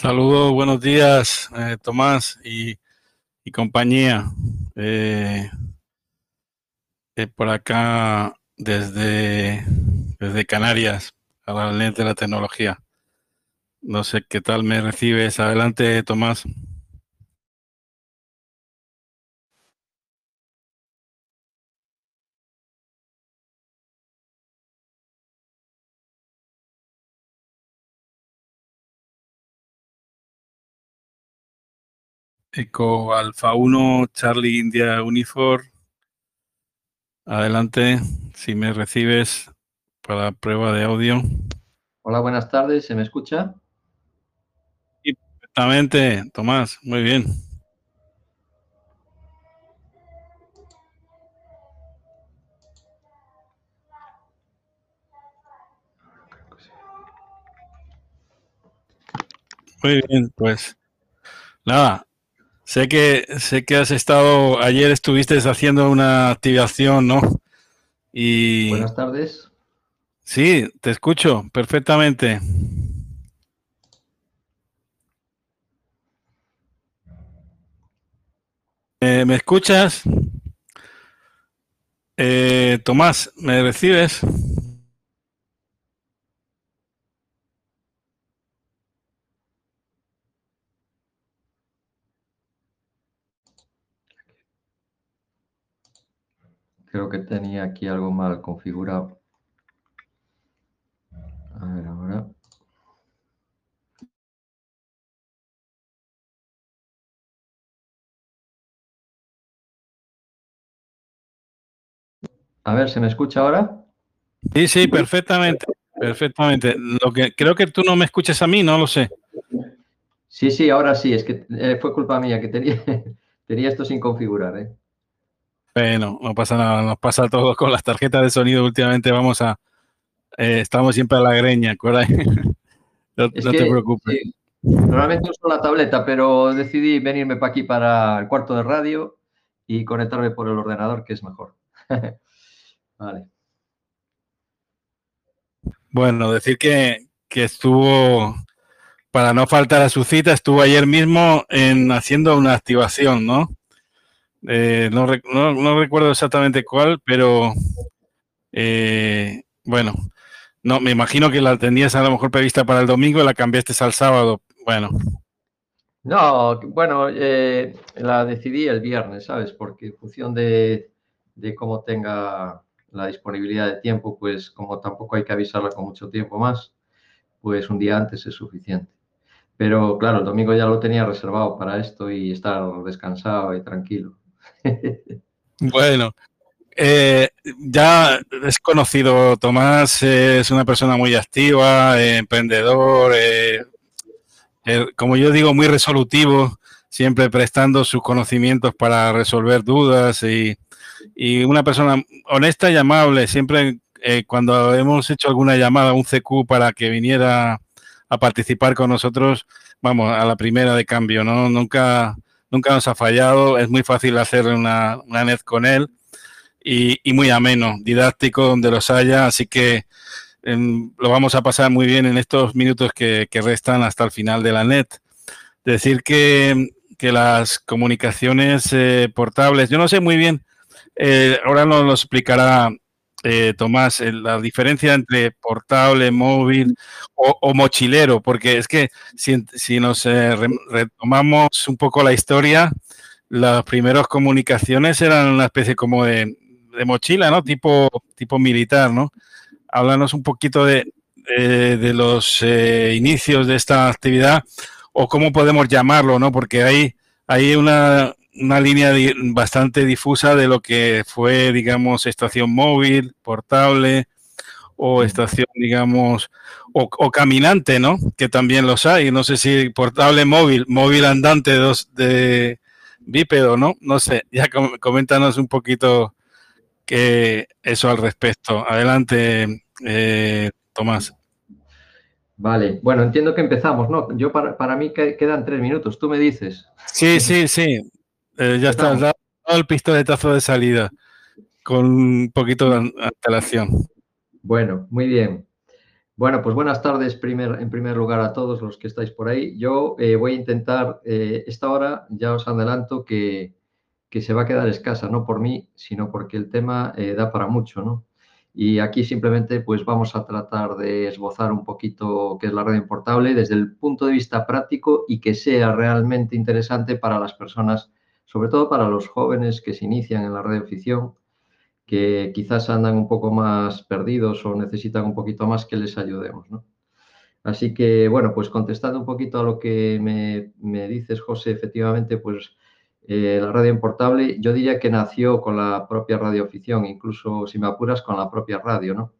Saludos, buenos días, eh, Tomás y, compañía. Eh, eh, por acá desde, desde Canarias, a la lente de la tecnología. No sé qué tal me recibes. Adelante, Tomás. Eco Alfa 1, Charlie India Unifor. Adelante, si me recibes para prueba de audio. Hola, buenas tardes, ¿se me escucha? Sí, perfectamente, Tomás, muy bien. Muy bien, pues nada, Sé que, sé que has estado, ayer estuviste haciendo una activación, ¿no? Y, Buenas tardes. Sí, te escucho perfectamente. Eh, ¿Me escuchas? Eh, Tomás, ¿me recibes? Creo que tenía aquí algo mal configurado. A ver, ahora. A ver, ¿se me escucha ahora? Sí, sí, perfectamente, perfectamente. Lo que creo que tú no me escuchas a mí, no lo sé. Sí, sí, ahora sí, es que eh, fue culpa mía que tenía, tenía esto sin configurar. ¿eh? Bueno, no pasa nada, nos pasa todo con las tarjetas de sonido. Últimamente vamos a, eh, estamos siempre a la greña, no, te preocupes. normalmente uso la tableta, pero decidí venirme para aquí, para el cuarto de radio y conectarme por el ordenador, que es mejor. vale. Bueno, decir que, que estuvo, para no faltar a su cita, estuvo ayer mismo en haciendo una activación, ¿no? Eh, no, no, recuerdo exactamente cuál, pero eh, bueno, no, me imagino que la tenías a lo mejor prevista para el domingo y la cambiaste al sábado. Bueno. No, bueno, eh, la decidí el viernes, ¿sabes? Porque en función de, de, cómo tenga la disponibilidad de tiempo, pues como tampoco hay que avisarla con mucho tiempo más, pues un día antes es suficiente. Pero claro, el domingo ya lo tenía reservado para esto y estar descansado y tranquilo. Bueno, eh, ya es conocido, Tomás es una persona muy activa, eh, emprendedor, eh, como yo digo, muy resolutivo, siempre prestando sus conocimientos para resolver dudas y, una persona honesta y amable. Siempre cuando hemos hecho alguna llamada a un CQ para que viniera a participar con nosotros, vamos, a la primera de cambio, ¿no? Nunca nunca nos ha fallado, es muy fácil hacer una, una net con él y, muy ameno, didáctico donde los haya, así que em, lo vamos a pasar muy bien en estos minutos que, restan hasta el final de la net. Decir que, las comunicaciones eh, portables, yo no sé muy bien, eh, ahora nos lo explicará eh, Tomás, la diferencia entre portable, móvil o, mochilero, porque es que si, nos eh, retomamos un poco la historia, las primeras comunicaciones eran una especie como de, mochila, ¿no? Tipo, tipo militar, ¿no? Háblanos un poquito de, de los eh, inicios de esta actividad o cómo podemos llamarlo, ¿no? Porque hay, hay una, una línea bastante difusa de lo que fue, digamos, estación móvil, portable o estación, digamos, o, caminante, ¿no? Que también los hay. No sé si portable móvil, móvil andante dos, de bípedo, ¿no? No sé, ya coméntanos un poquito que eso al respecto. Adelante, eh, Tomás. Vale, bueno, entiendo que empezamos, ¿no? Yo para, para mí quedan tres minutos, tú me dices. Sí, sí, sí. Eh, ya está, dado el pistoletazo de salida con un poquito de antelación. Bueno, muy bien. Bueno, pues buenas tardes primer, en primer lugar a todos los que estáis por ahí. Yo eh, voy a intentar, eh, esta hora ya os adelanto que, que, se va a quedar escasa, no por mí, sino porque el tema eh, da para mucho, ¿no? Y aquí simplemente pues vamos a tratar de esbozar un poquito qué es la radio importable desde el punto de vista práctico y que sea realmente interesante para las personas, sobre todo para los jóvenes que se inician en la radioficción que quizás andan un poco más perdidos o necesitan un poquito más que les ayudemos. ¿no? Así que, bueno, pues contestando un poquito a lo que me, dices, José, efectivamente, pues eh, la radio importable, yo diría que nació con la propia radioafición, incluso si me apuras con la propia radio, ¿no?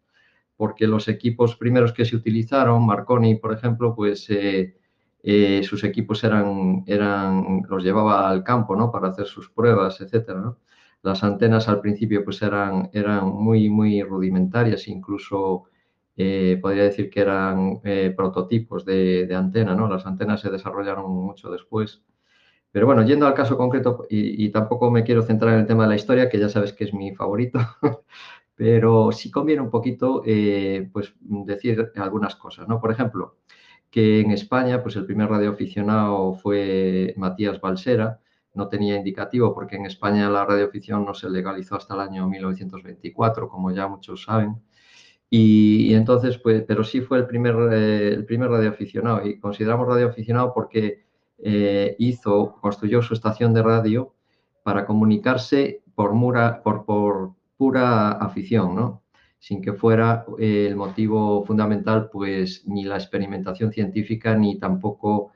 Porque los equipos primeros que se utilizaron, Marconi, por ejemplo, pues eh, eh, sus equipos eran, eran, los llevaba al campo, ¿no? Para hacer sus pruebas, etcétera, ¿no? Las antenas al principio pues eran, eran muy, muy rudimentarias, incluso eh, podría decir que eran eh, prototipos de, antena, ¿no? Las antenas se desarrollaron mucho después. Pero bueno, yendo al caso concreto, y, tampoco me quiero centrar en el tema de la historia, que ya sabes que es mi favorito, pero sí conviene un poquito pues decir algunas cosas, ¿no? Por ejemplo, que en España pues el primer radioaficionado fue Matías Balsera, no tenía indicativo porque en España la radioficción no se legalizó hasta el año 1924, como ya muchos saben. Y, entonces, pues, pero sí fue el primer, eh, el radioaficionado y consideramos radioaficionado porque eh, hizo, construyó su estación de radio para comunicarse por, mura, por, por pura afición, ¿no? Sin que fuera eh, el motivo fundamental, pues ni la experimentación científica ni tampoco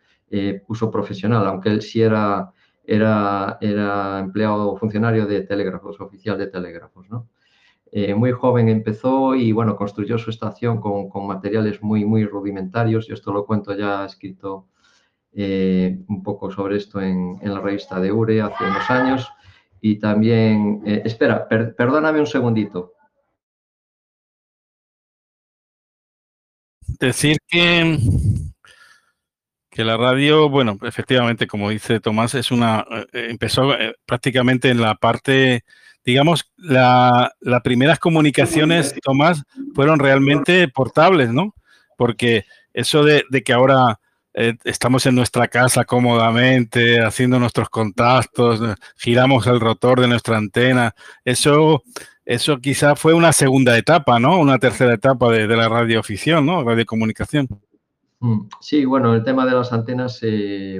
uso profesional, aunque él sí era era, era empleado funcionario de telégrafos, oficial de telégrafos, ¿no? Eh, muy joven empezó y, bueno, construyó su estación con, con, materiales muy, muy rudimentarios. Yo esto lo cuento ya escrito eh, un poco sobre esto en, en, la revista de URE hace unos años. Y también, eh, espera, perdóname un segundito. Decir que que la radio, bueno, efectivamente, como dice Tomás, es una eh, empezó eh, prácticamente en la parte, digamos, la, las primeras comunicaciones, Tomás, fueron realmente portables, ¿no? Porque eso de, que ahora eh, estamos en nuestra casa cómodamente, haciendo nuestros contactos, giramos el rotor de nuestra antena, eso, eso quizá fue una segunda etapa, ¿no? Una tercera etapa de, de la radioficción, ¿no? Radiocomunicación. Mm, sí, bueno, el tema de las antenas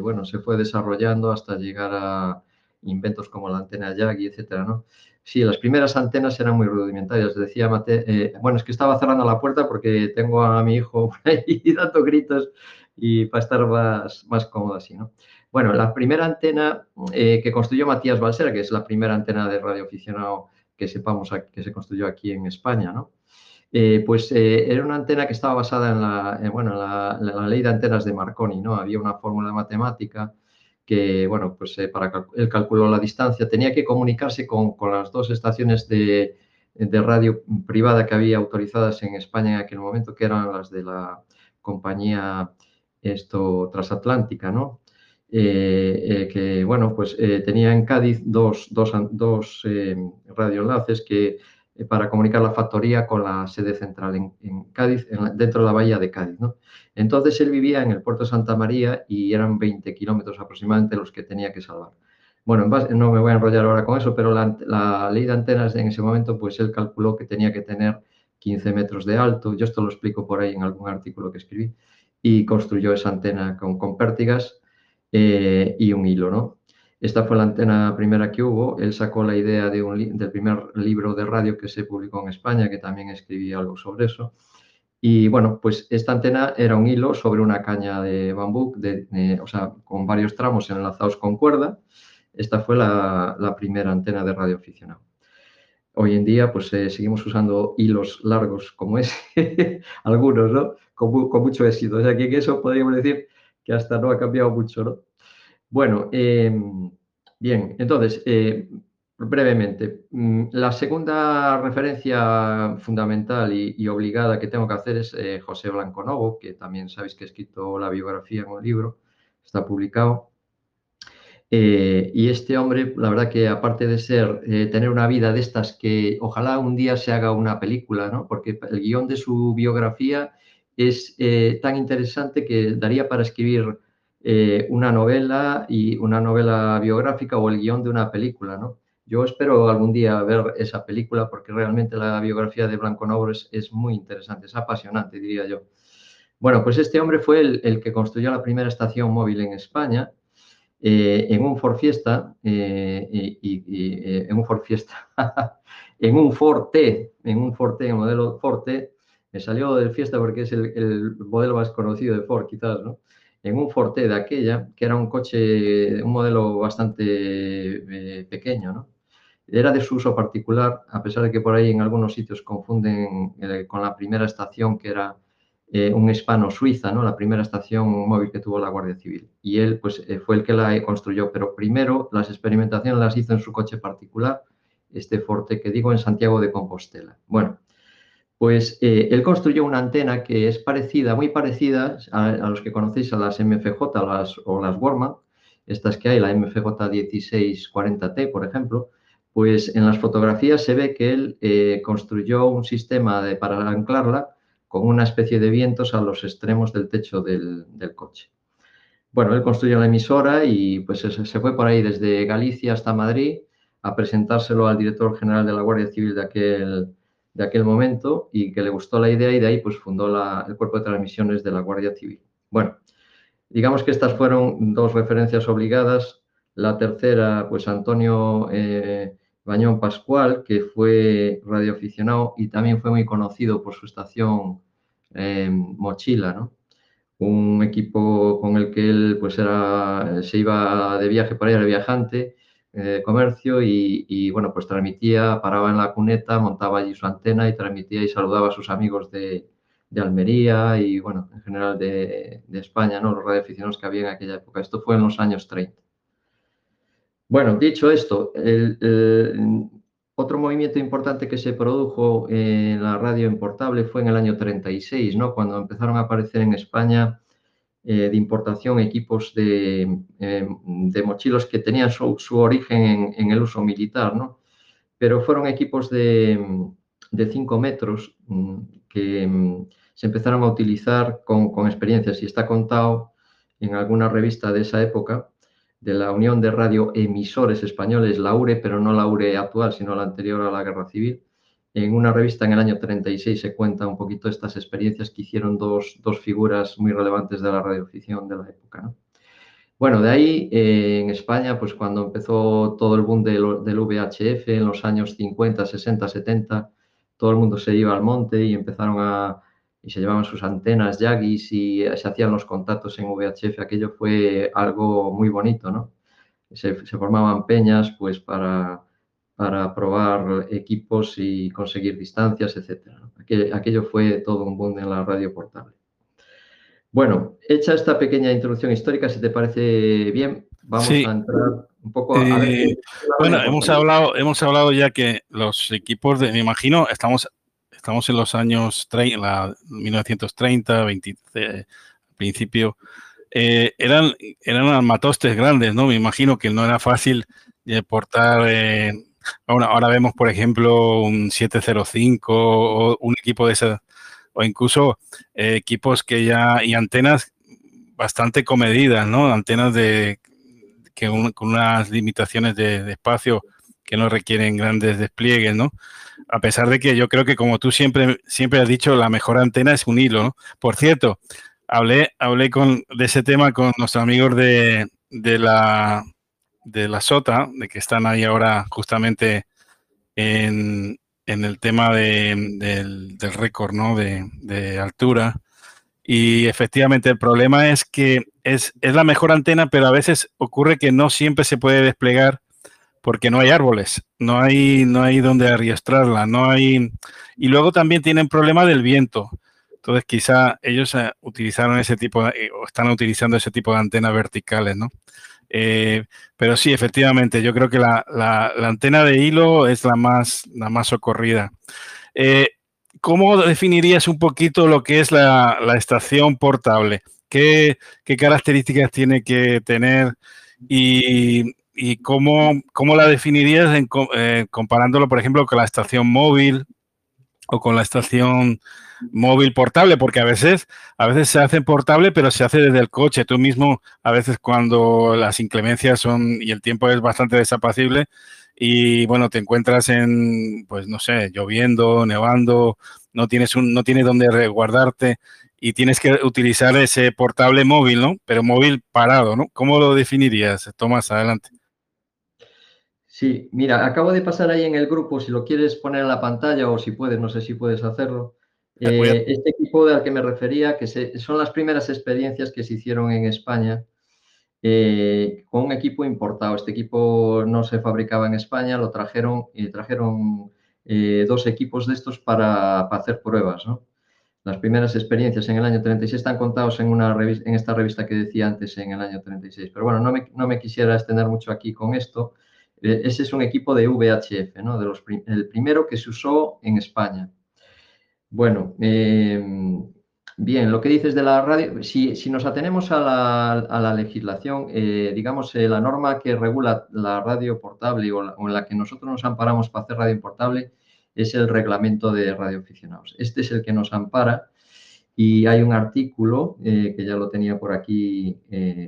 bueno, se fue desarrollando hasta llegar a inventos como la antena Yagi, etcétera, ¿no? Sí, las primeras antenas eran muy rudimentarias. Decía Mate, eh, bueno, es que estaba cerrando la puerta porque tengo a mi hijo por ahí dando gritos y para estar más, más cómodo así, ¿no? Bueno, la primera antena eh, que construyó Matías Balsera, que es la primera antena de radioaficionado que sepamos que se construyó aquí en España, ¿no? Eh, pues eh, era una antena que estaba basada en la, bueno, la, ley de antenas de Marconi, ¿no? Había una fórmula matemática que, bueno, pues eh, para él calculó la distancia, tenía que comunicarse con, las dos estaciones de, radio privada que había autorizadas en España en aquel momento, que eran las de la compañía esto, transatlántica, ¿no? Que, bueno, pues tenía en Cádiz dos, dos, dos radioenlaces que eh, para comunicar la factoría con la sede central en, Cádiz, dentro de la bahía de Cádiz. ¿no? Entonces él vivía en el puerto de Santa María y eran 20 kilómetros aproximadamente los que tenía que salvar. Bueno, no me voy a enrollar ahora con eso, pero la, ley de antenas en ese momento, pues él calculó que tenía que tener 15 metros de alto, yo esto lo explico por ahí en algún artículo que escribí, y construyó esa antena con, con pértigas eh, y un hilo, ¿no? Esta fue la antena primera que hubo. Él sacó la idea del primer libro de radio que se publicó en España, que también escribí algo sobre eso. Y bueno, pues esta antena era un hilo sobre una caña de bambú, o sea, con varios tramos enlazados con cuerda. Esta fue la, primera antena de radio aficionado. Hoy en día, pues eh, seguimos usando hilos largos como ese, algunos, ¿no? Con, con, mucho éxito. O sea, que eso podríamos decir que hasta no ha cambiado mucho, ¿no? Bueno, em, bien, entonces, eh, brevemente, mm, la segunda referencia fundamental y, obligada que tengo que hacer es eh, José Blanco Novo, que también sabéis que ha escrito la biografía en un libro, está publicado. Eh, y este hombre, la verdad que aparte de ser, tener una vida de estas que ojalá un día se haga una película, ¿no? Porque el guion de su biografía es eh, tan interesante que daría para escribir eh, una novela y una novela biográfica o el guion de una película, ¿no? Yo espero algún día ver esa película porque realmente la biografía de Blanco Novo es, muy interesante, es apasionante, diría yo. Bueno, pues este hombre fue el, que construyó la primera estación móvil en España eh, en un Ford Fiesta, y, en un Ford Fiesta, en un Forte, en un Forte, en modelo Forte, me salió del Fiesta porque es el, modelo más conocido de Ford, quizás, ¿no? En un Forte de aquella, que era un coche, un modelo bastante eh, pequeño, ¿no? Era de su uso particular, a pesar de que por ahí en algunos sitios confunden eh, con la primera estación que era eh, un hispano-suiza, ¿no? La primera estación móvil que tuvo la Guardia Civil. Y él, pues, fue el que la construyó, pero primero las experimentaciones las hizo en su coche particular, este Forte que digo, en Santiago de Compostela. Bueno, pues eh, él construyó una antena que es parecida, muy parecida a, los que conocéis a las MFJ las, o las Warman, estas que hay, la MFJ 1640T, por ejemplo, pues en las fotografías se ve que él eh, construyó un sistema de, para anclarla con una especie de vientos a los extremos del techo del, coche. Bueno, él construyó la emisora y pues se fue por ahí desde Galicia hasta Madrid a presentárselo al director general de la Guardia Civil de aquel, de aquel momento y que le gustó la idea y de ahí pues fundó el cuerpo de transmisiones de la Guardia Civil. Bueno, digamos que estas fueron dos referencias obligadas. La tercera, pues Antonio eh, Bañón Pascual, que fue radioaficionado y también fue muy conocido por su estación eh, Mochila, ¿no? Un equipo con el que él pues era, se iba de viaje por ahí, era viajante eh, comercio y, bueno, pues transmitía, paraba en la cuneta, montaba allí su antena y transmitía y saludaba a sus amigos de, Almería y bueno, en general de, España, ¿no? Los radioaficionados que había en aquella época. Esto fue en los años 30. Bueno, dicho esto, otro movimiento importante que se produjo en la radio importable fue en el año 36, ¿no? Cuando empezaron a aparecer en España eh, de importación equipos de, eh, de, mochilos que tenían su, origen en, el uso militar, ¿no? Pero fueron equipos de 5 metros mm, que mm, se empezaron a utilizar con, con experiencias y está contado en alguna revista de esa época de la Unión de Radioemisores Españoles, la URE, pero no la URE actual, sino la anterior a la Guerra Civil, en una revista en el año 36 se cuenta un poquito estas experiencias que hicieron dos, figuras muy relevantes de la radioficción de la época. Bueno, de ahí eh, en España, pues cuando empezó todo el boom del, del, VHF en los años 50, 60, 70, todo el mundo se iba al monte y empezaron a, y se llevaban sus antenas Yagis y se hacían los contactos en VHF. Aquello fue algo muy bonito, ¿no? Se formaban peñas pues para para probar equipos y conseguir distancias, etc. Aquello, fue todo un boom en la radio portable. Bueno, hecha esta pequeña introducción histórica, si te parece bien, vamos a entrar un poco a ver Bueno, hemos hablado, hemos hablado ya que los equipos de, me imagino, estamos, estamos en los años 30, 1930, 20, al principio, eh, eran, eran armatostes grandes, ¿no? Me imagino que no era fácil portar eh, Ahora, vemos, por ejemplo, un 705 o un equipo de esa, o incluso eh, equipos que ya, y antenas bastante comedidas, ¿no? Antenas de que con unas limitaciones de, espacio que no requieren grandes despliegues, ¿no? A pesar de que yo creo que como tú siempre, siempre has dicho, la mejor antena es un hilo, ¿no? Por cierto, hablé, hablé con, de ese tema con nuestros amigos de, de la de la SOTA, de que están ahí ahora justamente en, el tema del, récord ¿no? de, altura. Y efectivamente el problema es que es, es, la mejor antena, pero a veces ocurre que no siempre se puede desplegar porque no hay árboles, no hay, no hay donde arrastrarla, no hay... Y luego también tienen problema del viento. Entonces quizá ellos eh, utilizaron ese tipo, de, o están utilizando ese tipo de antenas verticales, ¿no? Eh, pero sí, efectivamente, yo creo que la, antena de hilo es la más, la más socorrida. Eh, ¿Cómo definirías un poquito lo que es la, estación portable? ¿Qué, características tiene que tener y, cómo, la definirías eh, comparándolo, por ejemplo, con la estación móvil o con la estación móvil portable, porque a veces, a veces se hace portable, pero se hace desde el coche. Tú mismo, a veces cuando las inclemencias son y el tiempo es bastante desapacible y bueno, te encuentras en, pues no sé, lloviendo, nevando, no tienes un, no tienes donde resguardarte y tienes que utilizar ese portable móvil, ¿no? Pero móvil parado, ¿no? ¿Cómo lo definirías? Tomás, adelante. Sí, mira, acabo de pasar ahí en el grupo, si lo quieres poner en la pantalla o si puedes, no sé si puedes hacerlo. Eh, este equipo al que me refería, que son las primeras experiencias que se hicieron en España eh, con un equipo importado. Este equipo no se fabricaba en España, lo trajeron y trajeron eh, dos equipos de estos para, hacer pruebas. Las primeras experiencias en el año 36 están contados en, una en esta revista que decía antes en el año 36. Pero bueno, no me, no me quisiera extender mucho aquí con esto. Eh, ese es un equipo de VHF, ¿no? De los, el primero que se usó en España. Bueno, em, bien, lo que dices de la radio, si, nos atenemos a la, legislación, eh, digamos, eh, la norma que regula la radio portable o, en la que nosotros nos amparamos para hacer radio portable es el reglamento de radioaficionados. Este es el que nos ampara y hay un artículo que ya lo tenía por aquí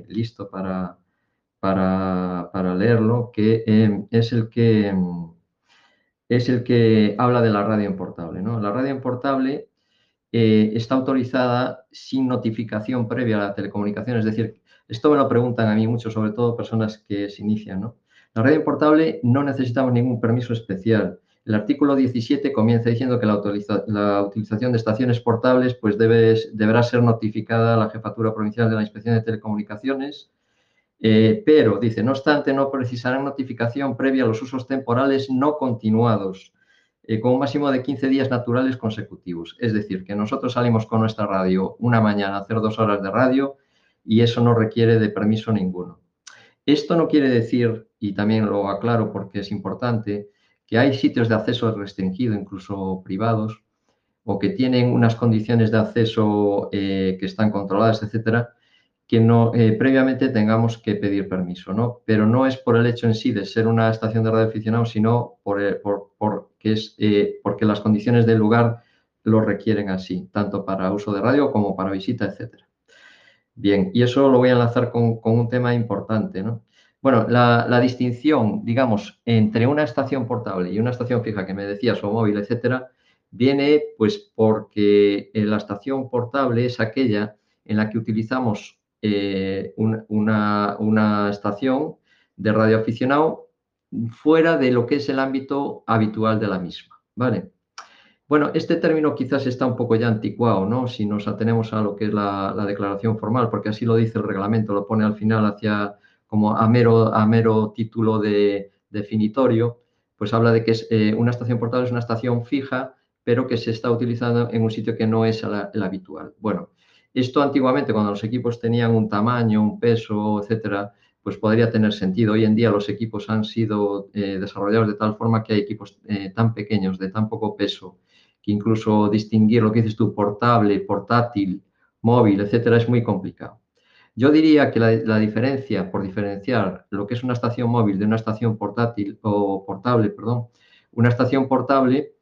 listo para, para, leerlo, que em, es, el que, em, es el que habla de la radio importable. ¿no? La radio importable eh, está autorizada sin notificación previa a la telecomunicación, es decir, esto me lo preguntan a mí mucho, sobre todo personas que se inician. ¿no? La radio importable no necesitamos ningún permiso especial. El artículo 17 comienza diciendo que la, utilización de estaciones portables pues debe, deberá ser notificada a la Jefatura Provincial de la Inspección de Telecomunicaciones eh, pero, dice, no obstante, no precisarán notificación previa a los usos temporales no continuados, eh, con un máximo de 15 días naturales consecutivos. Es decir, que nosotros salimos con nuestra radio una mañana a hacer dos horas de radio y eso no requiere de permiso ninguno. Esto no quiere decir, y también lo aclaro porque es importante, que hay sitios de acceso restringido, incluso privados, o que tienen unas condiciones de acceso eh, que están controladas, etcétera, que no, eh, previamente tengamos que pedir permiso, ¿no? Pero no es por el hecho en sí de ser una estación de radio aficionado, sino por, eh, es, eh, porque las condiciones del lugar lo requieren así, tanto para uso de radio como para visita, etc. Bien, y eso lo voy a enlazar con, un tema importante, ¿no? Bueno, la, distinción, digamos, entre una estación portable y una estación fija que me decías, o móvil, etcétera, viene pues porque la estación portable es aquella en la que utilizamos eh, una, estación de radioaficionado fuera de lo que es el ámbito habitual de la misma, ¿vale? Bueno, este término quizás está un poco ya anticuado, ¿no? Si nos atenemos a lo que es la, declaración formal, porque así lo dice el reglamento, lo pone al final hacia como a mero, título de definitorio, pues habla de que es, eh, una estación portable es una estación fija, pero que se está utilizando en un sitio que no es el habitual. Bueno, esto antiguamente, cuando los equipos tenían un tamaño, un peso, etcétera, pues podría tener sentido. Hoy en día los equipos han sido eh, desarrollados de tal forma que hay equipos eh, tan pequeños, de tan poco peso, que incluso distinguir lo que dices tú, portable, portátil, móvil, etcétera, es muy complicado. Yo diría que la, la, diferencia, por diferenciar lo que es una estación móvil de una estación portátil o portable, perdón, una estación portable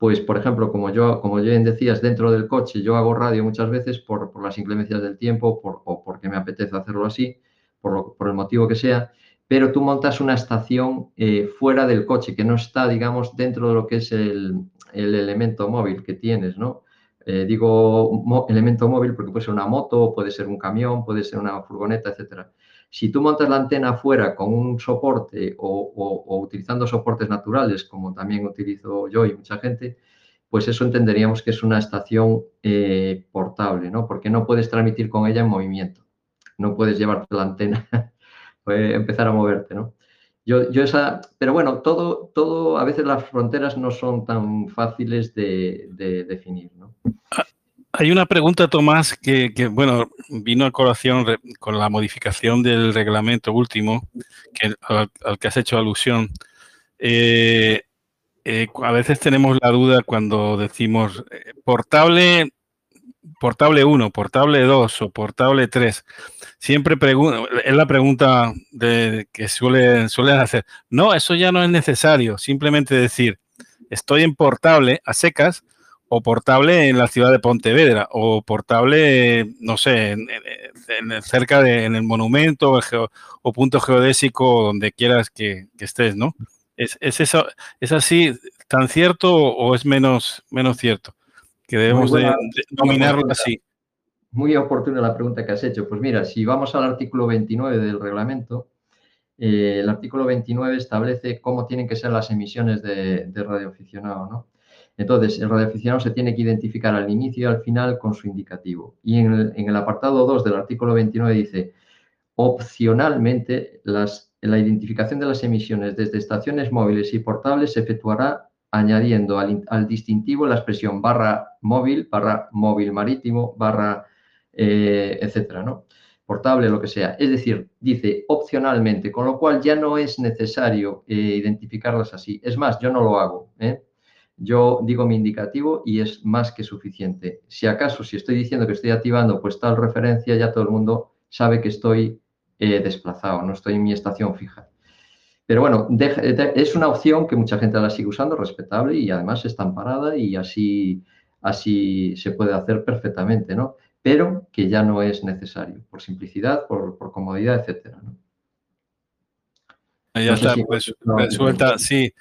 pues, por ejemplo, como yo, como bien decías, dentro del coche yo hago radio muchas veces por, las inclemencias del tiempo o porque me apetece hacerlo así, por, el motivo que sea, pero tú montas una estación eh, fuera del coche que no está, digamos, dentro de lo que es el, elemento móvil que tienes, ¿no? Eh, digo elemento móvil porque puede ser una moto, puede ser un camión, puede ser una furgoneta, etcétera. Si tú montas la antena fuera con un soporte o, utilizando soportes naturales, como también utilizo yo y mucha gente, pues eso entenderíamos que es una estación eh, portable, ¿no? Porque no puedes transmitir con ella en movimiento. No puedes llevarte la antena, empezar a moverte, ¿no? Yo, esa, pero bueno, todo, todo, a veces las fronteras no son tan fáciles de, de definir, ¿no? Hay una pregunta, Tomás, que, bueno, vino a colación con la modificación del reglamento último, que, al, que has hecho alusión. Eh, eh, a veces tenemos la duda cuando decimos eh, portable, portable 1, portable 2 o portable 3. Siempre es la pregunta de, que suelen, suelen hacer. No, eso ya no es necesario. Simplemente decir, estoy en portable a secas o portable en la ciudad de Pontevedra, o portable, no sé, en, cerca de en el monumento o, punto geodésico donde quieras que, estés, ¿no? ¿Es, eso, ¿Es así tan cierto o es menos, menos cierto? Que debemos de, dominarlo así. Muy oportuna la pregunta que has hecho. Pues mira, si vamos al artículo 29 del reglamento, eh, el artículo 29 establece cómo tienen que ser las emisiones de, de radioaficionado, ¿no? Entonces, el radioaficionado se tiene que identificar al inicio y al final con su indicativo. Y en el, apartado 2 del artículo 29 dice, opcionalmente, la identificación de las emisiones desde estaciones móviles y portables se efectuará añadiendo al, distintivo la expresión barra móvil, barra móvil marítimo, barra, eh, etcétera, ¿no? portable, lo que sea. Es decir, dice opcionalmente, con lo cual ya no es necesario eh, identificarlas así. Es más, yo no lo hago. ¿eh? Yo digo mi indicativo y es más que suficiente. Si acaso, si estoy diciendo que estoy activando pues tal referencia, ya todo el mundo sabe que estoy eh, desplazado, no estoy en mi estación fija. Pero bueno, es una opción que mucha gente la sigue usando, respetable y además está amparada y así, así se puede hacer perfectamente, ¿no? pero que ya no es necesario, por simplicidad, por, comodidad, etcétera. Ya está, pues, resuelta, sí.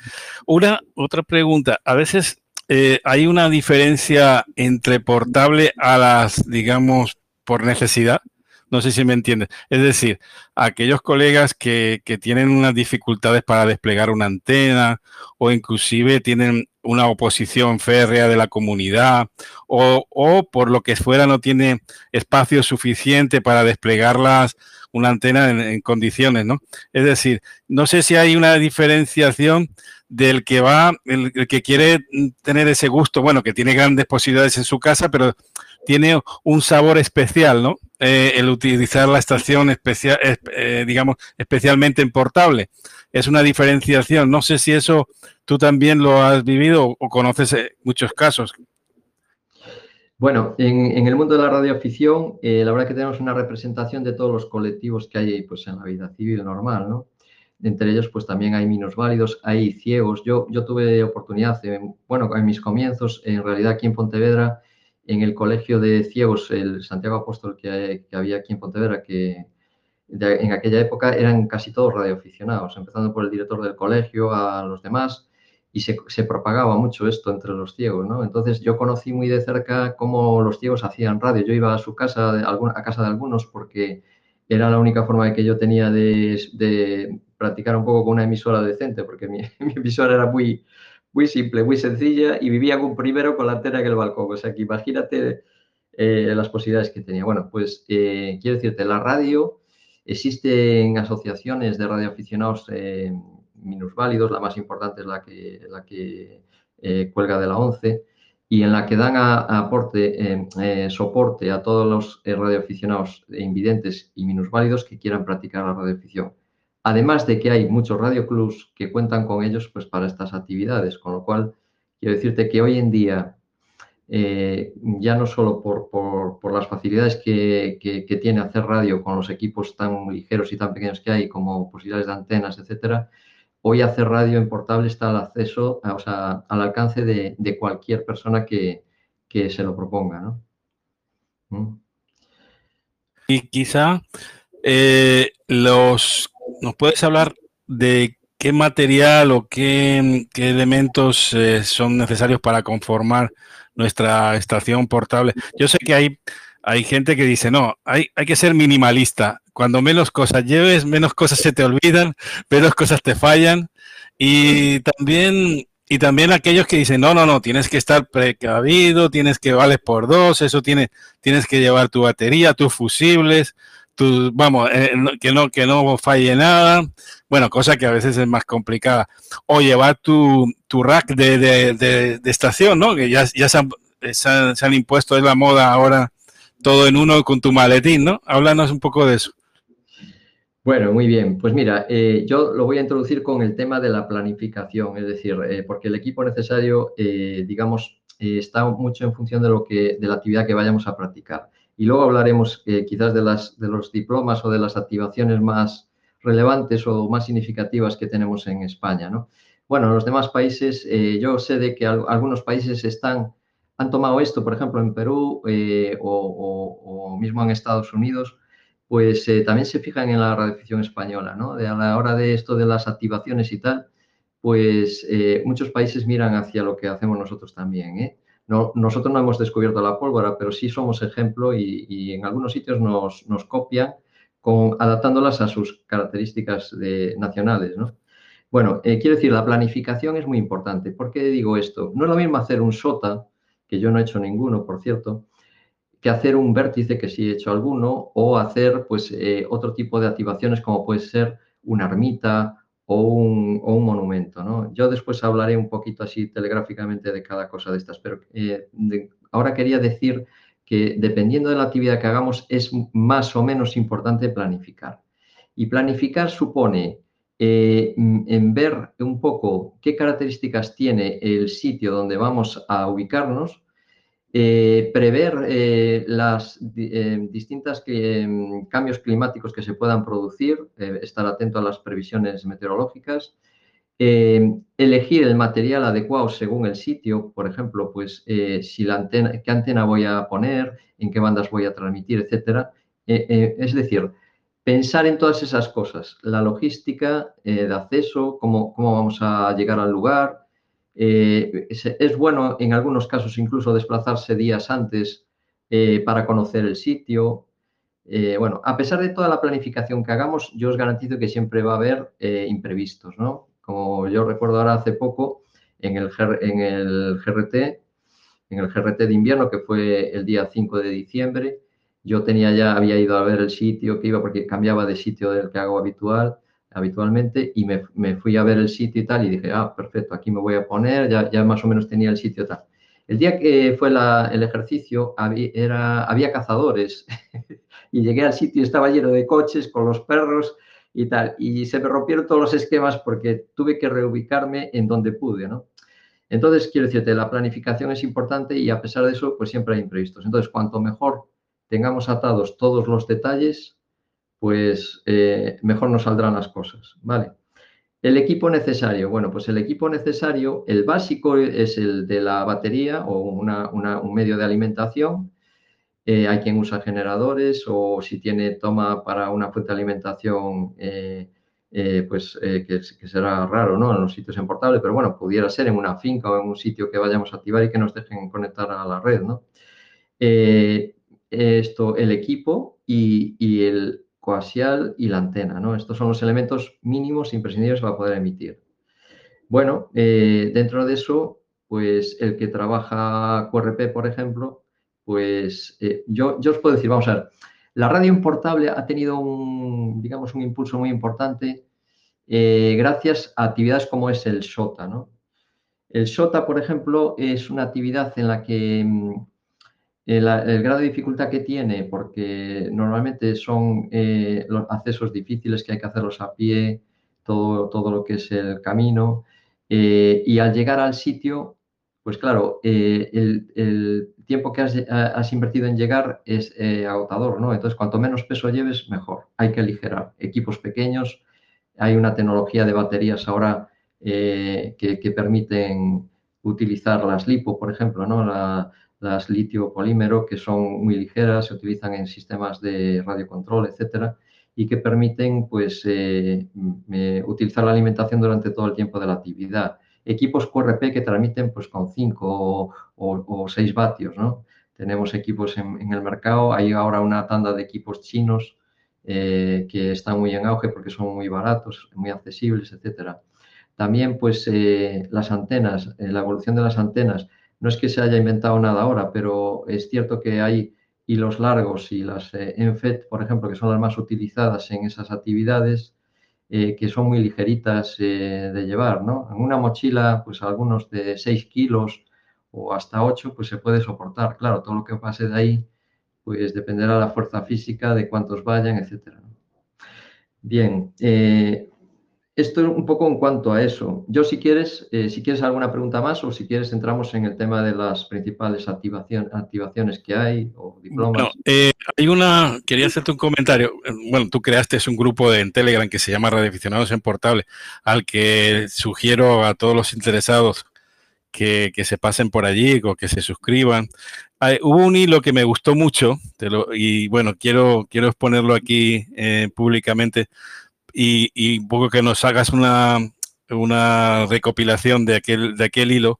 Una, otra pregunta. A veces eh, hay una diferencia entre portable a las, digamos, por necesidad. No sé si me entiendes. Es decir, aquellos colegas que, que, tienen unas dificultades para desplegar una antena o inclusive tienen una oposición férrea de la comunidad o, o por lo que fuera no tiene espacio suficiente para desplegarlas una antena en, condiciones, ¿no? Es decir, no sé si hay una diferenciación del que va, el, que quiere tener ese gusto, bueno, que tiene grandes posibilidades en su casa, pero tiene un sabor especial, ¿no? Eh, el utilizar la estación especial, eh, digamos, especialmente en portable. Es una diferenciación. No sé si eso tú también lo has vivido o conoces eh, muchos casos. Bueno, en, el mundo de la radioafición, eh, la verdad que tenemos una representación de todos los colectivos que hay pues, en la vida civil normal, ¿no? Entre ellos, pues también hay minusválidos, hay ciegos. Yo, yo tuve oportunidad, bueno, en mis comienzos, en realidad aquí en Pontevedra, en el colegio de ciegos, el Santiago Apóstol que, había aquí en Pontevedra, que en aquella época eran casi todos radioaficionados, empezando por el director del colegio a los demás y se, propagaba mucho esto entre los ciegos, ¿no? Entonces yo conocí muy de cerca cómo los ciegos hacían radio. Yo iba a su casa, a casa de algunos, porque era la única forma que yo tenía de, practicar un poco con una emisora decente, porque mi, emisora era muy, muy simple, muy sencilla y vivía primero con la antena en el balcón. O sea que imagínate eh, las posibilidades que tenía. Bueno, pues eh, quiero decirte, la radio, existen asociaciones de radioaficionados eh, minusválidos, la más importante es la que, la que eh, cuelga de la 11, y en la que dan aporte, eh, eh, soporte a todos los radioaficionados invidentes y minusválidos que quieran practicar la radioafición. Además de que hay muchos radioclubs que cuentan con ellos pues, para estas actividades, con lo cual quiero decirte que hoy en día, ya no solo por, por, las facilidades que, que, que, tiene hacer radio con los equipos tan ligeros y tan pequeños que hay, como posibilidades de antenas, etcétera, hoy hacer radio en portable está al acceso, o sea, al alcance de, cualquier persona que, se lo proponga, ¿no? ¿Mm? Y quizá eh, los nos puedes hablar de qué material o qué, elementos eh, son necesarios para conformar nuestra estación portable. Yo sé que hay, hay gente que dice, no, hay, hay que ser minimalista cuando menos cosas lleves, menos cosas se te olvidan, menos cosas te fallan. Y también, y también aquellos que dicen, no, no, no, tienes que estar precavido, tienes que vales por dos, eso tiene, tienes que llevar tu batería, tus fusibles, tu, vamos, eh, que, no, que no falle nada. Bueno, cosa que a veces es más complicada. O llevar tu, tu rack de, de, de, estación, ¿no? Que ya, ya se, han, se han impuesto, es la moda ahora, todo en uno con tu maletín, ¿no? Háblanos un poco de eso. Bueno, muy bien. Pues mira, eh, yo lo voy a introducir con el tema de la planificación, es decir, eh, porque el equipo necesario, eh, digamos, está mucho en función de lo que, de la actividad que vayamos a practicar. Y luego hablaremos quizás de, las, de los diplomas o de las activaciones más relevantes o más significativas que tenemos en España, ¿no? Bueno, en los demás países, yo sé de que algunos países están han tomado esto, por ejemplo, en Perú eh, o, mismo en Estados Unidos, pues eh, también se fijan en la radioficción española, ¿no? De a la hora de esto de las activaciones y tal, pues eh, muchos países miran hacia lo que hacemos nosotros también, No, nosotros no hemos descubierto la pólvora, pero sí somos ejemplo y, en algunos sitios nos, copian adaptándolas a sus características nacionales, ¿no? Bueno, quiero decir, la planificación es muy importante. ¿Por qué digo esto? No es lo mismo hacer un SOTA que yo no he hecho ninguno, por cierto, que hacer un vértice, que sí he hecho alguno, o hacer pues eh, otro tipo de activaciones como puede ser una ermita o un, monumento. ¿no? Yo después hablaré un poquito así telegráficamente de cada cosa de estas, pero eh, ahora quería decir que dependiendo de la actividad que hagamos es más o menos importante planificar. Y planificar supone eh, en ver un poco qué características tiene el sitio donde vamos a ubicarnos, eh, prever eh, las distintos cambios climáticos que se puedan producir, estar atento a las previsiones meteorológicas, elegir el material adecuado según el sitio, por ejemplo, pues si la antena, qué antena voy a poner, en qué bandas voy a transmitir, etcétera. es decir, pensar en todas esas cosas, la logística eh, de acceso, cómo, cómo, vamos a llegar al lugar. Eh, es, bueno en algunos casos incluso desplazarse días antes eh, para conocer el sitio. bueno, a pesar de toda la planificación que hagamos, yo os garantizo que siempre va a haber imprevistos, ¿no? Como yo recuerdo ahora hace poco en el, en el GRT, en el GRT de invierno, que fue el día 5 de diciembre, yo tenía ya, había ido a ver el sitio que iba porque cambiaba de sitio del que hago habitual, habitualmente y me, fui a ver el sitio y tal y dije, ah, perfecto, aquí me voy a poner, ya, ya más o menos tenía el sitio tal. El día que fue el ejercicio había, era, había cazadores y llegué al sitio y estaba lleno de coches con los perros y tal. Y se me rompieron todos los esquemas porque tuve que reubicarme en donde pude, ¿no? Entonces, quiero decirte, la planificación es importante y a pesar de eso, pues siempre hay imprevistos. Entonces, cuanto mejor tengamos atados todos los detalles, pues eh, mejor nos saldrán las cosas, ¿vale? El equipo necesario. Bueno, pues el equipo necesario, el básico es el de la batería o un medio de alimentación. Eh, hay quien usa generadores o si tiene toma para una fuente de alimentación, eh, pues que, será raro, ¿no? En los sitios en portable, pero bueno, pudiera ser en una finca o en un sitio que vayamos a activar y que nos dejen conectar a la red, ¿no? esto, el equipo y, el coaxial y la antena, ¿no? Estos son los elementos mínimos imprescindibles para poder emitir. Bueno, eh, dentro de eso, pues el que trabaja QRP, por ejemplo, pues eh, yo, os puedo decir, vamos a ver, la radio importable ha tenido un, digamos, un impulso muy importante eh, gracias a actividades como es el SOTA, ¿no? El SOTA, por ejemplo, es una actividad en la que el, grado de dificultad que tiene, porque normalmente son eh, los accesos difíciles que hay que hacerlos a pie, todo, todo lo que es el camino, eh, y al llegar al sitio, pues claro, eh, el, tiempo que has, invertido en llegar es agotador, ¿no? Entonces, cuanto menos peso lleves, mejor. Hay que aligerar. Equipos pequeños, hay una tecnología de baterías ahora que, que, permiten utilizar las lipo, por ejemplo, ¿no? Las litio polímero, que son muy ligeras, se utilizan en sistemas de radiocontrol, etcétera, y que permiten pues, eh, utilizar la alimentación durante todo el tiempo de la actividad. Equipos QRP que transmiten pues, con 5 o, 6 vatios. ¿no? Tenemos equipos en, el mercado, hay ahora una tanda de equipos chinos eh, que están muy en auge porque son muy baratos, muy accesibles, etcétera. También pues, eh, las antenas, la evolución de las antenas, no es que se haya inventado nada ahora, pero es cierto que hay hilos largos y las eh, ENFET, por ejemplo, que son las más utilizadas en esas actividades, eh, que son muy ligeritas eh, de llevar, ¿no? En una mochila, pues algunos de 6 kilos o hasta 8, pues se puede soportar. Claro, todo lo que pase de ahí, pues dependerá de la fuerza física, de cuántos vayan, etcétera. Bien, esto un poco en cuanto a eso. Yo si quieres, eh, si quieres alguna pregunta más o si quieres entramos en el tema de las principales activaciones que hay o diplomas. Eh, hay una, quería hacerte un comentario. Bueno, tú creaste un grupo en Telegram que se llama Radioaficionados en Portable, al que sugiero a todos los interesados que, se pasen por allí o que se suscriban. hubo un hilo que me gustó mucho y bueno, quiero, quiero exponerlo aquí eh, públicamente y, un poco que nos hagas una, una recopilación de aquel, de aquel hilo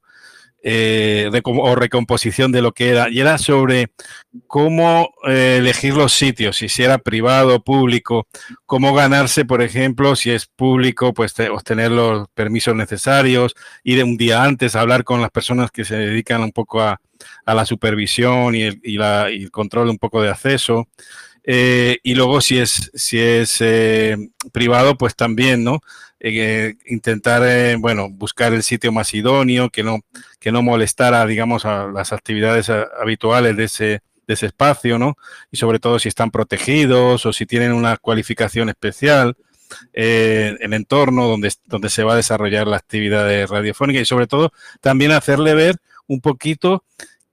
eh, o recomposición de lo que era, y era sobre cómo eh, elegir los sitios, si era privado público, cómo ganarse, por ejemplo, si es público, pues obtener los permisos necesarios, ir un día antes a hablar con las personas que se dedican un poco a, la supervisión y el, control un poco de acceso. Eh, y luego si es, si es privado, pues también, ¿no? Eh, intentar, eh, bueno, buscar el sitio más idóneo, que no, que no molestara, digamos, a las actividades habituales de ese, de ese espacio, ¿no? Y sobre todo si están protegidos o si tienen una cualificación especial. Eh, en entorno donde, donde se va a desarrollar la actividad radiofónica y sobre todo también hacerle ver un poquito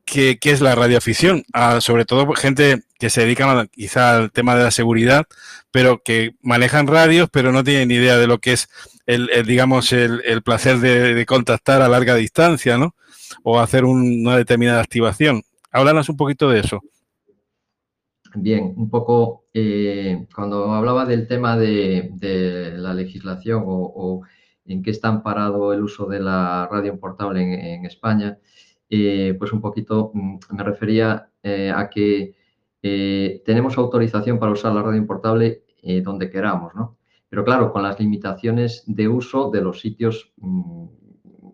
qué, es la radioafición, sobre todo gente que se dedica quizá al tema de la seguridad, pero que manejan radios, pero no tienen ni idea de lo que es el, digamos, el, placer de, contactar a larga distancia, ¿no? O hacer una determinada activación. Háblanos un poquito de eso. Bien, un poco eh, cuando hablaba del tema de, la legislación o, en qué está amparado el uso de la radio portable en España, eh, pues un poquito mm, me refería eh, a que eh, tenemos autorización para usar la radio importable donde queramos, ¿no? Pero claro, con las limitaciones de uso de los sitios mm,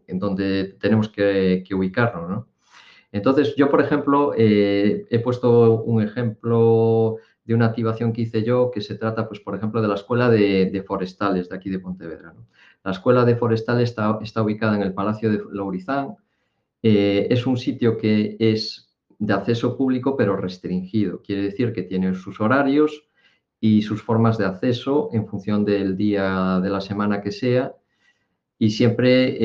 en donde tenemos que, ubicarnos, ¿no? Entonces, yo, por ejemplo, he puesto un ejemplo de una activación que hice yo que se trata, pues, por ejemplo, de la Escuela de, Forestales de aquí de Pontevedra. La Escuela de Forestales está, está ubicada en el Palacio de Lourizán, eh, es un sitio que es de acceso público pero restringido. Quiere decir que tiene sus horarios y sus formas de acceso en función del día de la semana que sea. Y siempre,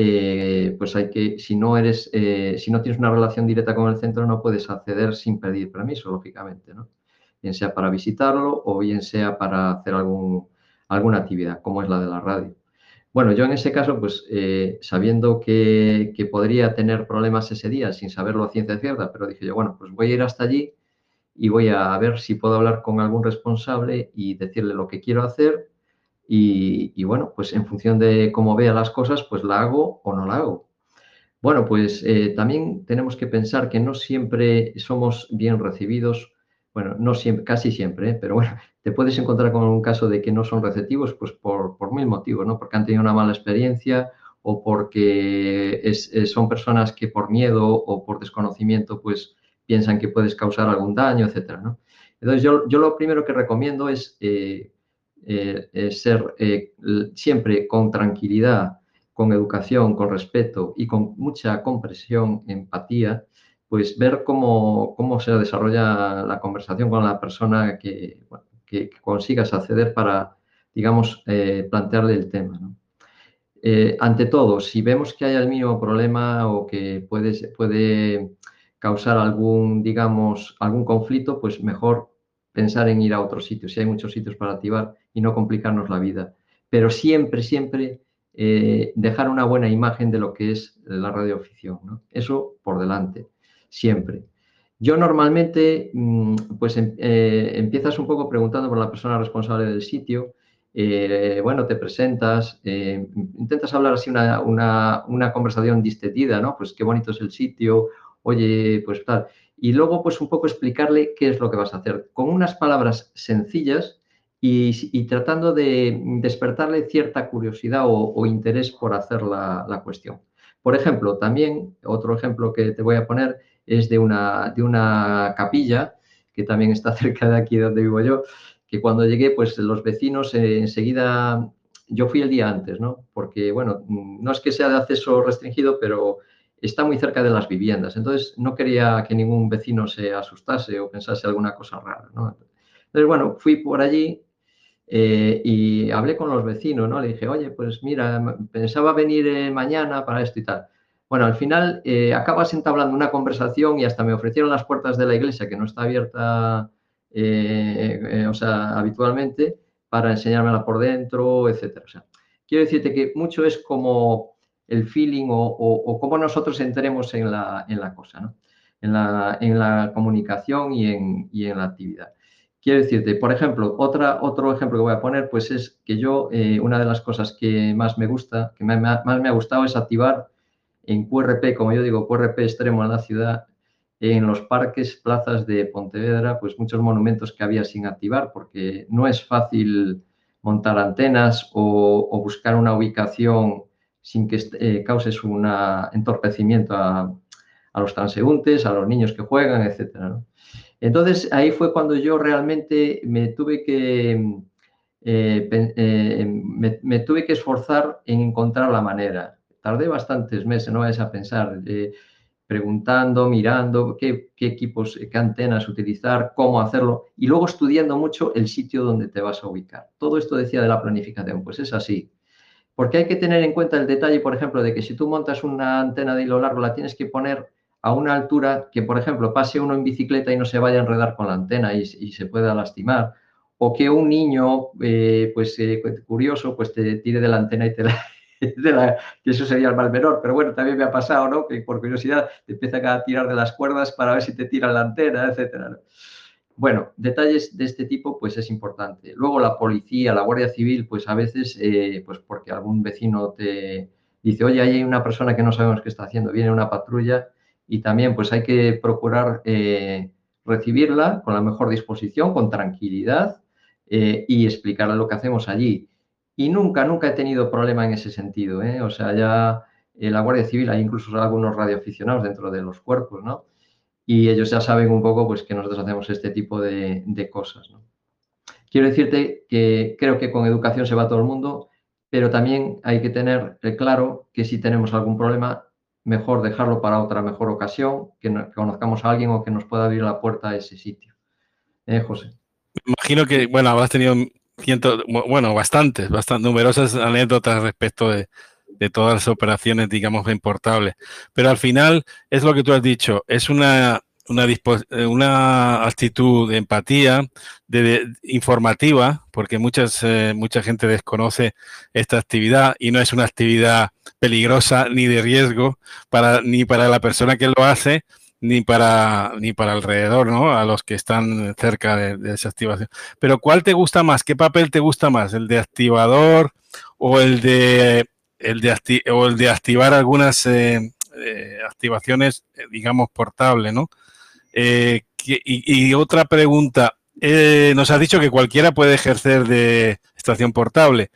eh, pues hay que, si no eres, eh, si no tienes una relación directa con el centro, no puedes acceder sin pedir permiso, lógicamente, ¿no? Bien sea para visitarlo o bien sea para hacer alguna actividad, como es la de la radio. Bueno, yo en ese caso, pues eh, sabiendo que, podría tener problemas ese día sin saberlo a ciencia cierta, pero dije yo, bueno, pues voy a ir hasta allí y voy a ver si puedo hablar con algún responsable y decirle lo que quiero hacer y, bueno, pues en función de cómo vea las cosas, pues la hago o no la hago. Bueno, pues eh, también tenemos que pensar que no siempre somos bien recibidos bueno, no siempre, casi siempre, ¿eh? pero bueno, te puedes encontrar con un caso de que no son receptivos, pues por, mil motivos, ¿no? Porque han tenido una mala experiencia o porque son personas que por miedo o por desconocimiento, pues piensan que puedes causar algún daño, etcétera, ¿no? Entonces, yo, lo primero que recomiendo es eh, eh, ser siempre con tranquilidad, con educación, con respeto y con mucha comprensión, empatía, pues ver cómo, se desarrolla la conversación con la persona que, consigas acceder para, digamos, eh, plantearle el tema. Eh, ante todo, si vemos que hay el mismo problema o que puede, puede causar algún, digamos, algún conflicto, pues mejor pensar en ir a otro sitio, si hay muchos sitios para activar y no complicarnos la vida. Pero siempre, siempre eh, dejar una buena imagen de lo que es la radioafición. Eso por delante siempre. Yo normalmente, mm, pues em, eh, empiezas un poco preguntando por la persona responsable del sitio, eh, bueno, te presentas, eh, intentas hablar así una, una, conversación distendida, ¿no? Pues qué bonito es el sitio, oye, pues tal. Y luego, pues un poco explicarle qué es lo que vas a hacer, con unas palabras sencillas y, tratando de despertarle cierta curiosidad o, interés por hacer la, la cuestión. Por ejemplo, también, otro ejemplo que te voy a poner es de una, de una capilla que también está cerca de aquí donde vivo yo, que cuando llegué, pues los vecinos eh, enseguida, yo fui el día antes, ¿no? Porque, bueno, no es que sea de acceso restringido, pero está muy cerca de las viviendas. Entonces, no quería que ningún vecino se asustase o pensase alguna cosa rara, ¿no? Entonces, bueno, fui por allí eh, y hablé con los vecinos, ¿no? Le dije, oye, pues mira, pensaba venir eh, mañana para esto y tal. Bueno, al final eh, acabas entablando una conversación y hasta me ofrecieron las puertas de la iglesia, que no está abierta, eh, eh, o sea, habitualmente, para enseñármela por dentro, etcétera. O sea, quiero decirte que mucho es como el feeling o, cómo nosotros entremos en la, en la cosa, ¿no? en, la, en la comunicación y en, y en la actividad. Quiero decirte, por ejemplo, otra, otro ejemplo que voy a poner, pues es que yo, una de las cosas que más me gusta, que más me ha gustado es activar en QRP, como yo digo, QRP extremo en la ciudad, en los parques, plazas de Pontevedra, pues muchos monumentos que había sin activar, porque no es fácil montar antenas o, buscar una ubicación sin que eh, causes un entorpecimiento a, los transeúntes, a los niños que juegan, etc. Entonces, ahí fue cuando yo realmente me tuve que, eh, eh, me, tuve que esforzar en encontrar la manera. Tardé bastantes meses, no vayas a pensar, preguntando, mirando qué, equipos, qué antenas utilizar, cómo hacerlo y luego estudiando mucho el sitio donde te vas a ubicar. Todo esto decía de la planificación, pues es así. Porque hay que tener en cuenta el detalle, por ejemplo, de que si tú montas una antena de hilo largo, la tienes que poner a una altura que, por ejemplo, pase uno en bicicleta y no se vaya a enredar con la antena y, se pueda lastimar. O que un niño, eh, pues eh, curioso, pues te tire de la antena y te la, que eso sería el mal menor, pero bueno, también me ha pasado, ¿no? Que por curiosidad te empiezan a tirar de las cuerdas para ver si te tiran la antena, etcétera. Bueno, detalles de este tipo, pues es importante. Luego la policía, la Guardia Civil, pues a veces, eh, pues porque algún vecino te dice, oye, hay una persona que no sabemos qué está haciendo, viene una patrulla y también pues hay que procurar eh, recibirla con la mejor disposición, con tranquilidad eh, y explicarle lo que hacemos allí. Y nunca, nunca he tenido problema en ese sentido. ¿eh? O sea, ya en la Guardia Civil hay incluso algunos radioaficionados dentro de los cuerpos, ¿no? Y ellos ya saben un poco pues, que nosotros hacemos este tipo de, cosas, ¿no? Quiero decirte que creo que con educación se va todo el mundo, pero también hay que tener claro que si tenemos algún problema, mejor dejarlo para otra mejor ocasión, que, conozcamos a alguien o que nos pueda abrir la puerta a ese sitio. ¿Eh, José? Imagino que, bueno, habrás tenido bueno, bastantes, bastante numerosas anécdotas respecto de, todas las operaciones, digamos, importables. Pero al final es lo que tú has dicho, es una, una, eh, una actitud de empatía, de, informativa, porque muchas, eh, mucha gente desconoce esta actividad y no es una actividad peligrosa ni de riesgo para, ni para la persona que lo hace, ni para ni para alrededor, ¿no? A los que están cerca de, esa activación. Pero ¿cuál te gusta más? ¿Qué papel te gusta más? ¿El de activador o el de el de o el de activar algunas eh, eh, activaciones, eh, digamos, portables, ¿no? y, otra pregunta. nos has dicho que cualquiera puede ejercer de estación portable,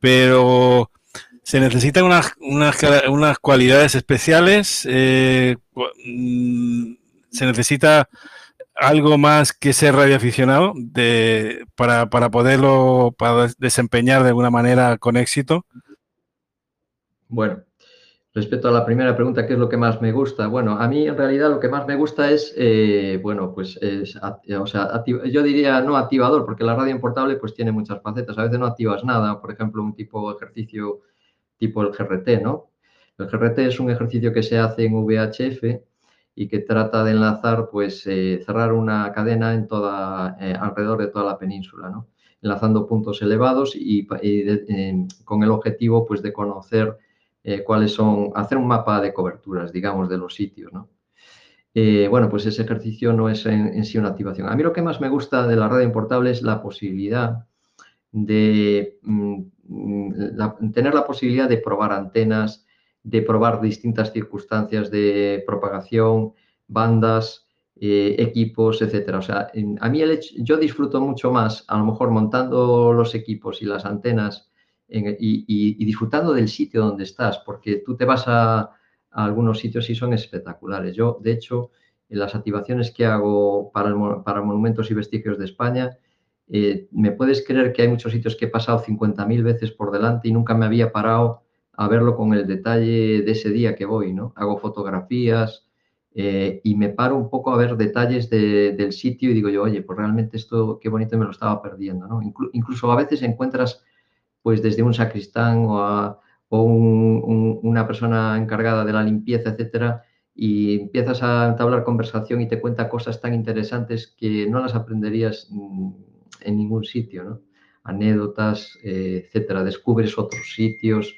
pero se necesitan unas, unas, cualidades especiales. Eh, mm, se necesita algo más que ser radioaficionado de, para, para poderlo para desempeñar de alguna manera con éxito. Bueno, respecto a la primera pregunta, ¿qué es lo que más me gusta? Bueno, a mí en realidad lo que más me gusta es, eh, bueno, pues es, o sea, yo diría no activador, porque la radio portable pues tiene muchas facetas. A veces no activas nada, por ejemplo, un tipo de ejercicio tipo el GRT, ¿no? El GRT es un ejercicio que se hace en VHF y que trata de enlazar, pues, eh, cerrar una cadena en toda, eh, alrededor de toda la península, ¿no? Enlazando puntos elevados y, con el objetivo, pues, de conocer eh, cuáles son, hacer un mapa de coberturas, digamos, de los sitios, ¿no? bueno, pues ese ejercicio no es en, en, sí una activación. A mí lo que más me gusta de la red importable es la posibilidad de mm, mm, tener la posibilidad de probar antenas, de probar distintas circunstancias de propagación, bandas, eh, equipos, etcétera. O sea, a mí el yo disfruto mucho más, a lo mejor montando los equipos y las antenas y, disfrutando del sitio donde estás, porque tú te vas a, algunos sitios y son espectaculares. Yo, de hecho, en las activaciones que hago para, para monumentos y vestigios de España, eh, me puedes creer que hay muchos sitios que he pasado 50.000 veces por delante y nunca me había parado a verlo con el detalle de ese día que voy, ¿no? Hago fotografías eh, y me paro un poco a ver detalles del sitio y digo yo, oye, pues realmente esto qué bonito me lo estaba perdiendo, ¿no? incluso a veces encuentras, pues desde un sacristán o, una persona encargada de la limpieza, etcétera, y empiezas a entablar conversación y te cuenta cosas tan interesantes que no las aprenderías mm, en ningún sitio, ¿no? Anécdotas, eh, etcétera. Descubres otros sitios,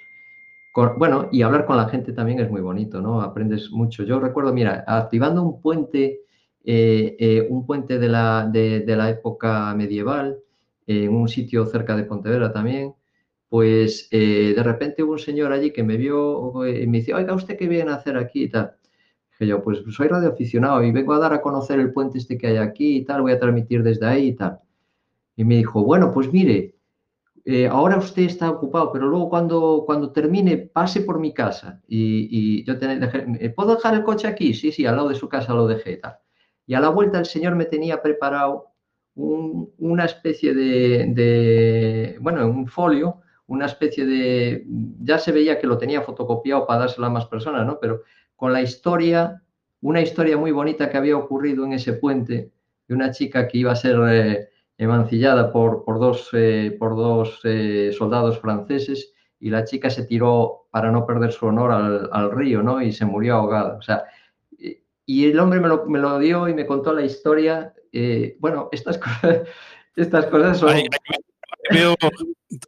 bueno, y hablar con la gente también es muy bonito, ¿no? Aprendes mucho. Yo recuerdo, mira, activando un puente, eh, eh, un puente de la, de, la época medieval, en un sitio cerca de Pontevedra también, pues de repente hubo un señor allí que me vio y me dice, oiga, ¿usted qué viene a hacer aquí y tal? Dije yo, pues soy radioaficionado y vengo a dar a conocer el puente este que hay aquí y tal, voy a transmitir desde ahí y tal. Y me dijo, bueno, pues mire, eh, ahora usted está ocupado, pero luego cuando, cuando termine, pase por mi casa. Y, yo te, ¿puedo dejar el coche aquí? Sí, sí, al lado de su casa lo dejé. Tal. Y a la vuelta el señor me tenía preparado una especie de, de, bueno, un folio, una especie de, ya se veía que lo tenía fotocopiado para dárselo a más personas, ¿no? Pero con la historia, una historia muy bonita que había ocurrido en ese puente de una chica que iba a ser... Eh, emancillada por, por dos, eh, por dos eh, soldados franceses y la chica se tiró para no perder su honor al, al, río, ¿no? Y se murió ahogada. O sea, y el hombre me lo, me lo dio y me contó la historia. Eh, bueno, estas cosas, estas cosas son... veo,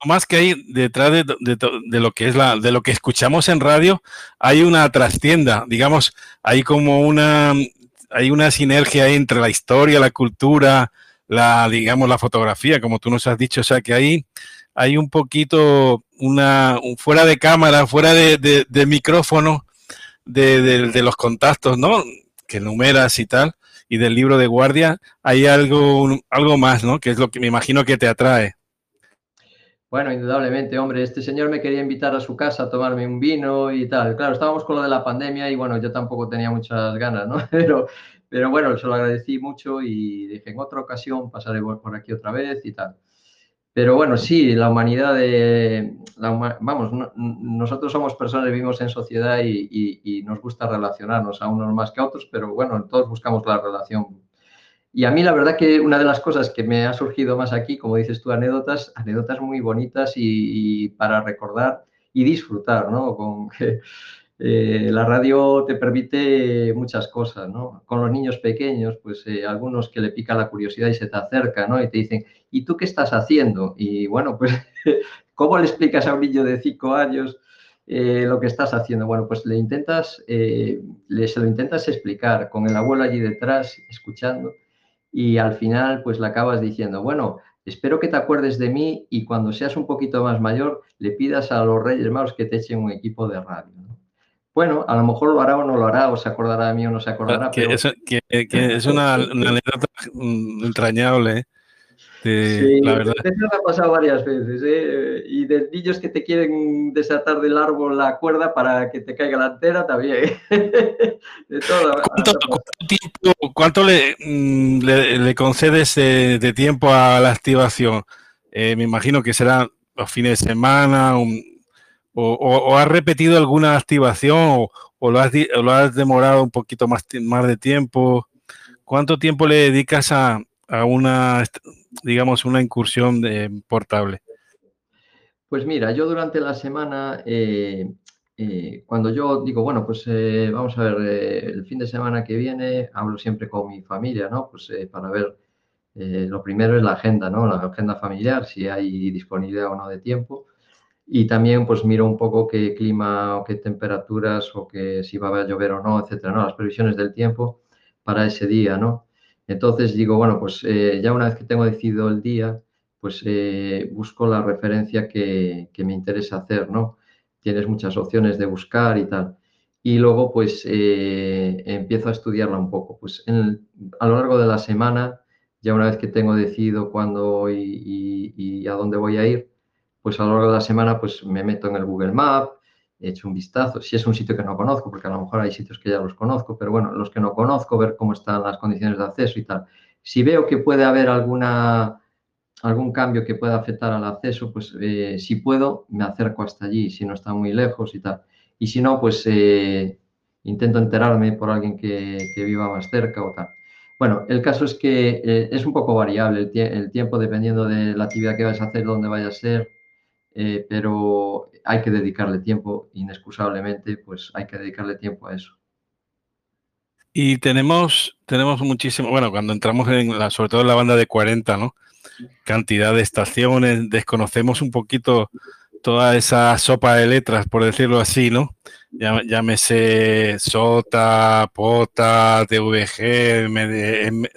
Tomás, que hay detrás de, de, de, lo que es la, de lo que escuchamos en radio, hay una trastienda, digamos, hay como una, hay una sinergia entre la historia, la cultura, la, digamos, la fotografía, como tú nos has dicho, o sea que ahí hay un poquito, una, fuera de cámara, fuera de, micrófono, de, de, los contactos, ¿no? Que numeras y tal, y del libro de guardia, hay algo, algo más, ¿no? Que es lo que me imagino que te atrae. Bueno, indudablemente, hombre, este señor me quería invitar a su casa a tomarme un vino y tal. Claro, estábamos con lo de la pandemia y bueno, yo tampoco tenía muchas ganas, ¿no? Pero, pero bueno, se lo agradecí mucho y dije, en otra ocasión pasaré por aquí otra vez y tal. Pero bueno, sí, la humanidad de... vamos, nosotros somos personas, vivimos en sociedad y, nos gusta relacionarnos a unos más que a otros, pero bueno, todos buscamos la relación. Y a mí la verdad que una de las cosas que me ha surgido más aquí, como dices tú, anécdotas, anécdotas muy bonitas y, para recordar y disfrutar, ¿no? Con eh, la radio te permite muchas cosas, ¿no? Con los niños pequeños, pues eh, algunos que le pica la curiosidad y se te acercan, ¿no? Y te dicen, ¿y tú qué estás haciendo? Y bueno, pues, ¿cómo le explicas a un niño de cinco años eh, lo que estás haciendo? Bueno, pues le intentas, le, se lo intentas explicar con el abuelo allí detrás, escuchando, y al final, pues le acabas diciendo, bueno, espero que te acuerdes de mí y cuando seas un poquito más mayor, le pidas a los Reyes Magos que te echen un equipo de radio. ¿No? Bueno, a lo mejor lo hará o no lo hará, o se acordará de mí o no se acordará. Que, es, una, anécdota entrañable. ¿eh? sí, la verdad. Eso me ha pasado varias veces, ¿eh? Y de niños que te quieren desatar del árbol la cuerda para que te caiga la antena también. de todo. ¿Cuánto, tiempo, cuánto mm, le, le, concedes de tiempo a la activación? Eh, me imagino que será los fines de semana, un, o, has repetido alguna activación o, lo, has, lo, has, demorado un poquito más, de tiempo. ¿Cuánto tiempo le dedicas a, una, digamos, una incursión de, portable? Pues mira, yo durante la semana, eh, eh, cuando yo digo, bueno, pues eh, vamos a ver, el fin de semana que viene hablo siempre con mi familia, ¿no? Pues para ver, lo primero es la agenda, ¿no? La agenda familiar, si hay disponibilidad o no de tiempo y también pues miro un poco qué clima o qué temperaturas o que si va a llover o no, etcétera, ¿no? Las previsiones del tiempo para ese día, ¿no? Entonces digo, bueno, pues eh, ya una vez que tengo decidido el día, pues eh, busco la referencia que, que, me interesa hacer, ¿no? Tienes muchas opciones de buscar y tal. Y luego pues eh, empiezo a estudiarla un poco. Pues a lo largo de la semana, ya una vez que tengo decidido cuándo y, y a dónde voy a ir, pues a lo largo de la semana pues me meto en el Google Map, he hecho un vistazo, si es un sitio que no conozco, porque a lo mejor hay sitios que ya los conozco, pero bueno, los que no conozco, ver cómo están las condiciones de acceso y tal. Si veo que puede haber alguna, algún cambio que pueda afectar al acceso, pues eh, si puedo, me acerco hasta allí, si no está muy lejos y tal. Y si no, pues eh, intento enterarme por alguien que, viva más cerca o tal. Bueno, el caso es que eh, es un poco variable el, el, tiempo dependiendo de la actividad que vayas a hacer, dónde vaya a ser, eh, pero hay que dedicarle tiempo, inexcusablemente, pues hay que dedicarle tiempo a eso. Y tenemos, tenemos muchísimo, bueno, cuando entramos en la, sobre todo en la banda de 40, ¿no? Cantidad de estaciones, desconocemos un poquito toda esa sopa de letras, por decirlo así, ¿no? Llámese SOTA, POTA, DVG,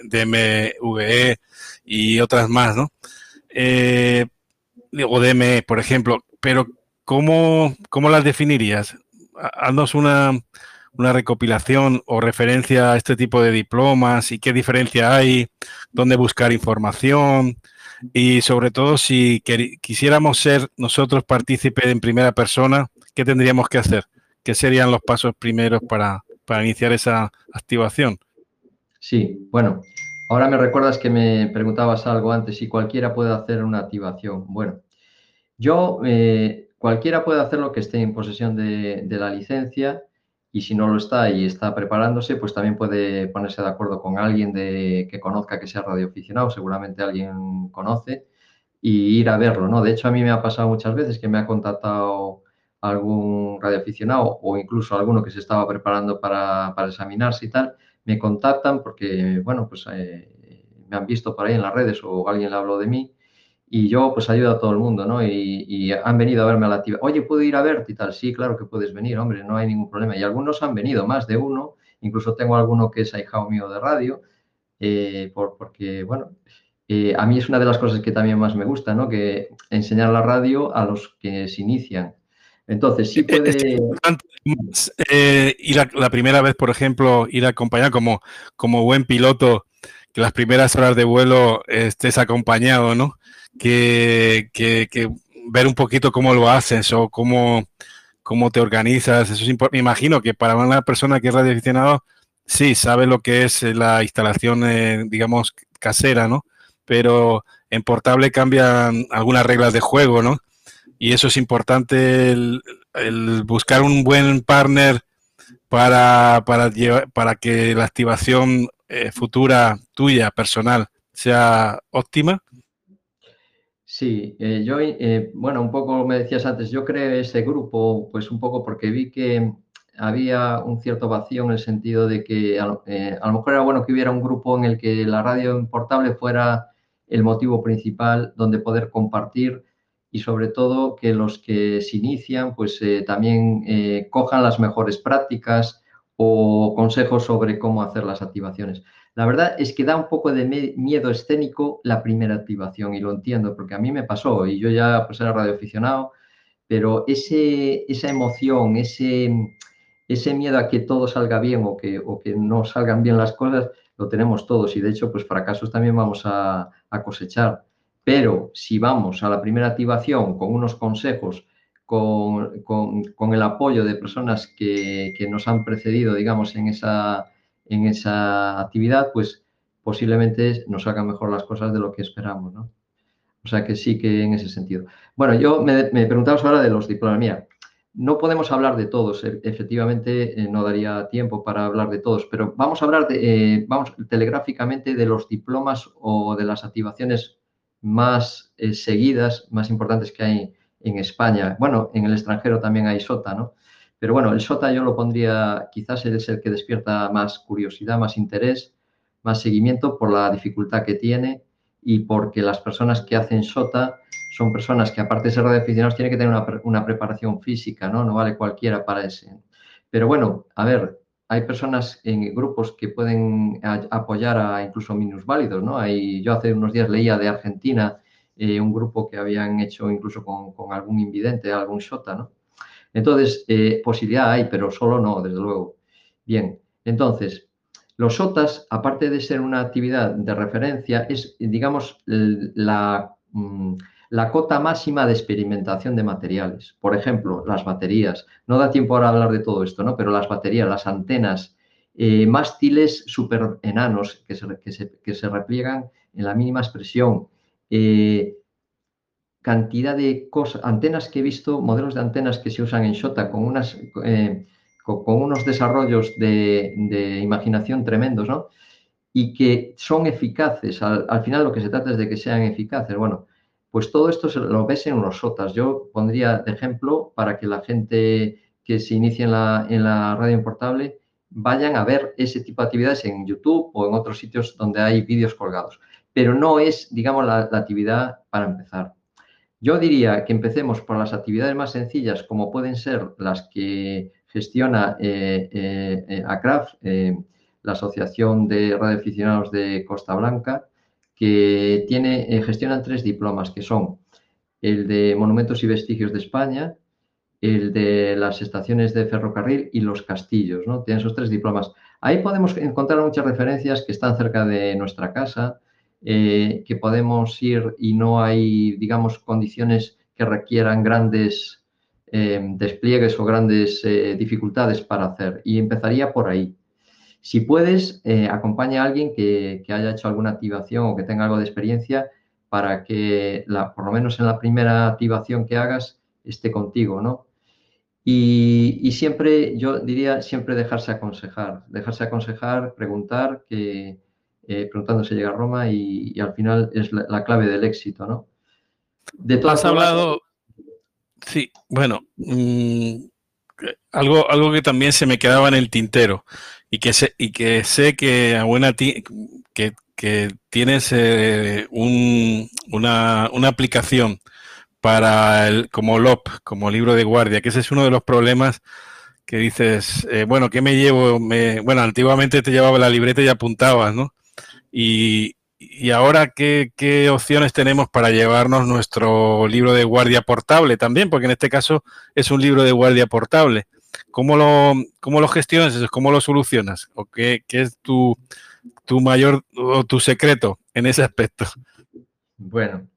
DMVE y otras más, ¿no? Eh, o DME, por ejemplo, pero ¿cómo, cómo las definirías? Haznos una, una recopilación o referencia a este tipo de diplomas y qué diferencia hay, dónde buscar información y sobre todo si quisiéramos ser nosotros partícipes en primera persona, ¿qué tendríamos que hacer? ¿Qué serían los pasos primeros para, iniciar esa activación? Sí, bueno, ahora me recuerdas que me preguntabas algo antes, si cualquiera puede hacer una activación. Bueno, yo, eh, cualquiera puede hacer lo que esté en posesión de la licencia y si no lo está y está preparándose, pues también puede ponerse de acuerdo con alguien de, que conozca que sea radioaficionado, seguramente alguien conoce, y ir a verlo, ¿no? De hecho, a mí me ha pasado muchas veces que me ha contactado algún radioaficionado o incluso alguno que se estaba preparando para, examinarse y tal, me contactan porque, bueno, pues eh, me han visto por ahí en las redes o alguien le habló de mí y yo pues ayudo a todo el mundo, ¿no? Y, han venido a verme a la actividad. Oye, ¿puedo ir a verte y tal? Sí, claro que puedes venir, hombre, no hay ningún problema. Y algunos han venido, más de uno, incluso tengo alguno que es ahijado mío de radio, eh, por, porque, bueno, eh, a mí es una de las cosas que también más me gusta, ¿no? Que enseñar la radio a los que se inician. Entonces, sí puede... Eh, ir la primera vez, por ejemplo, ir acompañado como, como buen piloto, que las primeras horas de vuelo estés acompañado, ¿no? que, ver un poquito cómo lo haces o cómo, cómo te organizas. Eso es Me imagino que para una persona que es radioaficionado, sí, sabe lo que es la instalación, eh, digamos, casera, ¿no? Pero en portable cambian algunas reglas de juego, ¿no? Y eso es importante, el, buscar un buen partner para, para, para que la activación eh, futura tuya, personal, sea óptima Sí, eh, yo, eh, bueno, un poco me decías antes, yo creé ese grupo, pues un poco porque vi que había un cierto vacío en el sentido de que a, a, lo mejor era bueno que hubiera un grupo en el que la radio portable fuera el motivo principal donde poder compartir y sobre todo que los que se inician pues también cojan las mejores prácticas o consejos sobre cómo hacer las activaciones. La verdad es que da un poco de miedo escénico la primera activación y lo entiendo porque a mí me pasó y yo ya pues era radioaficionado, pero ese, esa emoción, ese, ese miedo a que todo salga bien o que, o que no salgan bien las cosas, lo tenemos todos y de hecho pues fracasos también vamos a, cosechar. Pero si vamos a la primera activación con unos consejos, con, con, el apoyo de personas que, que, nos han precedido, digamos, en esa, en esa actividad, pues posiblemente nos hagan mejor las cosas de lo que esperamos, ¿no? O sea que sí que en ese sentido. Bueno, yo me, me preguntabas ahora de los diplomas. Mira, no podemos hablar de todos, e, efectivamente eh, no daría tiempo para hablar de todos, pero vamos a hablar de, eh, vamos telegráficamente de los diplomas o de las activaciones más eh, seguidas, más importantes que hay en España. Bueno, en el extranjero también hay SOTA, ¿no? Pero bueno, el SOTA yo lo pondría, quizás es el que despierta más curiosidad, más interés, más seguimiento por la dificultad que tiene y porque las personas que hacen SOTA son personas que aparte de ser radioaficionados tienen que tener una, preparación física, ¿no? No vale cualquiera para ese. Pero bueno, a ver, hay personas en grupos que pueden apoyar a incluso minusválidos, ¿no? Hay, yo hace unos días leía de Argentina eh, un grupo que habían hecho incluso con, algún invidente, algún SOTA, ¿no? Entonces, eh, posibilidad hay, pero solo no, desde luego. Bien, entonces, los SOTAS, aparte de ser una actividad de referencia, es, digamos, la, mm, la cota máxima de experimentación de materiales. Por ejemplo, las baterías. No da tiempo ahora a hablar de todo esto, ¿no? Pero las baterías, las antenas, eh, mástiles súper enanos que se, que, se, repliegan en la mínima expresión. Eh, cantidad de cosas, antenas que he visto, modelos de antenas que se usan en Shota con, eh, unos desarrollos de, imaginación tremendos, ¿no? Y que son eficaces. Al, final lo que se trata es de que sean eficaces. Bueno, pues todo esto se lo ves en los SOTAS. Yo pondría de ejemplo para que la gente que se inicie en la, en la radio importable vayan a ver ese tipo de actividades en YouTube o en otros sitios donde hay vídeos colgados. Pero no es, digamos, la actividad para empezar. Yo diría que empecemos por las actividades más sencillas, como pueden ser las que gestiona eh, eh, ACRAF, la Asociación de Radioaficionados de Costa Blanca, que tiene, gestionan tres diplomas, que son el de Monumentos y Vestigios de España, el de las estaciones de ferrocarril y los castillos, ¿no? Tienen esos tres diplomas. Ahí podemos encontrar muchas referencias que están cerca de nuestra casa, eh, que podemos ir y no hay, digamos, condiciones que requieran grandes eh, despliegues o grandes eh, dificultades para hacer. Y empezaría por ahí. Si puedes, acompaña a alguien que, que, haya hecho alguna activación o que tenga algo de experiencia para que, la, por lo menos en la primera activación que hagas, esté contigo, ¿no? Y, siempre, yo diría, siempre dejarse aconsejar, dejarse aconsejar, preguntar, que eh, preguntando se llega a Roma y, al final es la, clave del éxito, ¿no? De Has hablado, sí, bueno, mm, algo, algo que también se me quedaba en el tintero y que sé, y que, sé que a buena que, que tienes eh, una, una aplicación para el, como LOP, como libro de guardia, que ese es uno de los problemas que dices, eh, bueno, ¿qué me llevo? bueno, antiguamente te llevaba la libreta y apuntabas, ¿no? Y, ahora, ¿qué, opciones tenemos para llevarnos nuestro libro de guardia portable también? Porque en este caso es un libro de guardia portable. ¿Cómo lo, cómo lo gestionas? ¿Cómo lo solucionas? ¿O qué, qué es tu, tu mayor o tu secreto en ese aspecto? Bueno,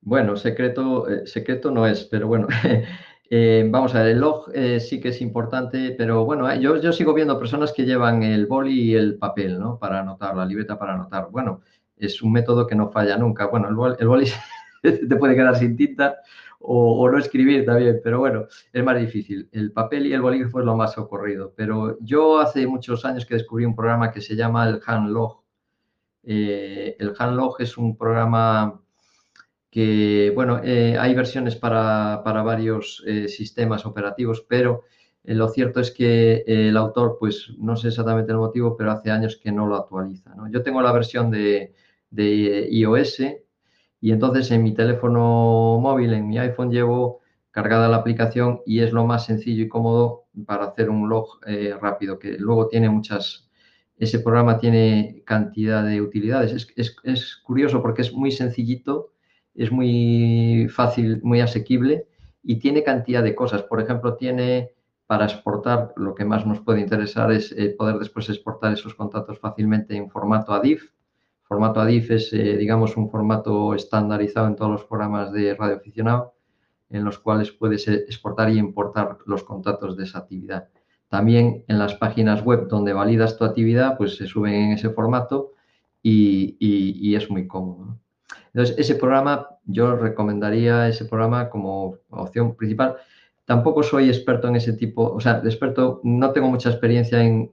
bueno, secreto, eh, secreto no es, pero bueno, eh, vamos a ver, el log eh, sí que es importante, pero bueno, yo, yo sigo viendo personas que llevan el boli y el papel, ¿no? Para anotar, la libreta para anotar. Bueno, es un método que no falla nunca. Bueno, el boli, te puede quedar sin tinta o, no escribir también, pero bueno, es más difícil. El papel y el bolígrafo es lo más ocurrido, pero yo hace muchos años que descubrí un programa que se llama el HandLog. el HandLog es un programa que, bueno, eh, hay versiones para, varios eh, sistemas operativos, pero eh, lo cierto es que el autor, pues no sé exactamente el motivo, pero hace años que no lo actualiza. Yo tengo la versión de, de, iOS y entonces en mi teléfono móvil, en mi iPhone, llevo cargada la aplicación y es lo más sencillo y cómodo para hacer un log rápido, que luego tiene muchas... Ese programa tiene cantidad de utilidades. Es, es, es curioso porque es muy sencillito es muy fácil, muy asequible y tiene cantidad de cosas. Por ejemplo, tiene para exportar, lo que más nos puede interesar es eh, poder después exportar esos contactos fácilmente en formato ADIF. Formato ADIF es, eh, digamos, un formato estandarizado en todos los programas de radio aficionado en los cuales puedes eh, exportar y importar los contactos de esa actividad. También en las páginas web donde validas tu actividad, pues se suben en ese formato y, y es muy cómodo. Entonces, ese programa, yo recomendaría ese programa como opción principal. Tampoco soy experto en ese tipo, o sea, experto, no tengo mucha experiencia en,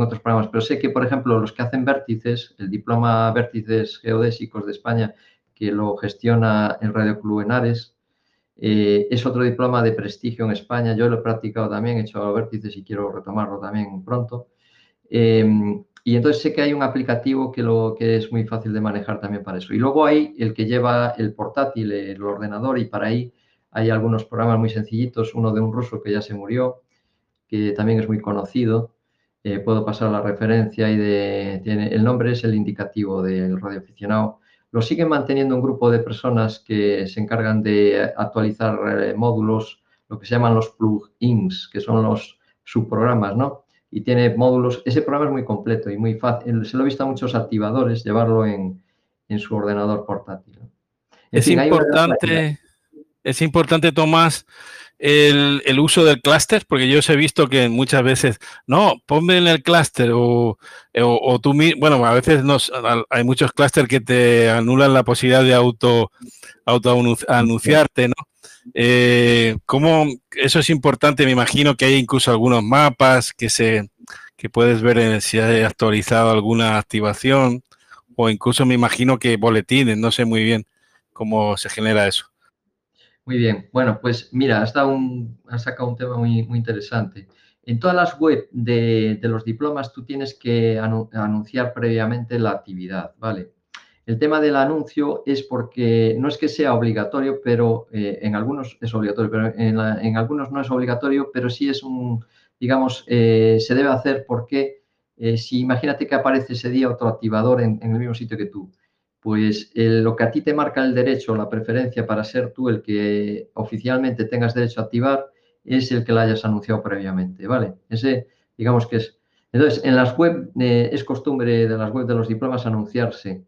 otros programas, pero sé que, por ejemplo, los que hacen vértices, el diploma Vértices Geodésicos de España, que lo gestiona el Radio Club Henares, eh, es otro diploma de prestigio en España. Yo lo he practicado también, he hecho vértices y quiero retomarlo también pronto. Eh, y entonces sé que hay un aplicativo que, lo, que es muy fácil de manejar también para eso. Y luego hay el que lleva el portátil, el ordenador, y para ahí hay algunos programas muy sencillitos, uno de un ruso que ya se murió, que también es muy conocido. Eh, puedo pasar la referencia y de, tiene, el nombre es el indicativo del radioaficionado. Lo siguen manteniendo un grupo de personas que se encargan de actualizar eh, módulos, lo que se llaman los plugins, que son los subprogramas, ¿no? Y tiene módulos. Ese programa es muy completo y muy fácil. Se lo he visto a muchos activadores llevarlo en, su ordenador portátil. Es importante, es importante, Tomás, el, uso del clúster, porque yo os he visto que muchas veces, no, ponme en el clúster o, o, tú, bueno, a veces nos, hay muchos clústeres que te anulan la posibilidad de auto, auto anunciarte, ¿no? Eh, ¿cómo, eso es importante, me imagino que hay incluso algunos mapas que se que puedes ver si hay actualizado alguna activación o incluso me imagino que boletines, no sé muy bien cómo se genera eso. Muy bien, bueno, pues mira, has, un, sacado un tema muy, muy interesante. En todas las web de, los diplomas tú tienes que anunciar previamente la actividad, ¿vale? El tema del anuncio es porque no es que sea obligatorio, pero eh, en algunos es obligatorio, pero en, algunos no es obligatorio, pero sí es un, digamos, eh, se debe hacer porque eh, si imagínate que aparece ese día otro activador en, el mismo sitio que tú, pues lo que a ti te marca el derecho, la preferencia para ser tú el que oficialmente tengas derecho a activar, es el que la hayas anunciado previamente, ¿vale? Ese, digamos que es. Entonces, en las web es costumbre de las web de los diplomas anunciarse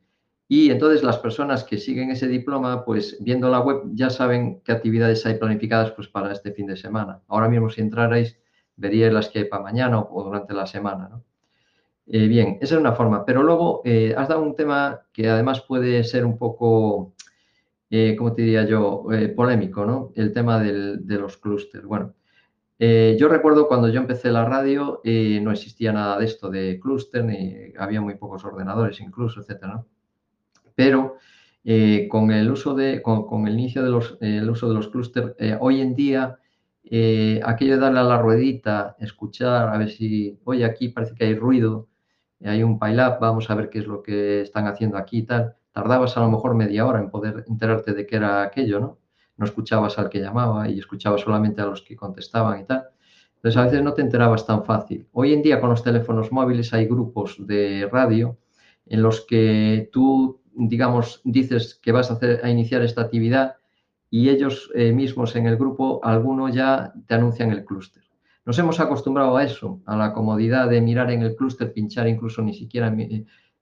y entonces las personas que siguen ese diploma, pues viendo la web ya saben qué actividades hay planificadas pues para este fin de semana. Ahora mismo si entrarais veríais las que hay para mañana o, durante la semana. ¿no? Eh, bien, esa es una forma. Pero luego eh, has dado un tema que además puede ser un poco, eh, ¿cómo te diría yo?, polémico, ¿no? El tema de los clústeres. Bueno, yo recuerdo cuando yo empecé la radio no existía nada de esto de clúster, ni había muy pocos ordenadores incluso, etcétera, ¿no? Pero eh, con el uso de, con, el inicio del de uso de los clústeres, eh, hoy en día, eh, aquello de darle a la ruedita, escuchar, a ver si, oye, aquí parece que hay ruido, hay un pile-up, vamos a ver qué es lo que están haciendo aquí y tal, tardabas a lo mejor media hora en poder enterarte de qué era aquello, ¿no? No escuchabas al que llamaba y escuchabas solamente a los que contestaban y tal. Entonces, a veces no te enterabas tan fácil. Hoy en día, con los teléfonos móviles, hay grupos de radio en los que tú digamos, dices que vas a, iniciar esta actividad y ellos eh, mismos en el grupo, alguno ya te anuncian el clúster. Nos hemos acostumbrado a eso, a la comodidad de mirar en el clúster, pinchar, incluso ni siquiera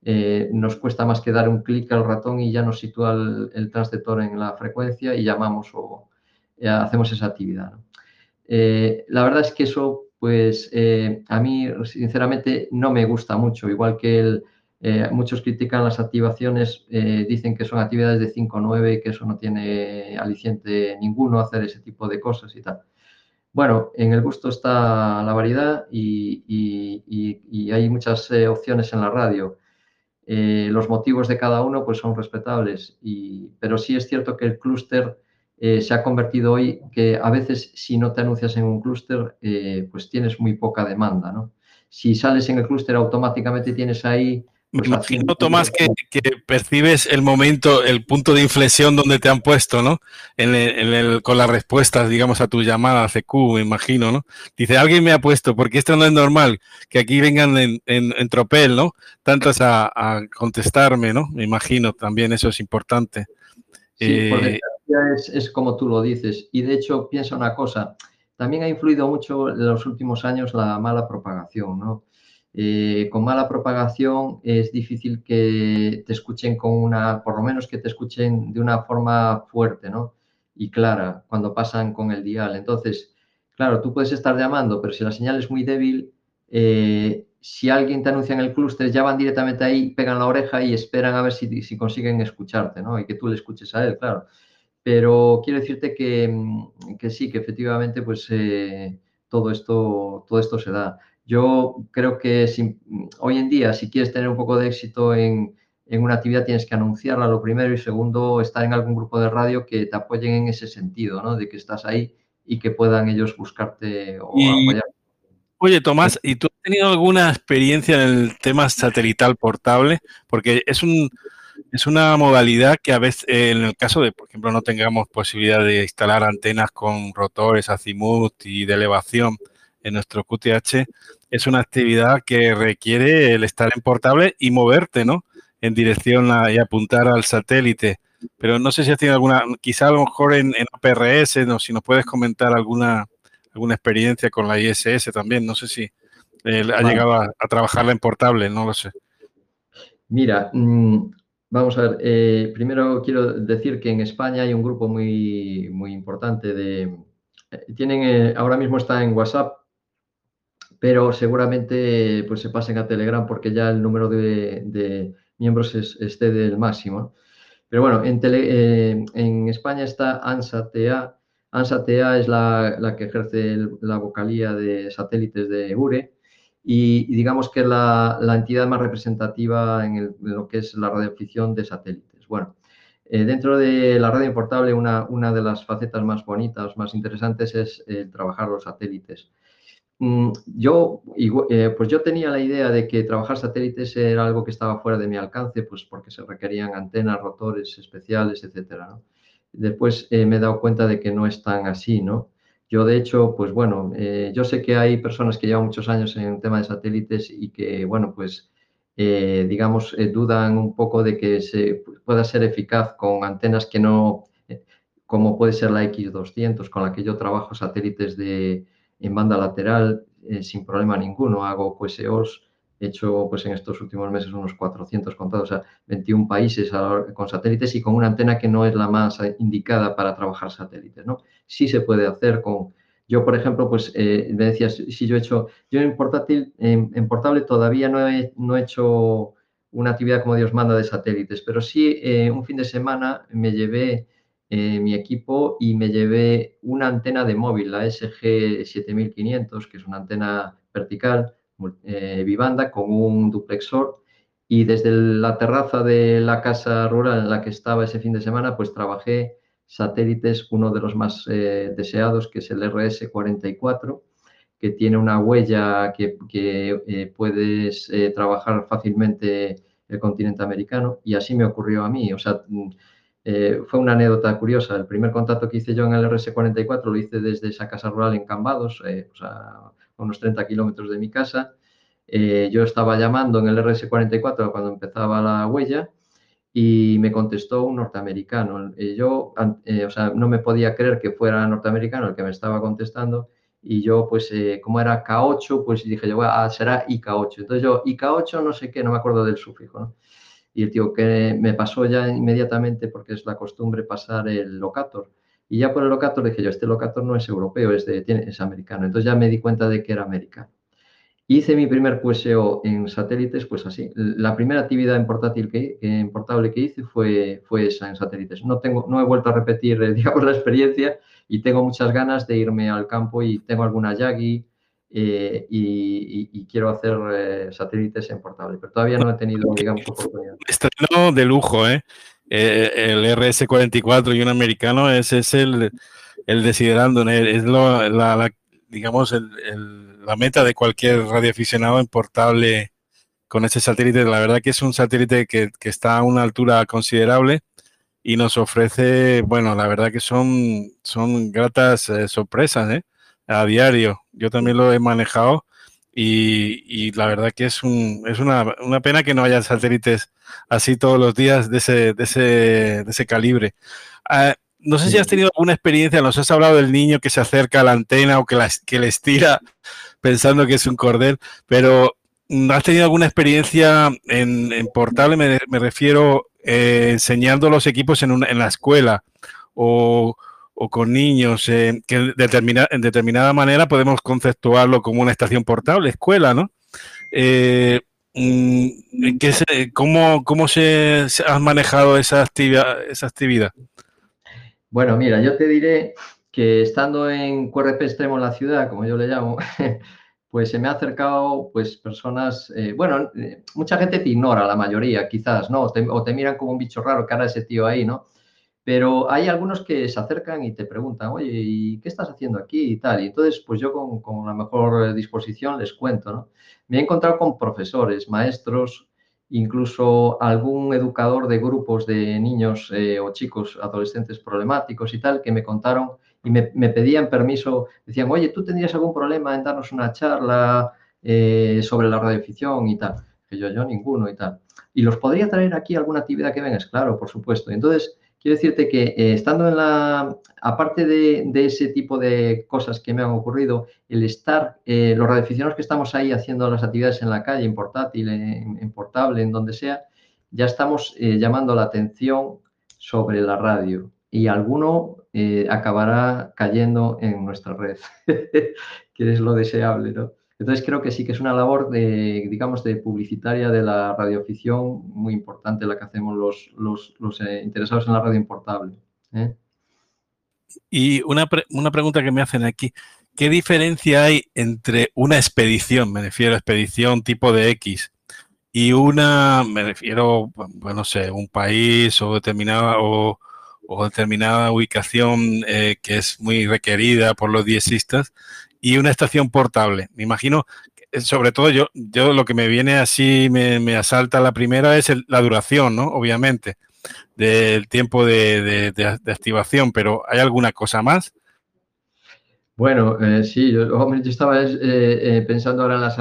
eh, nos cuesta más que dar un clic al ratón y ya nos sitúa el, el transceptor en la frecuencia y llamamos o eh, hacemos esa actividad. la verdad es que eso, pues a mí sinceramente no me gusta mucho, igual que el, eh, muchos critican las activaciones, eh, dicen que son actividades de 5 o 9, que eso no tiene aliciente ninguno hacer ese tipo de cosas y tal. Bueno, en el gusto está la variedad y, hay muchas eh, opciones en la radio. los motivos de cada uno pues son respetables, pero sí es cierto que el clúster se ha convertido hoy que a veces si no te anuncias en un clúster pues tienes muy poca demanda. ¿no? Si sales en el clúster automáticamente tienes ahí imagino, Tomás, que, percibes el momento, el punto de inflexión donde te han puesto, ¿no? En con las respuestas, digamos, a tu llamada CQ, me imagino, ¿no? Dice, alguien me ha puesto, porque esto no es normal, que aquí vengan en, tropel, ¿no? Tantos a, contestarme, ¿no? Me imagino, también eso es importante. Sí, porque eh, es, es como tú lo dices. Y de hecho, piensa una cosa, también ha influido mucho en los últimos años la mala propagación, ¿no? Eh, con mala propagación es difícil que te escuchen con una, por lo menos que te escuchen de una forma fuerte, ¿no? Y clara cuando pasan con el dial. Entonces, claro, tú puedes estar llamando, pero si la señal es muy débil, eh, si alguien te anuncia en el clúster, ya van directamente ahí, pegan la oreja y esperan a ver si, si, consiguen escucharte, ¿no? Y que tú le escuches a él, claro. Pero quiero decirte que, que sí, que efectivamente, pues eh, todo, esto, todo esto se da. Yo creo que hoy en día, si quieres tener un poco de éxito en, una actividad, tienes que anunciarla, lo primero, y segundo, estar en algún grupo de radio que te apoyen en ese sentido, ¿no? De que estás ahí y que puedan ellos buscarte o apoyarte. Oye, Tomás, ¿y tú has tenido alguna experiencia en el tema satelital portable? Porque es un es una modalidad que a veces, en el caso de, por ejemplo, no tengamos posibilidad de instalar antenas con rotores azimut y de elevación, en nuestro QTH, es una actividad que requiere el estar en portable y moverte, ¿no? En dirección y apuntar al satélite. Pero no sé si has tenido alguna, quizá a lo mejor en, en APRS, ¿no? si nos puedes comentar alguna, alguna experiencia con la ISS también. No sé si eh, ha llegado a, trabajarla en portable, no lo sé. Mira, mm, vamos a ver. Eh, primero quiero decir que en España hay un grupo muy, muy importante de. Eh, tienen, ahora mismo está en WhatsApp pero seguramente pues, se pasen a Telegram porque ya el número de, miembros es, esté del máximo. Pero bueno, en, eh, en España está ANSA-TA. ANSA-TA es la, que ejerce la vocalía de satélites de URE y, digamos que es la, entidad más representativa en, lo que es la radioafición de satélites. Bueno, eh, dentro de la radio importable, una, una de las facetas más bonitas, más interesantes es trabajar los satélites. Mm, yo, eh, pues yo tenía la idea de que trabajar satélites era algo que estaba fuera de mi alcance, pues porque se requerían antenas, rotores especiales, etcétera. Después eh, me he dado cuenta de que no es tan así, ¿no? Yo, de hecho, pues bueno, eh, yo sé que hay personas que llevan muchos años en el tema de satélites y que, bueno, pues, digamos, dudan un poco de que se pueda ser eficaz con antenas que no, como puede ser la X200, con la que yo trabajo satélites de, en banda lateral eh, sin problema ninguno. Hago QSOs, he hecho pues en estos últimos meses unos 400 contados, sea, 21 países con satélites y con una antena que no es la más indicada para trabajar satélites, ¿no? Sí se puede hacer con... Yo, por ejemplo, pues eh, me decías, si yo he hecho, yo en portátil, en, portable todavía no he, no he hecho una actividad como Dios manda de satélites, pero sí eh, un fin de semana me llevé eh, mi equipo y me llevé una antena de móvil, la SG7500, que es una antena vertical, eh, con un duplexor. Y desde la terraza de la casa rural en la que estaba ese fin de semana, pues trabajé satélites, uno de los más eh, deseados, que es el RS-44, que tiene una huella que, que puedes trabajar fácilmente el continente americano. Y así me ocurrió a mí. O sea, eh, fue una anécdota curiosa. El primer contacto que hice yo en el RS-44 lo hice desde esa casa rural en Cambados, eh, a unos 30 kilómetros de mi casa. Eh, yo estaba llamando en el RS-44 cuando empezaba la huella y me contestó un norteamericano. yo, o sea, no me podía creer que fuera norteamericano el que me estaba contestando y yo, pues, como era K8, pues dije yo, ah, será IK8. Entonces yo, IK8, no sé qué, no me acuerdo del sufijo, ¿no? Y el tío que me pasó ya inmediatamente, porque es la costumbre pasar el locator. Y ya por el locator dije yo, este locator no es europeo, es, de, es americano. Entonces ya me di cuenta de que era americano. Hice mi primer QSO en satélites, pues así. La primera actividad en portátil que, en portable que hice fue, fue esa en satélites. No, tengo, no he vuelto a repetir, digamos, la experiencia y tengo muchas ganas de irme al campo y tengo alguna Yagi, eh, y, quiero hacer eh, satélites en portable, pero todavía no he tenido, digamos, oportunidad. Estreno de lujo, ¿eh? ¿eh? el RS-44 y un americano, ese es el, el desiderando, es la, digamos, la meta de cualquier radioaficionado en portable con ese satélite. La verdad que es un satélite que, que está a una altura considerable y nos ofrece, bueno, la verdad que son, son gratas sorpresas, ¿eh? A diario. Yo también lo he manejado y, la verdad que es, un, es una, una, pena que no haya satélites así todos los días de ese, de ese, de ese calibre. Ah, no sé si has tenido alguna experiencia, nos has hablado del niño que se acerca a la antena o que, la, que le estira pensando que es un cordel, pero ¿has tenido alguna experiencia en, en portable? Me, me refiero eh, enseñando los equipos en, una, en la escuela o, o con niños, eh, que determina, en determinada manera podemos conceptuarlo como una estación portable, escuela, ¿no? Eh, mm, cómo, ¿Cómo se, has manejado esa actividad, esa actividad? Bueno, mira, yo te diré que estando en QRP extremo en la ciudad, como yo le llamo, pues se me ha acercado pues personas, eh, bueno, mucha gente te ignora, la mayoría quizás, ¿no? o te miran como un bicho raro, cara ese tío ahí, ¿no? Pero hay algunos que se acercan y te preguntan, oye, ¿y qué estás haciendo aquí y tal? Y entonces, pues yo con, la mejor disposición les cuento, ¿no? Me he encontrado con profesores, maestros, incluso algún educador de grupos de niños eh, o chicos, adolescentes problemáticos y tal, que me contaron y me, pedían permiso, decían, oye, ¿tú tendrías algún problema en darnos una charla eh, sobre la radioficción y tal? Que yo, yo ninguno y tal. ¿Y los podría traer aquí alguna actividad que vengas? Claro, por supuesto. Entonces, quiero decirte que eh, estando en la, aparte de, ese tipo de cosas que me han ocurrido, el estar, eh, los radioaficionados que estamos ahí haciendo las actividades en la calle, en portátil, en, portable, en donde sea, ya estamos eh, llamando la atención sobre la radio y alguno acabará cayendo en nuestra red, que es lo deseable, ¿no? Entonces creo que sí que es una labor de, digamos, de publicitaria de la radioafición muy importante la que hacemos los, los, eh, interesados en la radio importable. ¿eh? Y una, una, pregunta que me hacen aquí. ¿Qué diferencia hay entre una expedición, me refiero a expedición tipo de X, y una, me refiero, bueno, no sé, un país o determinada, o, determinada ubicación eh, que es muy requerida por los diesistas y una estación portable. Me imagino, sobre todo yo, yo lo que me viene así, me, asalta la primera es la duración, ¿no? Obviamente, del tiempo de, activación, pero ¿hay alguna cosa más? Bueno, eh, sí, yo, estaba eh, eh, pensando ahora en las,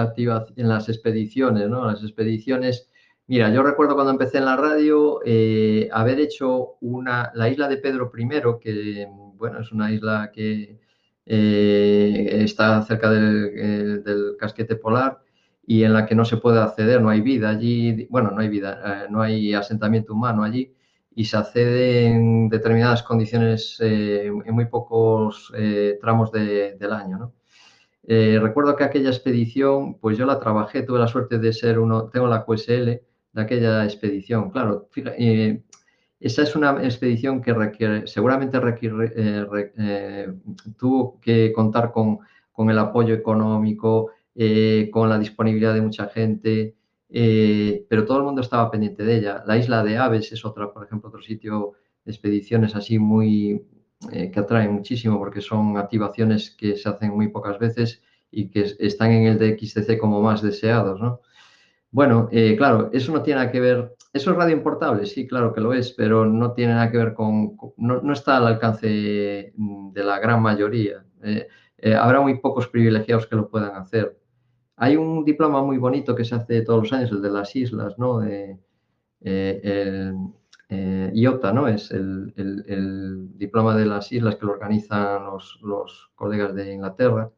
en las expediciones, ¿no? Las expediciones Mira, yo recuerdo cuando empecé en la radio eh, haber hecho una, la isla de Pedro I, que bueno, es una isla que eh, está cerca eh, del, casquete polar y en la que no se puede acceder, no hay vida allí, bueno, no hay vida, no hay asentamiento humano allí y se accede en determinadas condiciones en muy pocos tramos del año, ¿no? recuerdo que aquella expedición, pues yo la trabajé, tuve la suerte de ser uno, tengo la QSL, de aquella expedición. Claro, eh, esa es una expedición que requiere, seguramente eh, eh, tuvo que contar con, el apoyo económico, con la disponibilidad de mucha gente, pero todo el mundo estaba pendiente de ella. La isla de Aves es otra, por ejemplo, otro sitio de expediciones así muy que atraen muchísimo porque son activaciones que se hacen muy pocas veces y que están en el DXCC como más deseados, ¿no? Bueno, eh, claro, eso no tiene nada que ver, eso es radio importable, sí, claro que lo es, pero no tiene nada que ver con, no, está al alcance mm, de la gran mayoría. Eh, eh, habrá muy pocos privilegiados que lo puedan hacer. Hay un diploma muy bonito que se hace todos los años, el de las islas, ¿no? el, IOTA, ¿no? Es el, diploma de las islas que lo organizan los, los colegas de Inglaterra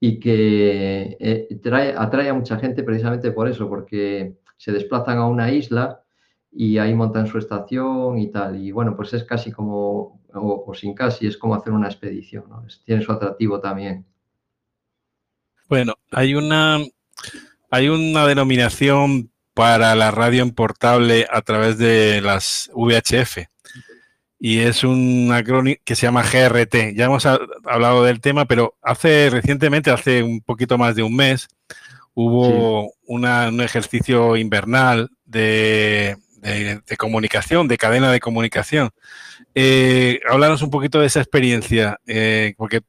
y que eh, atrae a mucha gente precisamente por eso, porque se desplazan a una isla y ahí montan su estación y tal. Y bueno, pues es casi como, o, sin casi, es como hacer una expedición, tiene su atractivo también. Bueno, hay una, hay una denominación para la radio en portable a través de las VHF y es un acrónimo que se llama GRT. Ya hemos hablado del tema, pero hace recientemente, hace un poquito más de un mes, hubo un ejercicio invernal de, comunicación, de cadena de comunicación. Eh, háblanos un poquito de esa experiencia, eh, porque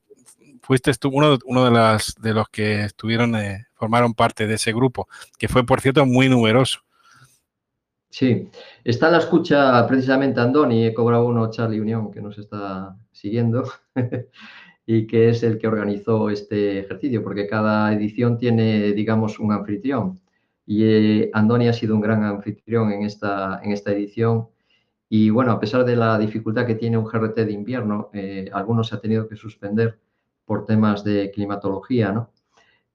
fuiste tú uno, uno de, las, de los que estuvieron, eh, formaron parte de ese grupo, que fue, por cierto, muy numeroso. Sí, está en la escucha precisamente Andoni, Eco Bravo 1 Charlie Unión, que nos está siguiendo y que es el que organizó este ejercicio, porque cada edición tiene, digamos, un anfitrión. Y eh, Andoni ha sido un gran anfitrión en esta, en esta edición. Y bueno, a pesar de la dificultad que tiene un GRT de invierno, eh, algunos se ha tenido que suspender por temas de climatología, ¿no?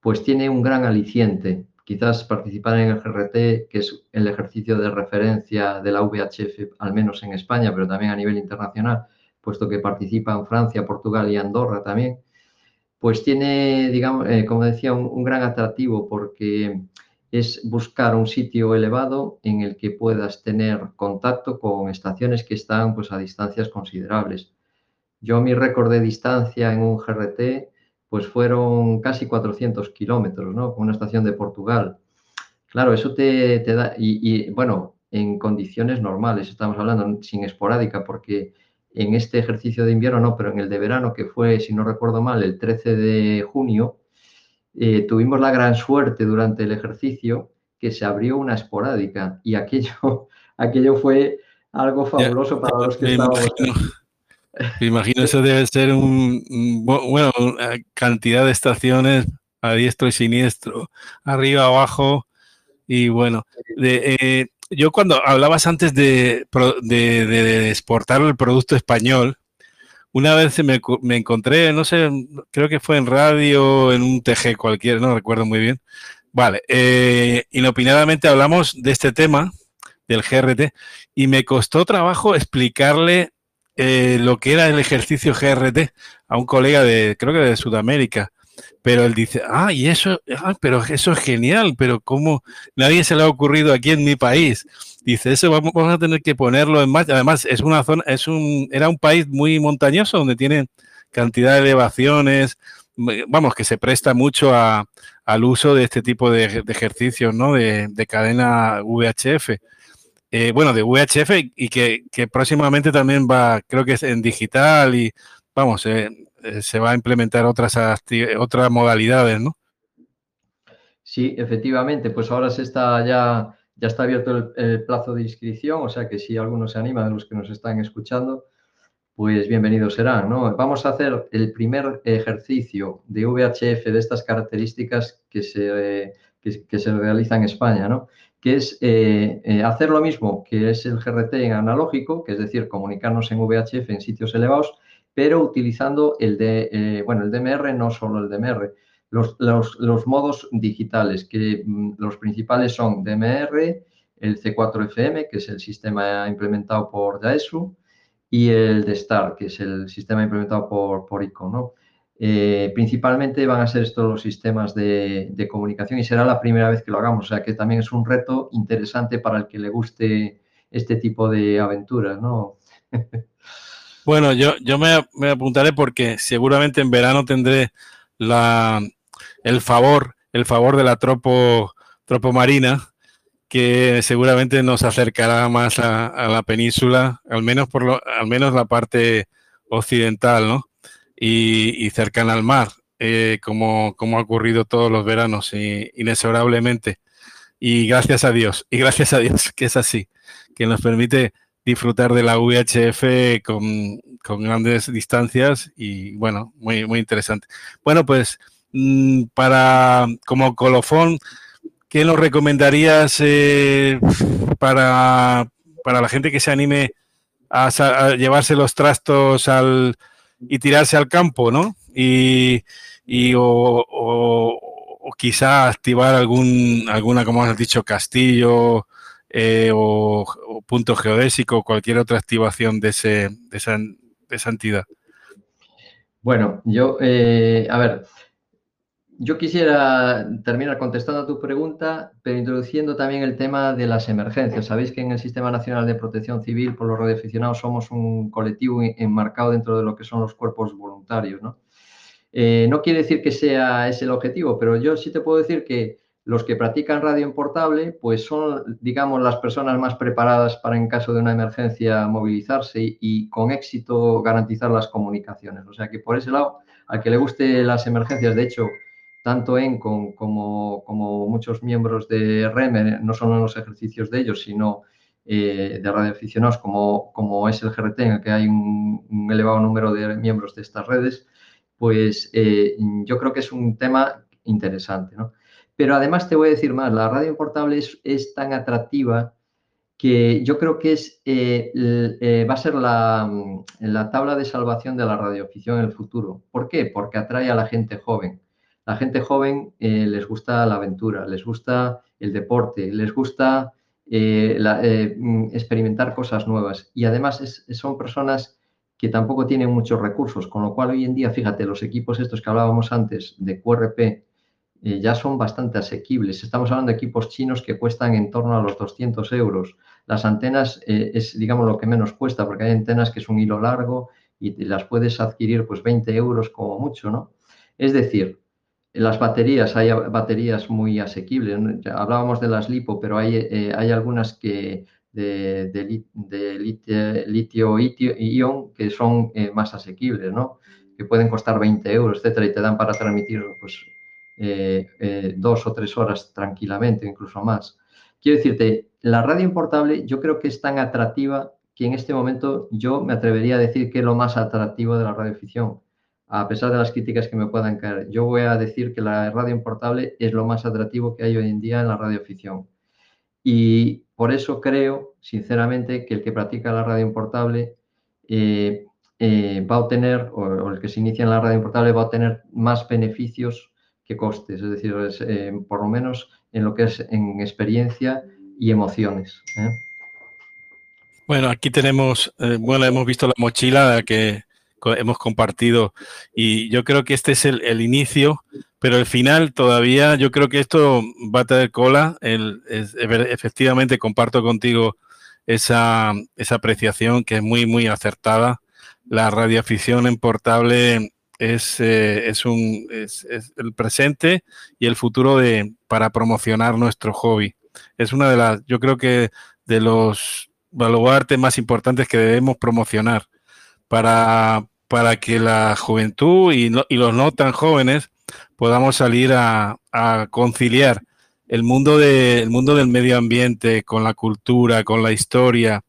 Pues tiene un gran aliciente quizás participar en el GRT, que es el ejercicio de referencia de la VHF, al menos en España, pero también a nivel internacional, puesto que participa en Francia, Portugal y Andorra también, pues tiene, digamos, eh, como decía, un, gran atractivo porque es buscar un sitio elevado en el que puedas tener contacto con estaciones que están pues, a distancias considerables. Yo mi récord de distancia en un GRT pues fueron casi 400 kilómetros, ¿no? Con una estación de Portugal. Claro, eso te, da, y, bueno, en condiciones normales, estamos hablando sin esporádica, porque en este ejercicio de invierno no, pero en el de verano, que fue, si no recuerdo mal, el 13 de junio, eh, tuvimos la gran suerte durante el ejercicio que se abrió una esporádica y aquello, aquello fue algo fabuloso para los que estábamos. Imagino eso debe ser un, bueno, una cantidad de estaciones a diestro y siniestro, arriba, abajo, y bueno, eh, yo cuando hablabas antes de, exportar el producto español, una vez me, me, encontré, no sé, creo que fue en radio, en un TG cualquiera, no recuerdo muy bien. Vale, eh, inopinadamente hablamos de este tema, del GRT, y me costó trabajo explicarle eh, lo que era el ejercicio GRT a un colega de, creo que de Sudamérica. Pero él dice, ah, y eso, ah, pero eso es genial, pero ¿cómo nadie se le ha ocurrido aquí en mi país? Dice, eso vamos, a tener que ponerlo en marcha. Además, es una zona, es un, era un país muy montañoso donde tiene cantidad de elevaciones, vamos, que se presta mucho al uso de este tipo de, ejercicios, ¿no? De, de cadena VHF. Eh, bueno, de VHF y que, próximamente también va, creo que es en digital y vamos, eh, eh, se va a implementar otras, otras modalidades, ¿no? Sí, efectivamente, pues ahora se está ya, ya está abierto el, plazo de inscripción, o sea que si alguno se anima de los que nos están escuchando, pues bienvenidos serán, ¿no? Vamos a hacer el primer ejercicio de VHF de estas características que se, que, se realiza en España, ¿no? Que es eh, eh, hacer lo mismo que es el GRT en analógico, que es decir, comunicarnos en VHF en sitios elevados, pero utilizando el de, eh, bueno, el DMR, no solo el DMR, los, los, modos digitales, que mm, los principales son DMR, el C4FM, que es el sistema implementado por Daesu, y el de STAR, que es el sistema implementado por, por. Eh, principalmente van a ser estos los sistemas de, comunicación y será la primera vez que lo hagamos, o sea que también es un reto interesante para el que le guste este tipo de aventuras, ¿no? bueno, yo, yo me, apuntaré porque seguramente en verano tendré la, el favor, el favor de la tropo, tropo marina que seguramente nos acercará más a, la península, al menos por lo, al menos la parte occidental, ¿no? Y, cercana al mar, eh, como, como, ha ocurrido todos los veranos, y, inexorablemente. Y gracias a Dios, y gracias a Dios que es así, que nos permite disfrutar de la VHF con, con grandes distancias y bueno, muy, muy interesante. Bueno, pues mm, para como colofón, ¿Qué nos recomendarías eh, para, la gente que se anime a, llevarse los trastos al, y tirarse al campo, ¿no? Y, o, quizá activar algún, alguna, como has dicho, castillo eh, o, punto geodésico, cualquier otra activación de, ese, de, esa, de esa entidad. Bueno, yo, eh, a ver, yo quisiera terminar contestando a tu pregunta, pero introduciendo también el tema de las emergencias. Sabéis que en el Sistema Nacional de Protección Civil, por los radioaficionados, somos un colectivo enmarcado dentro de lo que son los cuerpos voluntarios. ¿no? Eh, no quiere decir que sea ese el objetivo, pero yo sí te puedo decir que los que practican radio en portable, pues son, digamos, las personas más preparadas para en caso de una emergencia movilizarse y con éxito garantizar las comunicaciones. O sea que por ese lado, al que le guste las emergencias, de hecho, tanto ENCON como, muchos miembros de REME, no solo en los ejercicios de ellos, sino eh, de radioaficionados, como, como es el GRT, en el que hay un, elevado número de miembros de estas redes, pues eh, yo creo que es un tema interesante. ¿no? Pero además te voy a decir más, la radio importable es, es tan atractiva que yo creo que es, eh, va a ser la, la tabla de salvación de la radioafición en el futuro. ¿Por qué? Porque atrae a la gente joven la gente joven eh, les gusta la aventura, les gusta el deporte, les gusta eh, eh, mm, experimentar cosas nuevas y además son personas que tampoco tienen muchos recursos, con lo cual hoy en día, fíjate, los equipos estos que hablábamos antes de QRP ya son bastante asequibles. Estamos hablando de equipos chinos que cuestan en torno a los 200 euros. Las antenas es, digamos, lo que menos cuesta, porque hay antenas que es un hilo largo y las puedes adquirir pues 20 euros como mucho, ¿no? Es decir, las baterías, hay baterías muy asequibles. Hablábamos de las lipo, pero hay, eh, hay algunas que de, de, litio-ion que son eh, más asequibles, ¿no? Que pueden costar 20 euros, etcétera, y te dan para transmitir pues, eh, dos o tres horas tranquilamente, incluso más. Quiero decirte, la radio importable yo creo que es tan atractiva que en este momento yo me atrevería a decir que es lo más atractivo de la radioficción a pesar de las críticas que me puedan caer, yo voy a decir que la radio importable es lo más atractivo que hay hoy en día en la radioficción. Y por eso creo, sinceramente, que el que practica la radio importable eh, eh, va a obtener, o, el que se inicia en la radio importable va a obtener más beneficios que costes, es decir, eh, por lo menos en lo que es en experiencia y emociones. Bueno, aquí tenemos, bueno, hemos visto la mochila que hemos compartido y yo creo que este es el, inicio, pero el final todavía yo creo que esto va a tener cola. El, efectivamente comparto contigo esa, esa apreciación que es muy, muy acertada. La radioafición en portable es, eh, es, un, es, el presente y el futuro de, para promocionar nuestro hobby. Es una de las, yo creo que de los baluartes más importantes que debemos promocionar para, para que la juventud y, los no tan jóvenes podamos salir a, conciliar el mundo, de, mundo del medio ambiente con la cultura, con la historia,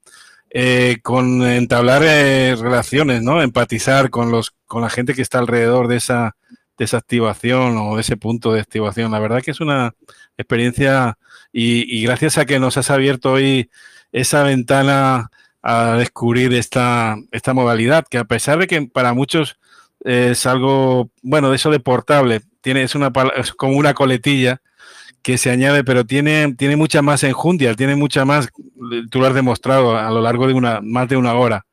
eh, con entablar eh, relaciones, ¿no? Empatizar con los con la gente que está alrededor de esa desactivación o de ese punto de activación. La verdad que es una experiencia y, gracias a que nos has abierto hoy esa ventana a descubrir esta, esta modalidad, que a pesar de que para muchos es algo, bueno, de eso de portable, tiene, es, una, es como una coletilla que se añade, pero tiene, tiene mucha más enjundia, tiene mucha más, tú lo has demostrado a lo largo de una, más de una hora,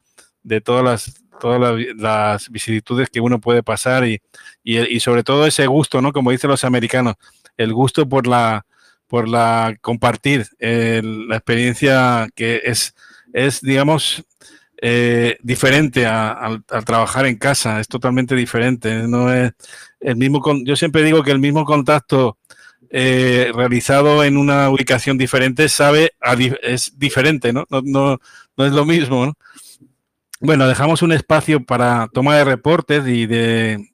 de todas las todas las, vicisitudes que uno puede pasar y, y, sobre todo ese gusto, ¿no? Como dicen los americanos, el gusto por la, por la compartir la experiencia que es, es digamos, eh, diferente al trabajar en casa, es totalmente diferente. No es el mismo yo siempre digo que el mismo contacto eh, realizado en una ubicación diferente sabe es diferente, ¿no? No, no, no es lo mismo, ¿no? Bueno, dejamos un espacio para toma de reportes y de,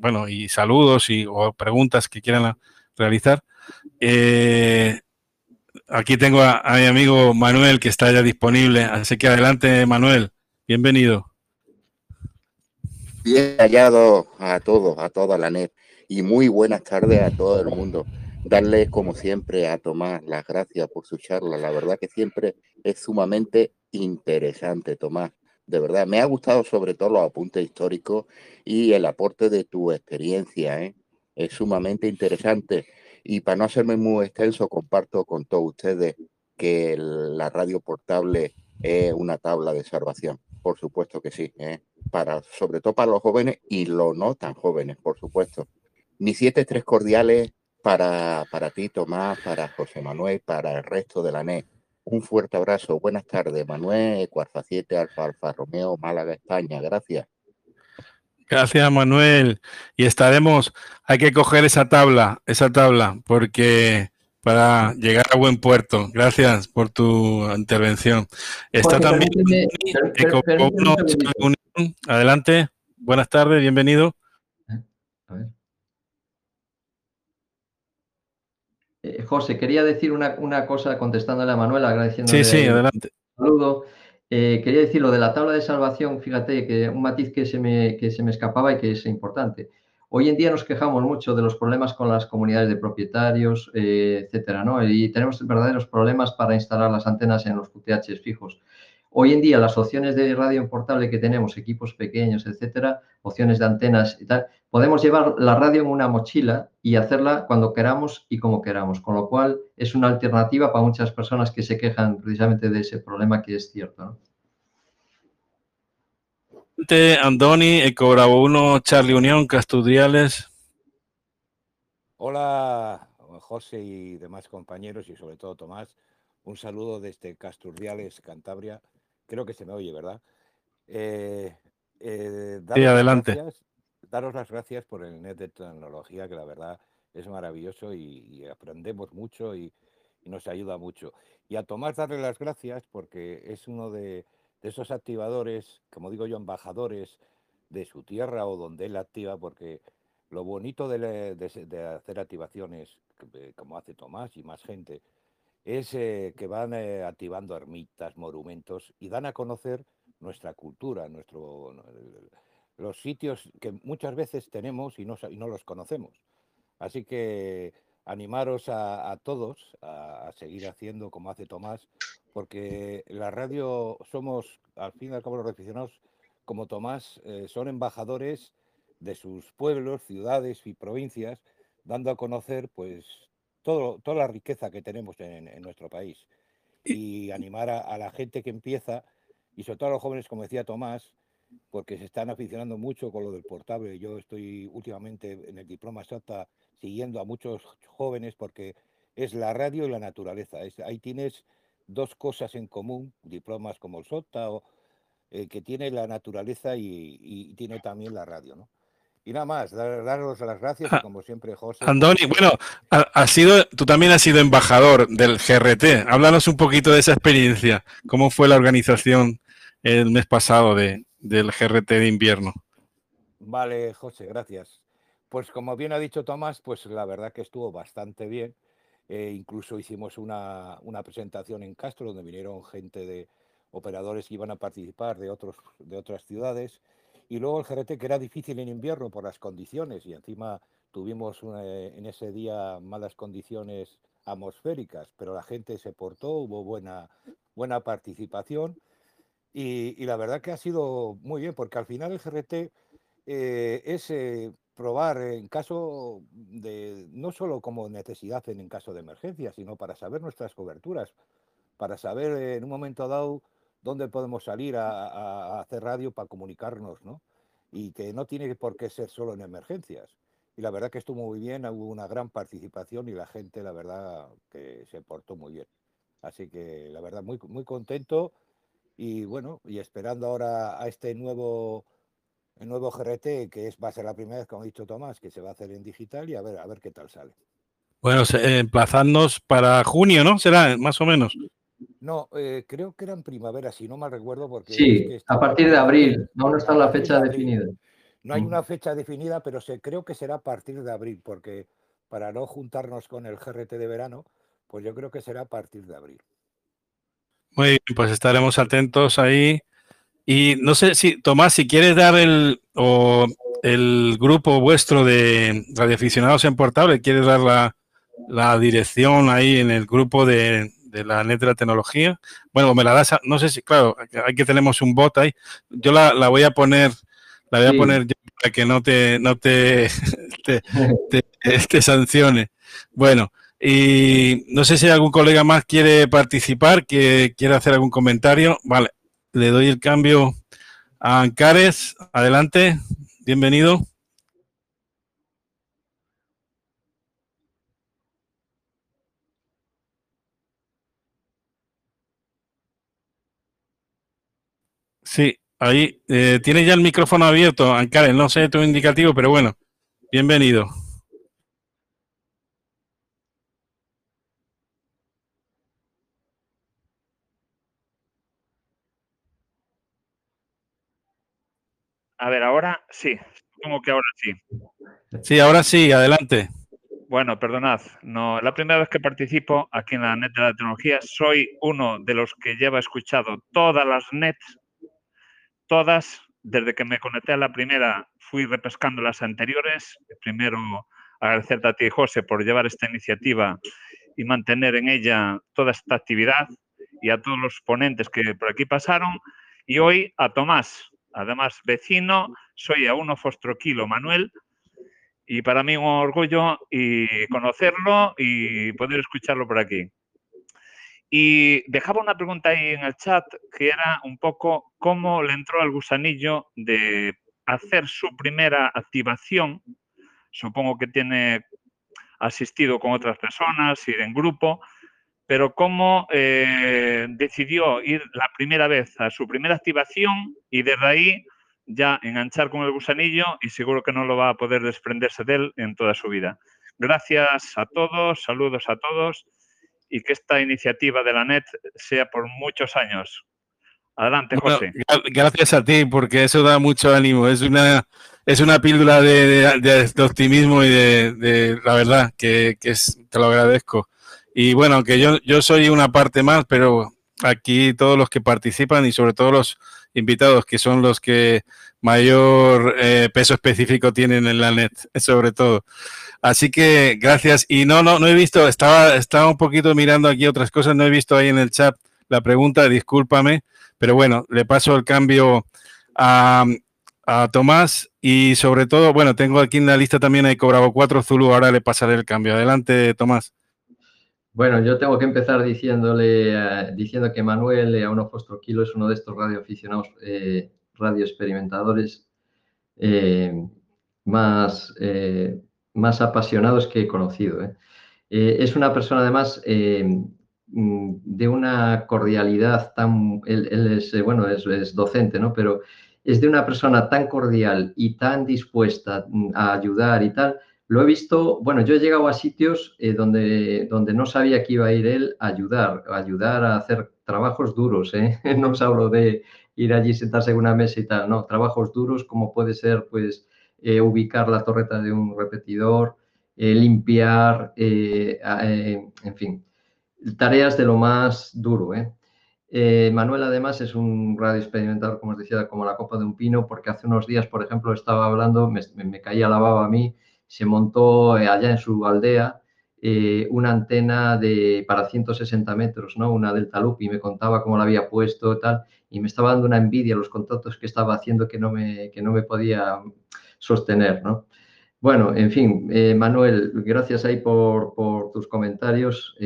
bueno, y saludos y, o preguntas que quieran realizar. Eh, aquí tengo a, mi amigo Manuel que está ya disponible, así que adelante Manuel, bienvenido. Bien hallado a todos, a toda la net y muy buenas tardes a todo el mundo. Darle como siempre a Tomás las gracias por su charla, la verdad que siempre es sumamente interesante, Tomás. De verdad, me ha gustado sobre todo los apuntes históricos y el aporte de tu experiencia. ¿eh? Es sumamente interesante. Y para no hacerme muy extenso, comparto con todos ustedes que la radio portable es una tabla de salvación. Por supuesto que sí. ¿eh? Para, sobre todo para los jóvenes y los no tan jóvenes, por supuesto. Mis siete tres cordiales para, para ti, Tomás, para José Manuel, para el resto de la NET un fuerte abrazo. Buenas tardes, Manuel, Cuarta 7, Alfa Alfa Romeo, Málaga, España. Gracias. Gracias, Manuel. Y estaremos, hay que coger esa tabla, esa tabla, porque para llegar a buen puerto. Gracias por tu intervención. Está también Adelante. Buenas tardes, bienvenido. A ver. Eh, José, quería decir una, cosa contestándole a Manuel, agradeciéndole sí, sí, adelante. saludo. Eh, quería decir lo de la tabla de salvación, fíjate que un matiz que se, me, que se me escapaba y que es importante. Hoy en día nos quejamos mucho de los problemas con las comunidades de propietarios, eh, etcétera, ¿no? Y tenemos verdaderos problemas para instalar las antenas en los QTH fijos. Hoy en día las opciones de radio portable que tenemos, equipos pequeños, etcétera, opciones de antenas y tal, podemos llevar la radio en una mochila y hacerla cuando queramos y como queramos, con lo cual es una alternativa para muchas personas que se quejan precisamente de ese problema que es cierto. Andoni, Eco Bravo 1, Charlie Unión, Castudiales. Hola, José y demás compañeros y sobre todo Tomás. Un saludo desde Casturdiales, Cantabria creo que se me oye, ¿verdad? Eh, eh, sí, adelante. daros las gracias por el net de tecnología, que la verdad es maravilloso y, aprendemos mucho y, nos ayuda mucho. Y a Tomás darle las gracias porque es uno de, esos activadores, como digo yo, embajadores de su tierra o donde él activa, porque lo bonito de, de hacer activaciones, como hace Tomás y más gente, es eh, que van eh, activando ermitas, monumentos y dan a conocer nuestra cultura, nuestro, los sitios que muchas veces tenemos y no, no los conocemos. Así que animaros a, todos a, seguir haciendo como hace Tomás, porque la radio somos, al fin y al cabo, los aficionados, como Tomás, eh, son embajadores de sus pueblos, ciudades y provincias, dando a conocer pues toda la riqueza que tenemos en, nuestro país y animar a, la gente que empieza y sobre todo a los jóvenes, como decía Tomás, porque se están aficionando mucho con lo del portable. Yo estoy últimamente en el diploma SATA siguiendo a muchos jóvenes porque es la radio y la naturaleza. ahí tienes dos cosas en común, diplomas como el SOTA, o, eh, que tiene la naturaleza y, y, tiene también la radio. ¿no? Y nada más, daros las gracias, ah, como siempre, José. Andoni, bueno, ha, sido, tú también has sido embajador del GRT. Háblanos un poquito de esa experiencia. ¿Cómo fue la organización el mes pasado de, del GRT de invierno. Vale, José, gracias. Pues como bien ha dicho Tomás, pues la verdad que estuvo bastante bien. Eh, incluso hicimos una, una, presentación en Castro donde vinieron gente de operadores que iban a participar de, otros, de otras ciudades. Y luego el GRT, que era difícil en invierno por las condiciones, y encima tuvimos eh, en ese día malas condiciones atmosféricas, pero la gente se portó, hubo buena, buena participación. Y, la verdad que ha sido muy bien, porque al final el GRT eh, es eh, probar en caso de, no solo como necesidad en, caso de emergencia, sino para saber nuestras coberturas, para saber en un momento dado dónde podemos salir a, hacer radio para comunicarnos, ¿no? Y que no tiene por qué ser solo en emergencias. Y la verdad que estuvo muy bien, hubo una gran participación y la gente, la verdad, que se portó muy bien. Así que, la verdad, muy, muy contento y bueno, y esperando ahora a este nuevo, el nuevo GRT, que es, va a ser la primera vez, como ha dicho Tomás, que se va a hacer en digital y a ver, a ver qué tal sale. Bueno, emplazarnos para junio, ¿no? Será más o menos. No, eh, creo que era en primavera, si no mal recuerdo, porque... Sí, a partir de abril, no está la fecha definida. No hay mm. una fecha definida, pero se, creo que será a partir de abril, porque para no juntarnos con el GRT de verano, pues yo creo que será a partir de abril. Muy bien, pues estaremos atentos ahí. Y no sé si, Tomás, si quieres dar el, o el grupo vuestro de radioaficionados en portable, quieres dar la, la dirección ahí en el grupo de, de la net de la tecnología. Bueno, me la das, no sé si, claro, hay que tenemos un bot ahí. Yo la, la voy a poner, la voy a poner yo para que no te, no te, te, te, sancione. Bueno, y no sé si algún colega más quiere participar, que quiere hacer algún comentario. Vale, le doy el cambio a Ancares. Adelante, bienvenido. Sí, ahí eh, tiene ya el micrófono abierto, Ancare, no sé tu indicativo, pero bueno, bienvenido. A ver, ahora sí, supongo que ahora sí. Sí, ahora sí, adelante. Bueno, perdonad, no, la primera vez que participo aquí en la net de la tecnología, soy uno de los que lleva escuchado todas las nets todas, desde que me conecté a la primera, fui repescando las anteriores. Primero, agradecerte a ti, José, por llevar esta iniciativa y mantener en ella toda esta actividad y a todos los ponentes que por aquí pasaron. Y hoy a Tomás, además vecino, soy a uno Fostroquilo Manuel, y para mí un orgullo y conocerlo y poder escucharlo por aquí. Y dejaba una pregunta ahí en el chat que era un poco cómo le entró al gusanillo de hacer su primera activación. Supongo que tiene asistido con otras personas, ir en grupo, pero cómo eh, decidió ir la primera vez a su primera activación y desde ahí ya enganchar con el gusanillo y seguro que no lo va a poder desprenderse de él en toda su vida. Gracias a todos, saludos a todos y que esta iniciativa de la NET sea por muchos años. Adelante, José. gracias a ti, porque eso da mucho ánimo. Es una, es una píldora de, optimismo y de, la verdad que, te lo agradezco. Y bueno, aunque yo, yo soy una parte más, pero aquí todos los que participan y sobre todo los invitados, que son los que mayor eh, peso específico tienen en la net, sobre todo. Así que gracias. Y no, no, no he visto, estaba, estaba un poquito mirando aquí otras cosas, no he visto ahí en el chat la pregunta, discúlpame, pero bueno, le paso el cambio a, a Tomás y sobre todo, bueno, tengo aquí en la lista también hay cobrado 4 Zulu, ahora le pasaré el cambio. Adelante, Tomás. Bueno, yo tengo que empezar diciéndole, eh, diciendo que Manuel eh, a uno Kilo es uno de estos radioaficionados, eh, radioexperimentadores eh, más, más apasionados que he conocido. ¿eh? Eh, es una persona además eh, mm, de una cordialidad tan, él, es, bueno, es, docente, ¿no? Pero es de una persona tan cordial y tan dispuesta mm, a ayudar y tal, Lo he visto, bueno, yo he llegado a sitios eh, donde, donde no sabía que iba a ir él a ayudar, a ayudar a hacer trabajos duros, ¿eh? No os hablo de ir allí, sentarse en una mesa y tal, no, trabajos duros como puede ser, pues, eh, ubicar la torreta de un repetidor, eh, limpiar, en fin, tareas de lo más duro, Manuel además es un radio experimental, como os decía, como la copa de un pino, porque hace unos días, por ejemplo, estaba hablando, me, me caía la baba a mí se montó eh, allá en su aldea eh, una antena de, para 160 metros, ¿no? Una Delta Loop y me contaba cómo la había puesto tal y me estaba dando una envidia los contactos que estaba haciendo que no me, que no me podía sostener, ¿no? Bueno, en fin, eh, Manuel, gracias ahí por, por tus comentarios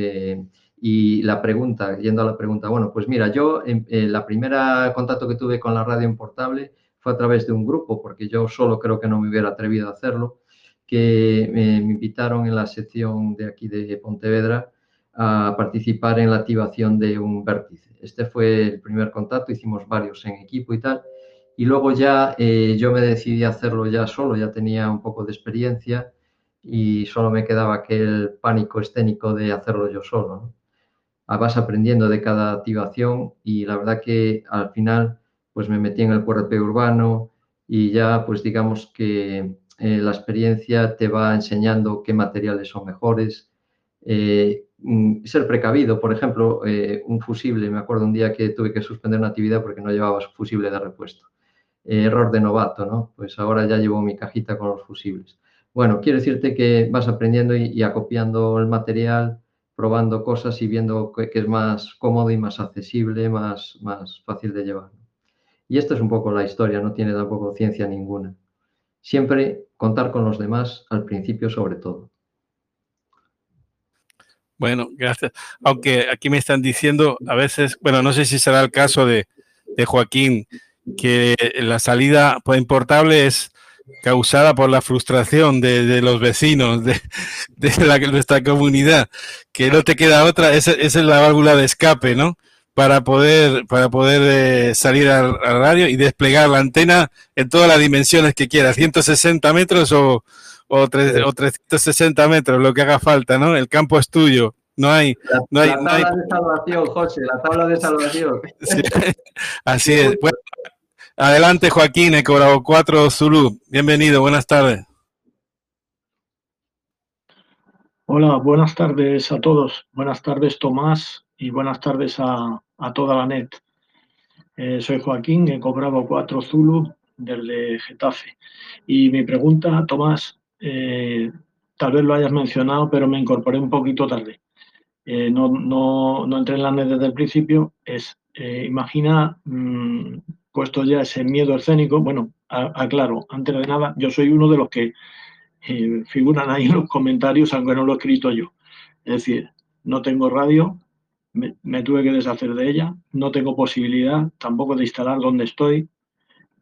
y la pregunta, yendo a la pregunta, bueno, pues mira, yo la primera contacto que tuve con la radio en portable fue a través de un grupo, porque yo solo creo que no me hubiera atrevido a hacerlo que me invitaron en la sección de aquí de Pontevedra a participar en la activación de un vértice. Este fue el primer contacto, hicimos varios en equipo y tal. Y luego ya eh, yo me decidí a hacerlo ya solo, ya tenía un poco de experiencia y solo me quedaba aquel pánico escénico de hacerlo yo solo. Ah, vas aprendiendo de cada activación y la verdad que al final pues me metí en el QRP urbano y ya pues digamos que eh, la experiencia te va enseñando qué materiales son mejores. Eh, mm, ser precavido, por ejemplo, eh, un fusible, me acuerdo un día que tuve que suspender una actividad porque no llevaba fusible de repuesto. error de novato, ¿no? Pues ahora ya llevo mi cajita con los fusibles. Bueno, quiero decirte que vas aprendiendo y, acopiando el material, probando cosas y viendo que, es más cómodo y más accesible, más, más fácil de llevar. Y esto es un poco la historia, no tiene tampoco ciencia ninguna. Siempre contar con los demás al principio sobre todo. Bueno, gracias. Aunque aquí me están diciendo a veces, bueno, no sé si será el caso de, Joaquín, que la salida por importable es causada por la frustración de, los vecinos de, nuestra comunidad, que no te queda otra, esa es la válvula de escape, ¿no? Para poder, para poder eh, salir al, radio y desplegar la antena en todas las dimensiones que quieras, 160 metros o, o, 360 metros, lo que haga falta, ¿no? El campo es tuyo. No hay. no hay, la tabla de salvación, José, la tabla de salvación. así es. adelante, Joaquín, Ecobravo 4 Zulu. Bienvenido, buenas tardes. Hola, buenas tardes a todos. Buenas tardes, Tomás, y buenas tardes a, toda la net. Eh, soy Joaquín, he cobrado 4 Zulu desde Getafe. Y mi pregunta, Tomás, eh, tal vez lo hayas mencionado, pero me incorporé un poquito tarde. Eh, no, no, no, entré en la net desde el principio. Es, imagina, mm, puesto ya ese miedo escénico, bueno, aclaro, antes de nada, yo soy uno de los que figuran ahí en los comentarios, aunque no lo he escrito yo. Es decir, no tengo radio, me, tuve que deshacer de ella, no tengo posibilidad tampoco de instalar donde estoy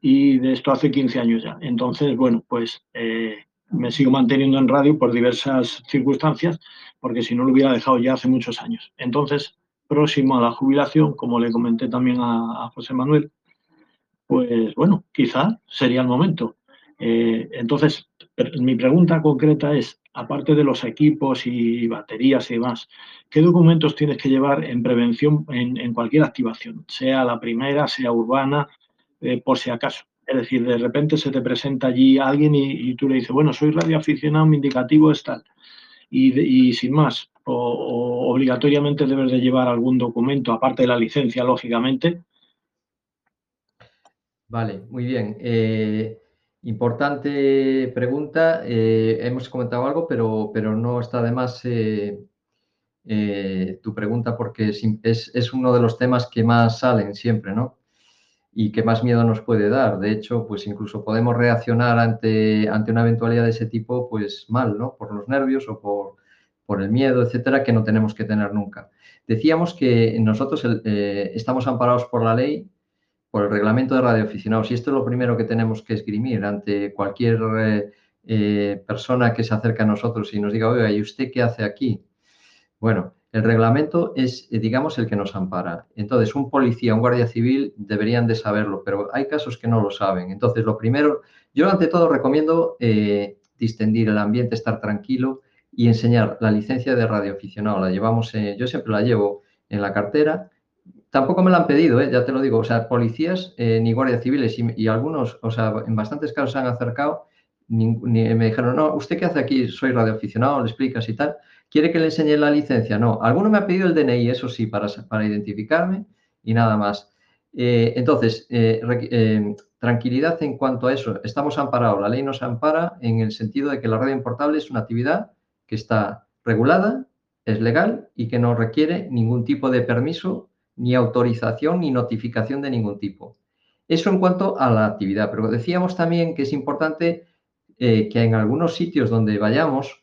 y de esto hace 15 años ya. Entonces, bueno, pues eh, me sigo manteniendo en radio por diversas circunstancias, porque si no lo hubiera dejado ya hace muchos años. Entonces, próximo a la jubilación, como le comenté también a, José Manuel, pues bueno, quizá sería el momento. Eh, entonces, mi pregunta concreta es, aparte de los equipos y baterías y demás, ¿qué documentos tienes que llevar en prevención en, cualquier activación, sea la primera, sea urbana, eh, por si acaso? Es decir, de repente se te presenta allí alguien y, tú le dices, bueno, soy radioaficionado, mi indicativo es tal. Y, sin más, o, obligatoriamente debes de llevar algún documento, aparte de la licencia, lógicamente. Vale, muy bien. Eh, Importante pregunta. Eh, hemos comentado algo, pero, pero no está de más eh, eh, tu pregunta porque es, es, uno de los temas que más salen siempre, ¿no? Y que más miedo nos puede dar. De hecho, pues incluso podemos reaccionar ante, ante una eventualidad de ese tipo, pues mal, ¿no? Por los nervios o por, por el miedo, etcétera, que no tenemos que tener nunca. Decíamos que nosotros estamos amparados por la ley por el reglamento de radioaficionados. Y esto es lo primero que tenemos que esgrimir ante cualquier eh, eh, persona que se acerca a nosotros y nos diga, oiga, ¿y usted qué hace aquí? Bueno, el reglamento es, eh, digamos, el que nos ampara. Entonces, un policía, un guardia civil deberían de saberlo, pero hay casos que no lo saben. Entonces, lo primero, yo ante todo recomiendo distendir el ambiente, estar tranquilo y enseñar la licencia de radioaficionado. La llevamos, yo siempre la llevo en la cartera. Tampoco me la han pedido, ¿eh? ya te lo digo. O sea, policías eh, ni guardias civiles y, algunos, o sea, en bastantes casos se han acercado. Ni, me dijeron, no, ¿usted qué hace aquí? Soy radioaficionado, le explicas y tal. ¿Quiere que le enseñe la licencia? No. Alguno me ha pedido el DNI, eso sí, para, para identificarme y nada más. Eh, entonces, eh, tranquilidad en cuanto a eso. Estamos amparados. La ley nos ampara en el sentido de que la radio importable es una actividad que está regulada, es legal y que no requiere ningún tipo de permiso, ni autorización, ni notificación de ningún tipo. Eso en cuanto a la actividad. Pero decíamos también que es importante que en algunos sitios donde vayamos,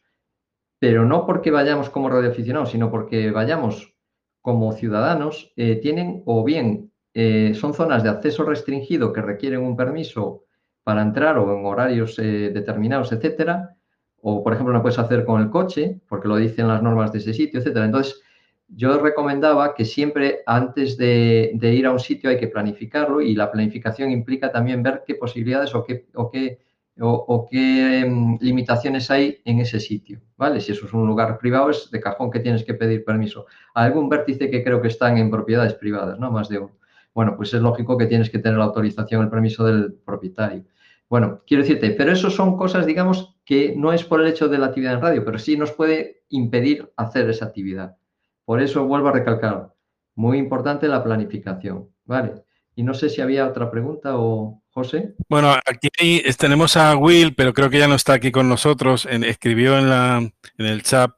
pero no porque vayamos como radioaficionados, sino porque vayamos como ciudadanos, tienen o bien eh, son zonas de acceso restringido que requieren un permiso para entrar o en horarios eh, determinados, etcétera. O, por ejemplo, no puedes hacer con el coche, porque lo dicen las normas de ese sitio, etcétera. Entonces, yo recomendaba que siempre antes de, ir a un sitio hay que planificarlo y la planificación implica también ver qué posibilidades o qué, o qué, o, qué em, limitaciones hay en ese sitio, ¿vale? Si eso es un lugar privado, es de cajón que tienes que pedir permiso. Algún vértice que creo que están en propiedades privadas, ¿no? Más de uno bueno, pues es lógico que tienes que tener la autorización, el permiso del propietario. Bueno, quiero decirte, pero eso son cosas, digamos, que no es por el hecho de la actividad en radio, pero sí nos puede impedir hacer esa actividad. Por eso vuelvo a recalcar, muy importante la planificación, ¿vale? Y no sé si había otra pregunta o José. Bueno, aquí tenemos a Will, pero creo que ya no está aquí con nosotros. escribió en, la, en el chat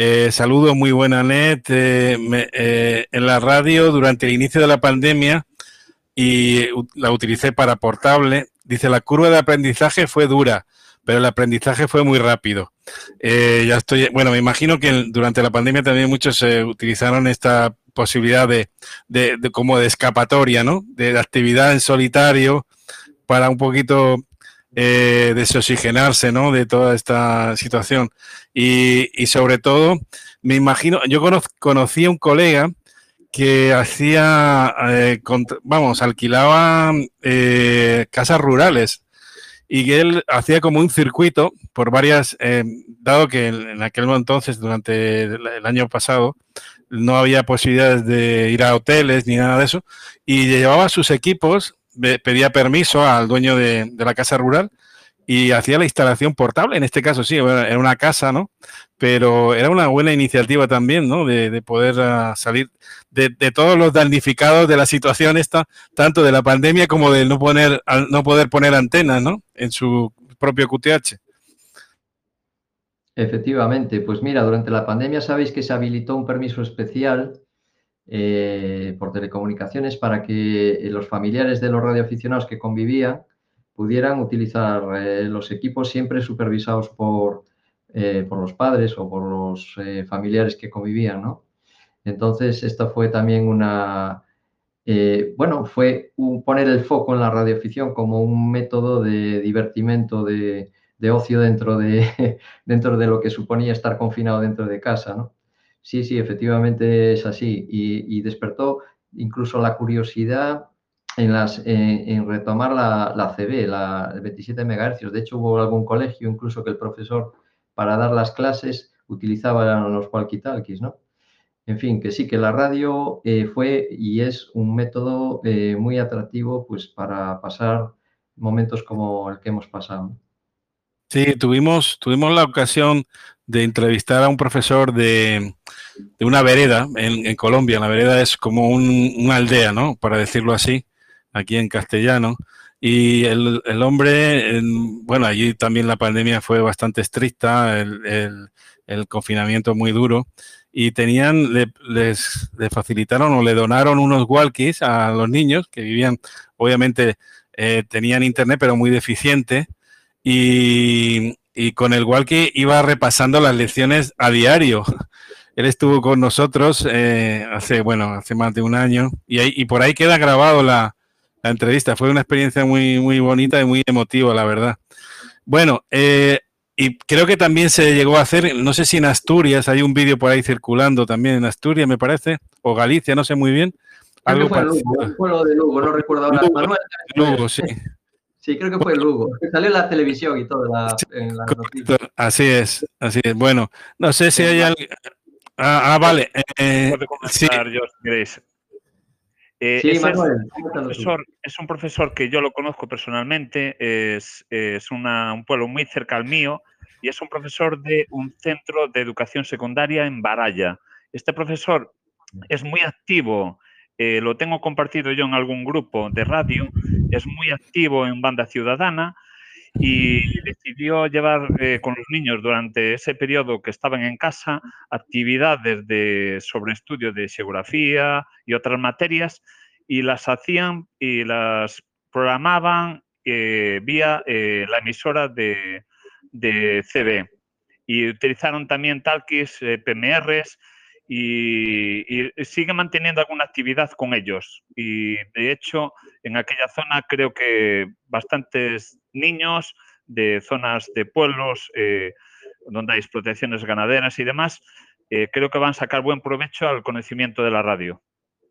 eh, saludo, muy buena net. Eh, eh, en la radio durante el inicio de la pandemia y la utilicé para portable. Dice, la curva de aprendizaje fue dura, pero el aprendizaje fue muy rápido. ya estoy, bueno, me imagino que durante la pandemia también muchos utilizaron esta posibilidad de, como de escapatoria, ¿no? De, actividad en solitario para un poquito eh, desoxigenarse, ¿no? De toda esta situación. Y, sobre todo, me imagino, yo conocí a un colega que hacía, eh, vamos, alquilaba eh, casas rurales y que él hacía como un circuito por varias, eh, dado que en aquel entonces, durante el año pasado, no había posibilidades de ir a hoteles ni nada de eso, y llevaba sus equipos, pedía permiso al dueño de la casa rural y hacía la instalación portable, en este caso sí, era una casa, ¿no? Pero era una buena iniciativa también, ¿no? De, poder ah, salir de, todos los damnificados de la situación esta, tanto de la pandemia como de no, poner, no poder poner antenas, ¿no? En su propio QTH. Efectivamente, pues mira, durante la pandemia sabéis que se habilitó un permiso especial eh, por telecomunicaciones para que los familiares de los radioaficionados que convivían pudieran utilizar eh, los equipos siempre supervisados por, eh, por los padres o por los eh, familiares que convivían, ¿no? Entonces, esto fue también una, bueno, fue poner el foco en la radioficción como un método de divertimento, de, ocio dentro de, dentro de lo que suponía estar confinado dentro de casa, ¿no? Sí, sí, efectivamente es así. Y, y despertó incluso la curiosidad en, las, en, retomar la, la, CB, la 27 MHz. De hecho, hubo algún colegio incluso que el profesor para dar las clases utilizaba los walkie-talkies, ¿no? En fin, que sí, que la radio eh, fue y es un método eh, muy atractivo pues, para pasar momentos como el que hemos pasado. Sí, tuvimos, tuvimos la ocasión de entrevistar a un profesor de, de una vereda en, en, Colombia. La vereda es como un, una aldea, ¿no? Para decirlo así aquí en castellano. Y el, el hombre, bueno, allí también la pandemia fue bastante estricta, el, el, confinamiento muy duro, y tenían, les, facilitaron o le donaron unos walkies a los niños que vivían, obviamente eh, tenían internet, pero muy deficiente, y, y con el walkie iba repasando las lecciones a diario. Él estuvo con nosotros eh, hace, bueno, hace más de un año, y, ahí, y por ahí queda grabado la, la entrevista. Fue una experiencia muy, muy bonita y muy emotiva, la verdad. Bueno, eh, y creo que también se llegó a hacer, no sé si en Asturias, hay un vídeo por ahí circulando también en Asturias, me parece, o Galicia, no sé muy bien. Algo fue, Lugo, fue lo de Lugo, no recuerdo ahora. Lugo, sí. Sí, creo que fue Lugo. Salió en la televisión y todo en la noticia. Así es, así es. Bueno, no sé si hay alguien. Ah, ah, vale. Eh, sí. yo, si queréis. Eh, sí, Manuel, es, un profesor que yo lo conozco personalmente, es, es un pueblo muy cerca al mío y es un profesor de un centro de educación secundaria en Baraya. Este profesor es muy activo eh, lo tengo compartido yo en algún grupo de radio, es muy activo en banda ciudadana y decidió llevar eh, con los niños durante ese periodo que estaban en casa actividades de, sobre estudio de geografía y otras materias y las hacían y las programaban eh, vía la emisora de, de CB. Y utilizaron también talkies, PMRs y, sigue manteniendo alguna actividad con ellos. Y de hecho, en aquella zona creo que bastantes niños de zonas de pueblos eh, donde hay explotaciones ganaderas y demás, eh, creo que van a sacar buen provecho al conocimiento de la radio.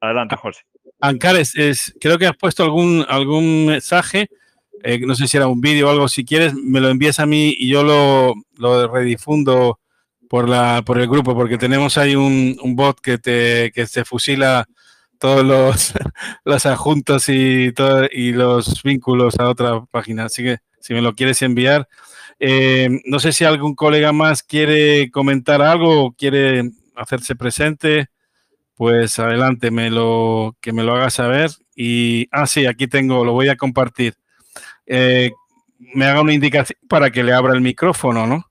Adelante, ah, José. Ancares, es, creo que has puesto algún, algún mensaje, eh, no sé si era un vídeo o algo, si quieres, me lo envías a mí y yo lo, lo redifundo por, la, por el grupo, porque tenemos ahí un, un bot que te que se fusila todos los, los adjuntos y, todo, y los vínculos a otra página. Así que si me lo quieres enviar. Eh, no sé si algún colega más quiere comentar algo o quiere hacerse presente. Pues adelante, me lo, que me lo haga saber. Y, ah, sí, aquí tengo, lo voy a compartir. Eh, me haga una indicación para que le abra el micrófono, ¿no?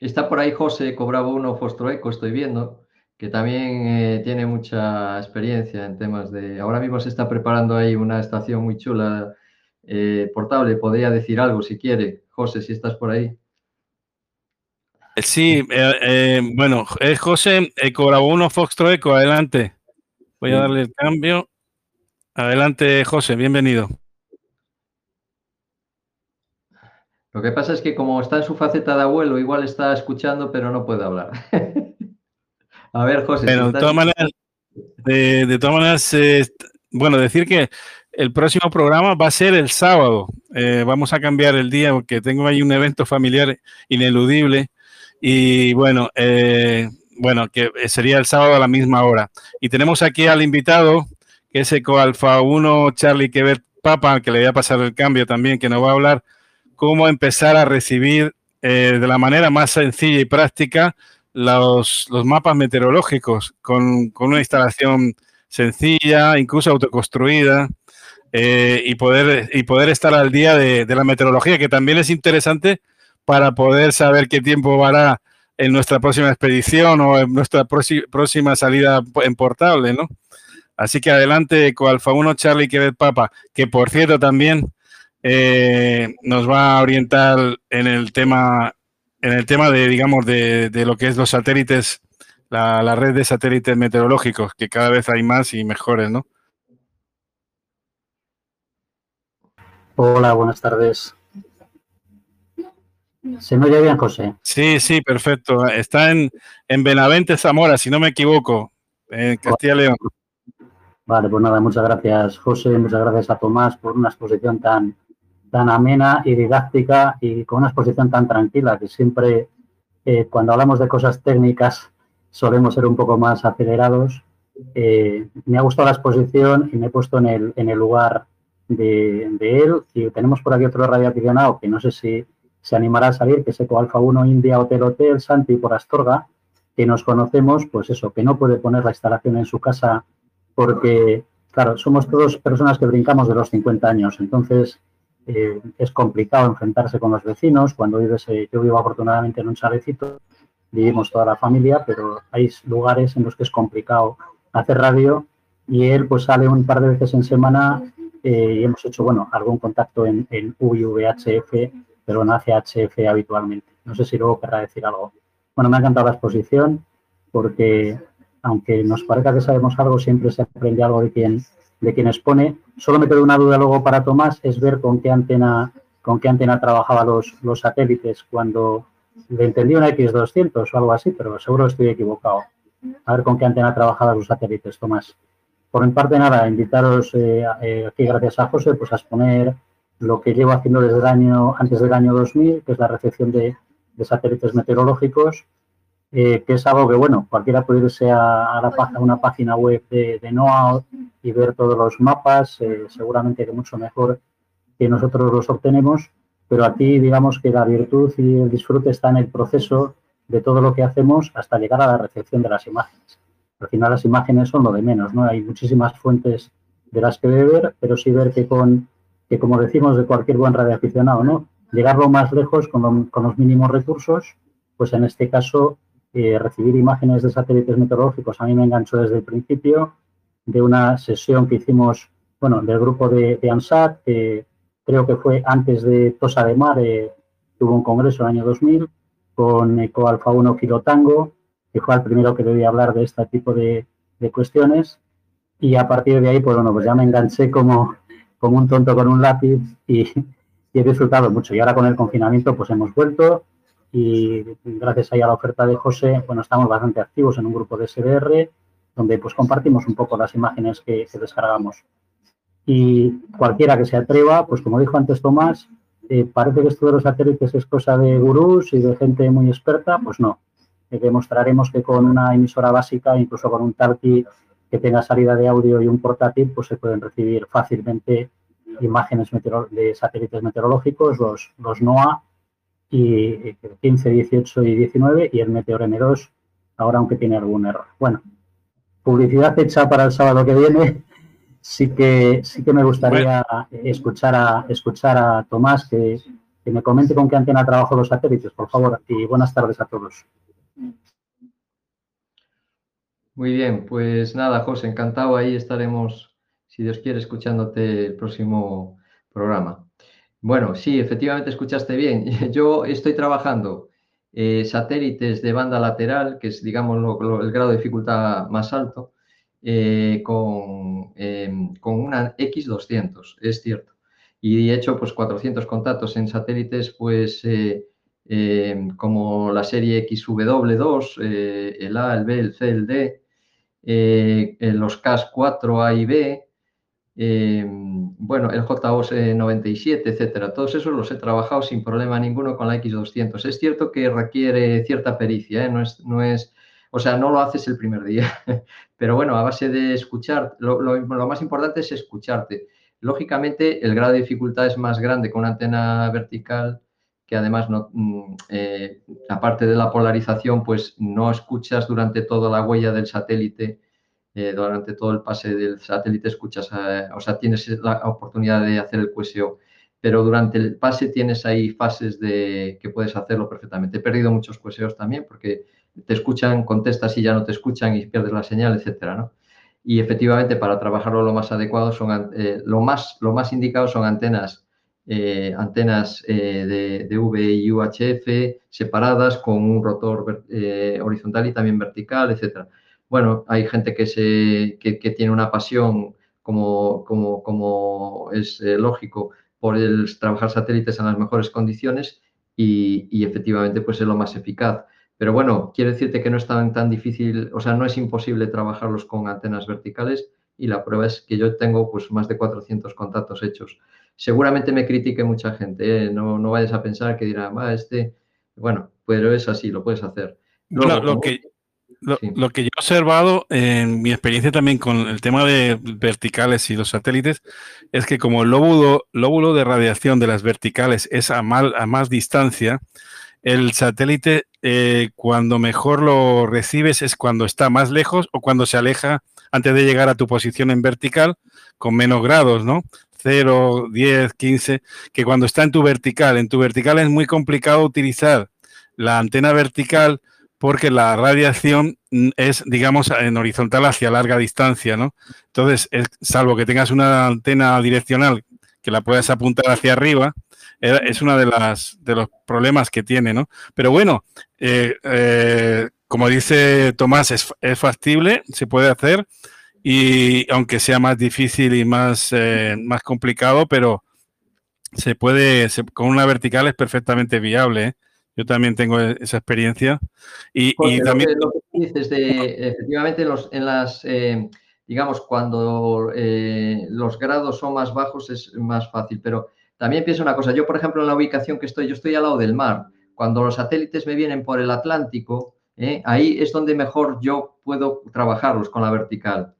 Está por ahí José Cobraba uno Fostroeco, estoy viendo, que también eh, tiene mucha experiencia en temas de... Ahora mismo se está preparando ahí una estación muy chula eh, portable. Podría decir algo si quiere. José, si estás por ahí. Sí, eh, bueno, es José Cobraba uno Foxtroeco, adelante. Voy a darle el cambio. Adelante, José, bienvenido. Lo que pasa es que como está en su faceta de abuelo, igual está escuchando, pero no puede hablar. a ver, José. de, todas maneras, de, todas maneras, bueno, decir que el próximo programa va a ser el sábado. Eh, vamos a cambiar el día porque tengo ahí un evento familiar ineludible. Y bueno, eh, bueno, que sería el sábado a la misma hora. Y tenemos aquí al invitado, que es Eco Alfa 1, Charlie Quebec Papa, que le voy a pasar el cambio también, que nos va a hablar cómo empezar a recibir eh, de la manera más sencilla y práctica los, mapas meteorológicos con, una instalación sencilla, incluso autoconstruida, eh, y, poder, y poder estar al día de, la meteorología, que también es interesante para poder saber qué tiempo hará en nuestra próxima expedición o en nuestra próxima salida en portable, ¿no? Así que adelante con Alfa 1 Charlie Quebec Papa, que por cierto también eh, nos va a orientar en el tema, en el tema de, digamos, de, lo que es los satélites, la, red de satélites meteorológicos, que cada vez hay más y mejores, ¿no? Hola, buenas tardes. ¿Se me oye bien, José? Sí, sí, perfecto. Está en, en Benavente, Zamora, si no me equivoco, en Castilla y León. Vale, pues nada, muchas gracias, José, muchas gracias a Tomás por una exposición tan, tan amena y didáctica y con una exposición tan tranquila que siempre eh, cuando hablamos de cosas técnicas solemos ser un poco más acelerados. Eh, me ha gustado la exposición y me he puesto en el, en el lugar de, él. Y tenemos por aquí otro radioaficionado que no sé si se animará a salir, que es Eco Alfa 1 India Hotel Hotel, Santi por Astorga, que nos conocemos, pues eso, que no puede poner la instalación en su casa porque, claro, somos todos personas que brincamos de los 50 años. Entonces, eh, es complicado enfrentarse con los vecinos. Cuando vives, eh, yo vivo afortunadamente en un chalecito, vivimos toda la familia, pero hay lugares en los que es complicado hacer radio y él pues sale un par de veces en semana eh, y hemos hecho, bueno, algún contacto en, en pero no hace HF habitualmente. No sé si luego querrá decir algo. Bueno, me ha encantado la exposición porque aunque nos parezca que sabemos algo, siempre se aprende algo de quien de quien expone. Solo me queda una duda luego para Tomás, es ver con qué antena, con qué antena trabajaba los, los satélites cuando le entendí una X200 o algo así, pero seguro estoy equivocado. A ver con qué antena trabajaba los satélites, Tomás. Por mi parte, nada, invitaros eh, eh, aquí, gracias a José, pues a exponer lo que llevo haciendo desde el año, antes del año 2000, que es la recepción de, satélites meteorológicos, eh, que es algo que, bueno, cualquiera puede irse a, la página, una página web de, de NOAA y ver todos los mapas, seguramente que mucho mejor que nosotros los obtenemos, pero aquí digamos que la virtud y el disfrute está en el proceso de todo lo que hacemos hasta llegar a la recepción de las imágenes. Al final las imágenes son lo de menos, ¿no? Hay muchísimas fuentes de las que beber, pero sí ver que con, que como decimos de cualquier buen radioaficionado, ¿no? Llegar lo más lejos con, con los mínimos recursos, pues en este caso eh, recibir imágenes de satélites meteorológicos a mí me enganchó desde el principio de una sesión que hicimos, bueno, del grupo de, de ANSAT, que creo que fue antes de Tosa de Mar, eh, tuvo un congreso en el año 2000, con Eco Alfa 1 Kilo Tango, que fue el primero que debía hablar de este tipo de, cuestiones. Y a partir de ahí, pues bueno, pues ya me enganché como, como un tonto con un lápiz y, he disfrutado mucho. Y ahora con el confinamiento, pues hemos vuelto y gracias ahí a la oferta de José, bueno, estamos bastante activos en un grupo de SDR donde pues compartimos un poco las imágenes que, descargamos. Y cualquiera que se atreva, pues como dijo antes Tomás, eh, parece que esto de los satélites es cosa de gurús y de gente muy experta, pues no. Eh, demostraremos que con una emisora básica, incluso con un talkie que tenga salida de audio y un portátil, pues se pueden recibir fácilmente imágenes de satélites meteorológicos, los, los NOAA, y 15, 18 y 19, y el Meteor M2, ahora aunque tiene algún error. Bueno, publicidad hecha para el sábado que viene sí que, sí que me gustaría escuchar, a, escuchar a Tomás que, me comente con qué antena trabajo los satélites, por favor, y buenas tardes a todos. Muy bien, pues nada, José, encantado. Ahí estaremos, si Dios quiere, escuchándote el próximo programa. Bueno, sí, efectivamente escuchaste bien. Yo estoy trabajando eh, satélites de banda lateral, que es, digamos, el grado de dificultad más alto, eh, con, em, con, una X200, es cierto. Y he hecho pues 400 contactos en satélites, pues eh, em, como la serie XW2, eh, el A, el B, el C, el D, los CAS 4, A y B, em, bueno, el JOS 97, etcétera. Todos esos los he trabajado sin problema ninguno con la X200. Es cierto que requiere cierta pericia, no es, no es o sea, no lo haces el primer día. Pero bueno, a base de escuchar, lo, más importante es escucharte. Lógicamente, el grado de dificultad es más grande con una antena vertical, que además, no, mm, eh, aparte de la polarización, pues no escuchas durante toda la huella del satélite, eh, durante todo el pase del satélite escuchas, o sea, tienes la oportunidad de hacer el QSO pero durante el pase tienes ahí fases de que puedes hacerlo perfectamente. He perdido muchos QSOs también porque te escuchan, contestas y ya no te escuchan y pierdes la señal, etcétera, ¿no? Y efectivamente, para trabajarlo lo más adecuado, son, eh, lo, más, lo más indicado son antenas, eh, antenas eh, de, V y UHF separadas con un rotor horizontal y también vertical, etcétera. Bueno, hay gente que, se, que, tiene una pasión, como, como, como es lógico, por el trabajar satélites en las mejores condiciones y, y efectivamente pues es lo más eficaz. Pero bueno, quiero decirte que no es tan, tan difícil, o sea, no es imposible trabajarlos con antenas verticales y la prueba es que yo tengo pues más de 400 contactos hechos. Seguramente me critique mucha gente, ¿eh? no, no vayas a pensar que dirá, va, este, bueno, pero es así, lo puedes hacer. lo, que, lo, que yo he observado en mi experiencia también con el tema de verticales y los satélites es que como el lóbulo, lóbulo de radiación de las verticales es a, mal, a más distancia, el satélite eh, cuando mejor lo recibes es cuando está más lejos o cuando se aleja antes de llegar a tu posición en vertical con menos grados, ¿no? 0, 10, 15, que cuando está en tu vertical. En tu vertical es muy complicado utilizar la antena vertical porque la radiación es, digamos, en horizontal hacia larga distancia, ¿no? Entonces, salvo que tengas una antena direccional que la puedas apuntar hacia arriba, es uno de, de los problemas que tiene, ¿no? Pero bueno, eh, eh, como dice Tomás, es, factible, se puede hacer, y aunque sea más difícil y más, eh, más complicado, pero se puede, con una vertical es perfectamente viable. Yo también tengo e, esa experiencia. Y, también... Lo que dices de, efectivamente, los, en las digamos, cuando eh, los grados son más bajos es más fácil, pero también pienso una cosa, yo por ejemplo en la ubicación que estoy, yo estoy al lado del mar, cuando los satélites me vienen por el Atlántico, ¿eh? ahí es donde mejor yo puedo trabajarlos con la vertical.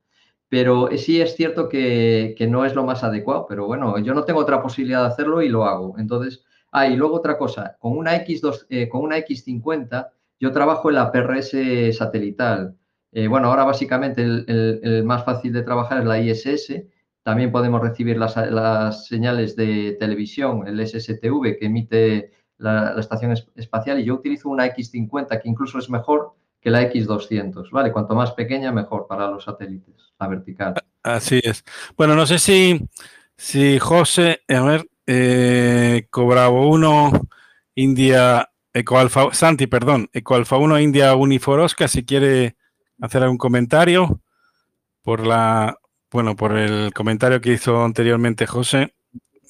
Pero sí es cierto que, no es lo más adecuado, pero bueno, yo no tengo otra posibilidad de hacerlo y lo hago. Entonces, ah, y luego otra cosa, con una, X2, eh, con una X50 yo trabajo en la PRS satelital. Eh, bueno, ahora básicamente el, más fácil de trabajar es la ISS. También podemos recibir las, señales de televisión, el SSTV, que emite la, estación espacial y yo utilizo una X50 que incluso es mejor que la X200, ¿vale? Cuanto más pequeña, mejor para los satélites, la vertical. Así es. Bueno, no sé si, si José, a ver, eh, Cobravo 1, India, Ecoalfa, Santi, perdón, Ecoalfa 1, India Uniforosca, si quiere hacer algún comentario por la, bueno, por el comentario que hizo anteriormente José,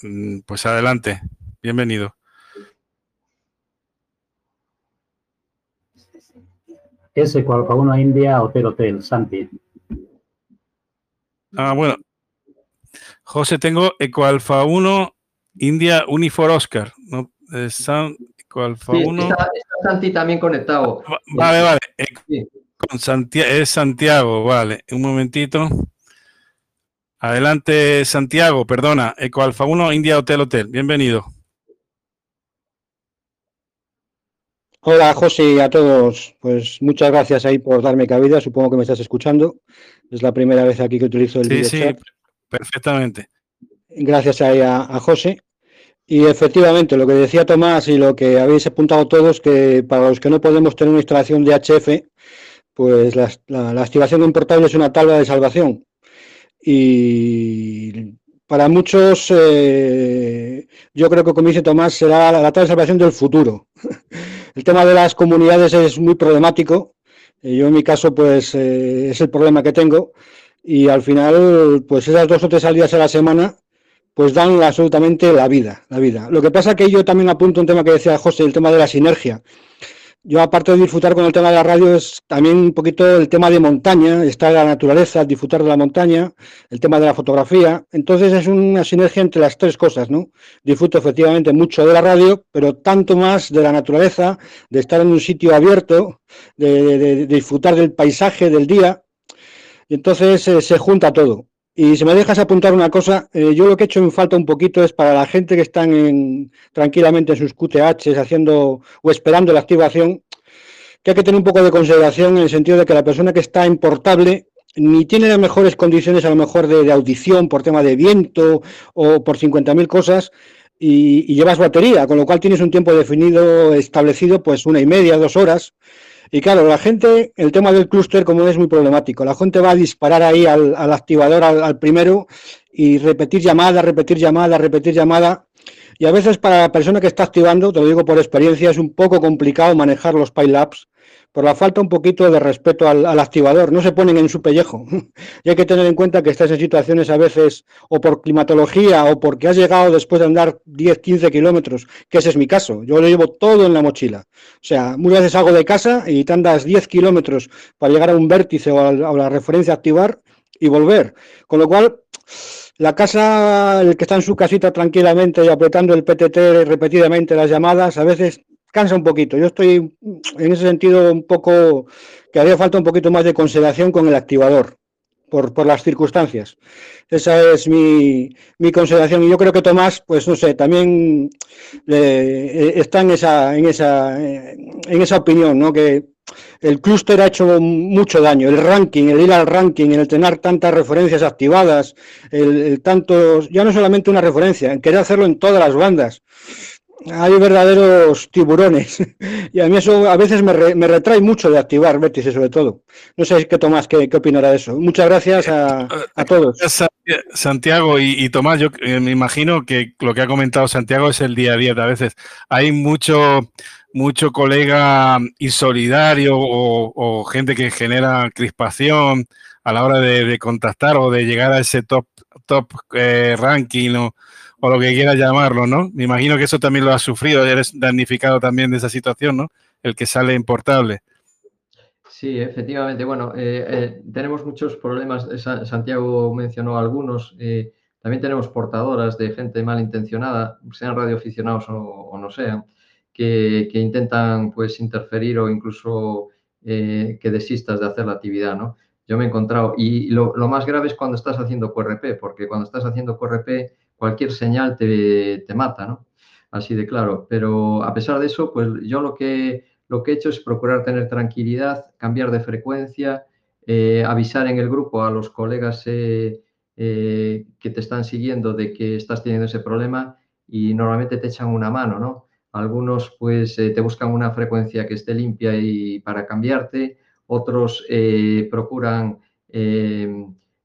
mm, pues adelante, bienvenido. S Alfa 1 India Hotel Hotel, Santi. Ah, bueno. José, tengo Eco Alfa 1 India Unifor Oscar. ¿no? San, Eco Alfa 1. Está, Santi también conectado. Vale, vale. Con Santiago, es Santiago, vale. Un momentito. Adelante, Santiago, perdona. Eco Alfa 1 India Hotel Hotel. Bienvenido. Hola José y a todos, pues muchas gracias ahí por darme cabida, supongo que me estás escuchando, es la primera vez aquí que utilizo el sí, Sí, perfectamente. Gracias ahí a, José. Y efectivamente, lo que decía Tomás y lo que habéis apuntado todos, que para los que no podemos tener una instalación de HF, pues la, activación de un portable es una tabla de salvación. Y para muchos, eh, yo creo que como dice Tomás, será la tabla de salvación del futuro. El tema de las comunidades es muy problemático. Eh, yo en mi caso, pues eh, es el problema que tengo. Y al final, pues esas dos o tres salidas a la semana, pues dan absolutamente la vida, la vida. Lo que pasa que yo también apunto un tema que decía José, el tema de la sinergia. Yo, aparte de disfrutar con el tema de la radio, es también un poquito el tema de montaña, en la naturaleza, disfrutar de la montaña, el tema de la fotografía. Entonces es una sinergia entre las tres cosas, ¿no? Disfruto efectivamente mucho de la radio, pero tanto más de la naturaleza, de estar en un sitio abierto, de, disfrutar del paisaje del día. Y entonces eh, se junta todo. Y si me dejas apuntar una cosa, eh, yo lo que he hecho en falta un poquito es para la gente que están tranquilamente en sus QTHs haciendo o esperando la activación, que hay que tener un poco de consideración en el sentido de que la persona que está en portable ni tiene las mejores condiciones a lo mejor de, audición por tema de viento o por 50.000 cosas y, y, llevas batería, con lo cual tienes un tiempo definido, establecido, pues una y media, dos horas, y claro, la gente, el tema del clúster, como es muy problemático, la gente va a disparar ahí al, activador, al, primero, y repetir llamada, repetir llamada, repetir llamada. Y a veces para la persona que está activando, te lo digo por experiencia, es un poco complicado manejar los PyLabs por la falta un poquito de respeto al, activador. No se ponen en su pellejo. y hay que tener en cuenta que estás en situaciones a veces o por climatología o porque has llegado después de andar 10, 15 kilómetros, que ese es mi caso. Yo lo llevo todo en la mochila. O sea, muchas veces salgo de casa y te andas 10 kilómetros para llegar a un vértice o a, la referencia activar y volver. Con lo cual, la casa, el que está en su casita tranquilamente y apretando el PTT repetidamente las llamadas, a veces cansa un poquito. Yo estoy en ese sentido un poco que haría falta un poquito más de consideración con el activador por, por las circunstancias. Esa es mi, mi, consideración. Y yo creo que Tomás, pues no sé, también eh, está en esa, en esa, eh, en esa opinión, ¿no? Que el clúster ha hecho mucho daño. El ranking, el ir al ranking, el tener tantas referencias activadas, el, el tanto, ya no solamente una referencia, en querer hacerlo en todas las bandas hay verdaderos tiburones y a mí eso a veces me, retrae mucho de activar vértices sobre todo. No sé qué Tomás, qué, qué opinará de eso. Muchas gracias a, todos. Santiago y, Tomás, yo eh, me imagino que lo que ha comentado Santiago es el día a día. A veces hay mucho, mucho colega insolidario o, gente que genera crispación a la hora de, contactar o de llegar a ese top, top eh, ranking o o lo que quieras llamarlo, ¿no? Me imagino que eso también lo has sufrido, eres damnificado también de esa situación, ¿no? El que sale importable. Sí, efectivamente. Bueno, eh, eh, tenemos muchos problemas. Santiago mencionó algunos. Eh, también tenemos portadoras de gente malintencionada, sean radioaficionados o no sean, que, intentan pues interferir o incluso que desistas de hacer la actividad, ¿no? Yo me he encontrado, y lo, más grave es cuando estás haciendo QRP, porque cuando estás haciendo QRP cualquier señal te, te mata, ¿no? Así de claro. Pero a pesar de eso, pues yo lo que lo que he hecho es procurar tener tranquilidad, cambiar de frecuencia, eh, avisar en el grupo a los colegas eh, eh, que te están siguiendo de que estás teniendo ese problema y normalmente te echan una mano, ¿no? Algunos pues te buscan una frecuencia que esté limpia y para cambiarte, otros procuran,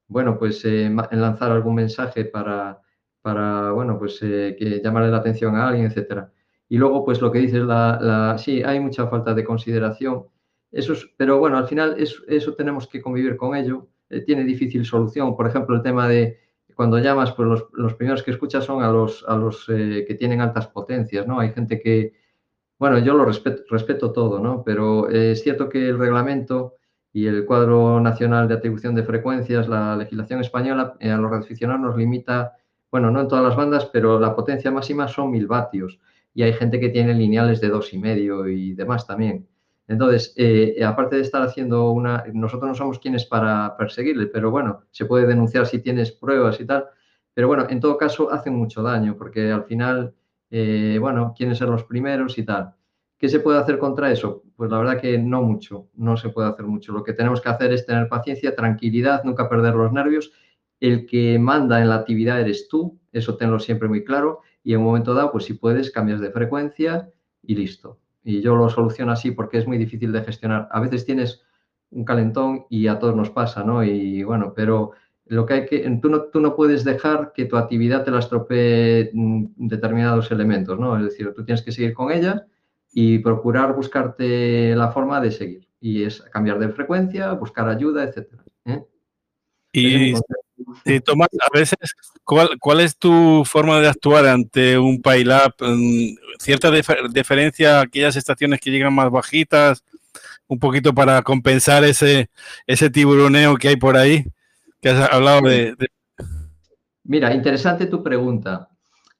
bueno, pues lanzar algún mensaje para, para bueno, pues que llamarle la atención a alguien, etcétera. Y luego, pues lo que dices, la, sí, hay mucha falta de consideración. Eso pero bueno, al final eso, tenemos que convivir con ello. Eh, tiene difícil solución. Por ejemplo, el tema de cuando llamas, pues los, primeros que escuchas son a los, a los eh, que tienen altas potencias, ¿no? Hay gente que, bueno, yo lo respeto, respeto todo, ¿no? Pero eh, es cierto que el reglamento y el cuadro nacional de atribución de frecuencias, la legislación española, a los radioaficionados nos limita, bueno, no en todas las bandas, pero la potencia máxima son mil vatios y hay gente que tiene lineales de dos y medio y demás también. Entonces, eh, aparte de estar haciendo una, nosotros no somos quienes para perseguirle, pero bueno, se puede denunciar si tienes pruebas y tal. Pero bueno, en todo caso, hacen mucho daño porque al final, eh, bueno, quieren ser los primeros y tal. ¿Qué se puede hacer contra eso? Pues la verdad que no mucho, no se puede hacer mucho. Lo que tenemos que hacer es tener paciencia, tranquilidad, nunca perder los nervios. El que manda en la actividad eres tú, eso tenlo siempre muy claro y en un momento dado, pues si puedes, cambias de frecuencia y listo. Y yo lo soluciono así porque es muy difícil de gestionar. A veces tienes un calentón y a todos nos pasa, ¿no? Y bueno, pero lo que hay que, tú no, tú no puedes dejar que tu actividad te la estropee mm, determinados elementos, ¿no? Es decir, tú tienes que seguir con ella y procurar buscarte la forma de seguir. Y es cambiar de frecuencia, buscar ayuda, etcétera. ¿eh? Y Sí, Tomás, a veces, ¿cuál, es tu forma de actuar ante un PyLab? Mm, ¿Cierta diferencia a aquellas estaciones que llegan más bajitas? Un poquito para compensar ese, ese tiburoneo que hay por ahí, que has hablado de... Mira, interesante tu pregunta.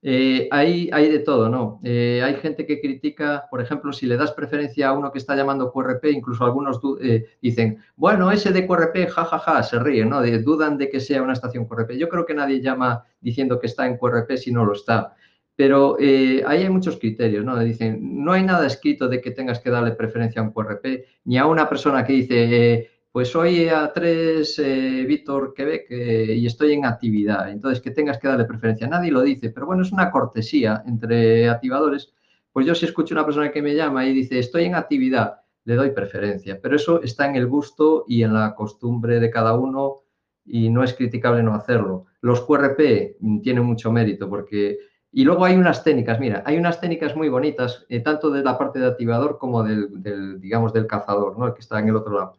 Eh, hay, de todo, ¿no? Eh, hay gente que critica, por ejemplo, si le das preferencia a uno que está llamando QRP, incluso algunos eh, dicen, bueno, ese de QRP, jajaja, ja, ja, se ríen, ¿no? dudan de que sea una estación QRP. Yo creo que nadie llama diciendo que está en QRP si no lo está. Pero ahí hay muchos criterios, ¿no? Dicen, no hay nada escrito de que tengas que darle preferencia a un QRP, ni a una persona que dice, pues soy A3 eh, Víctor Quebec eh, y estoy en actividad. Entonces, que tengas que darle preferencia. Nadie lo dice, pero bueno, es una cortesía entre activadores. Pues yo si escucho a una persona que me llama y dice, estoy en actividad, le doy preferencia. Pero eso está en el gusto y en la costumbre de cada uno y no es criticable no hacerlo. Los QRP tienen mucho mérito porque... Y luego hay unas técnicas, mira, hay unas técnicas muy bonitas, eh, tanto de la parte de activador como del, del, digamos, del cazador, ¿no? El que está en el otro lado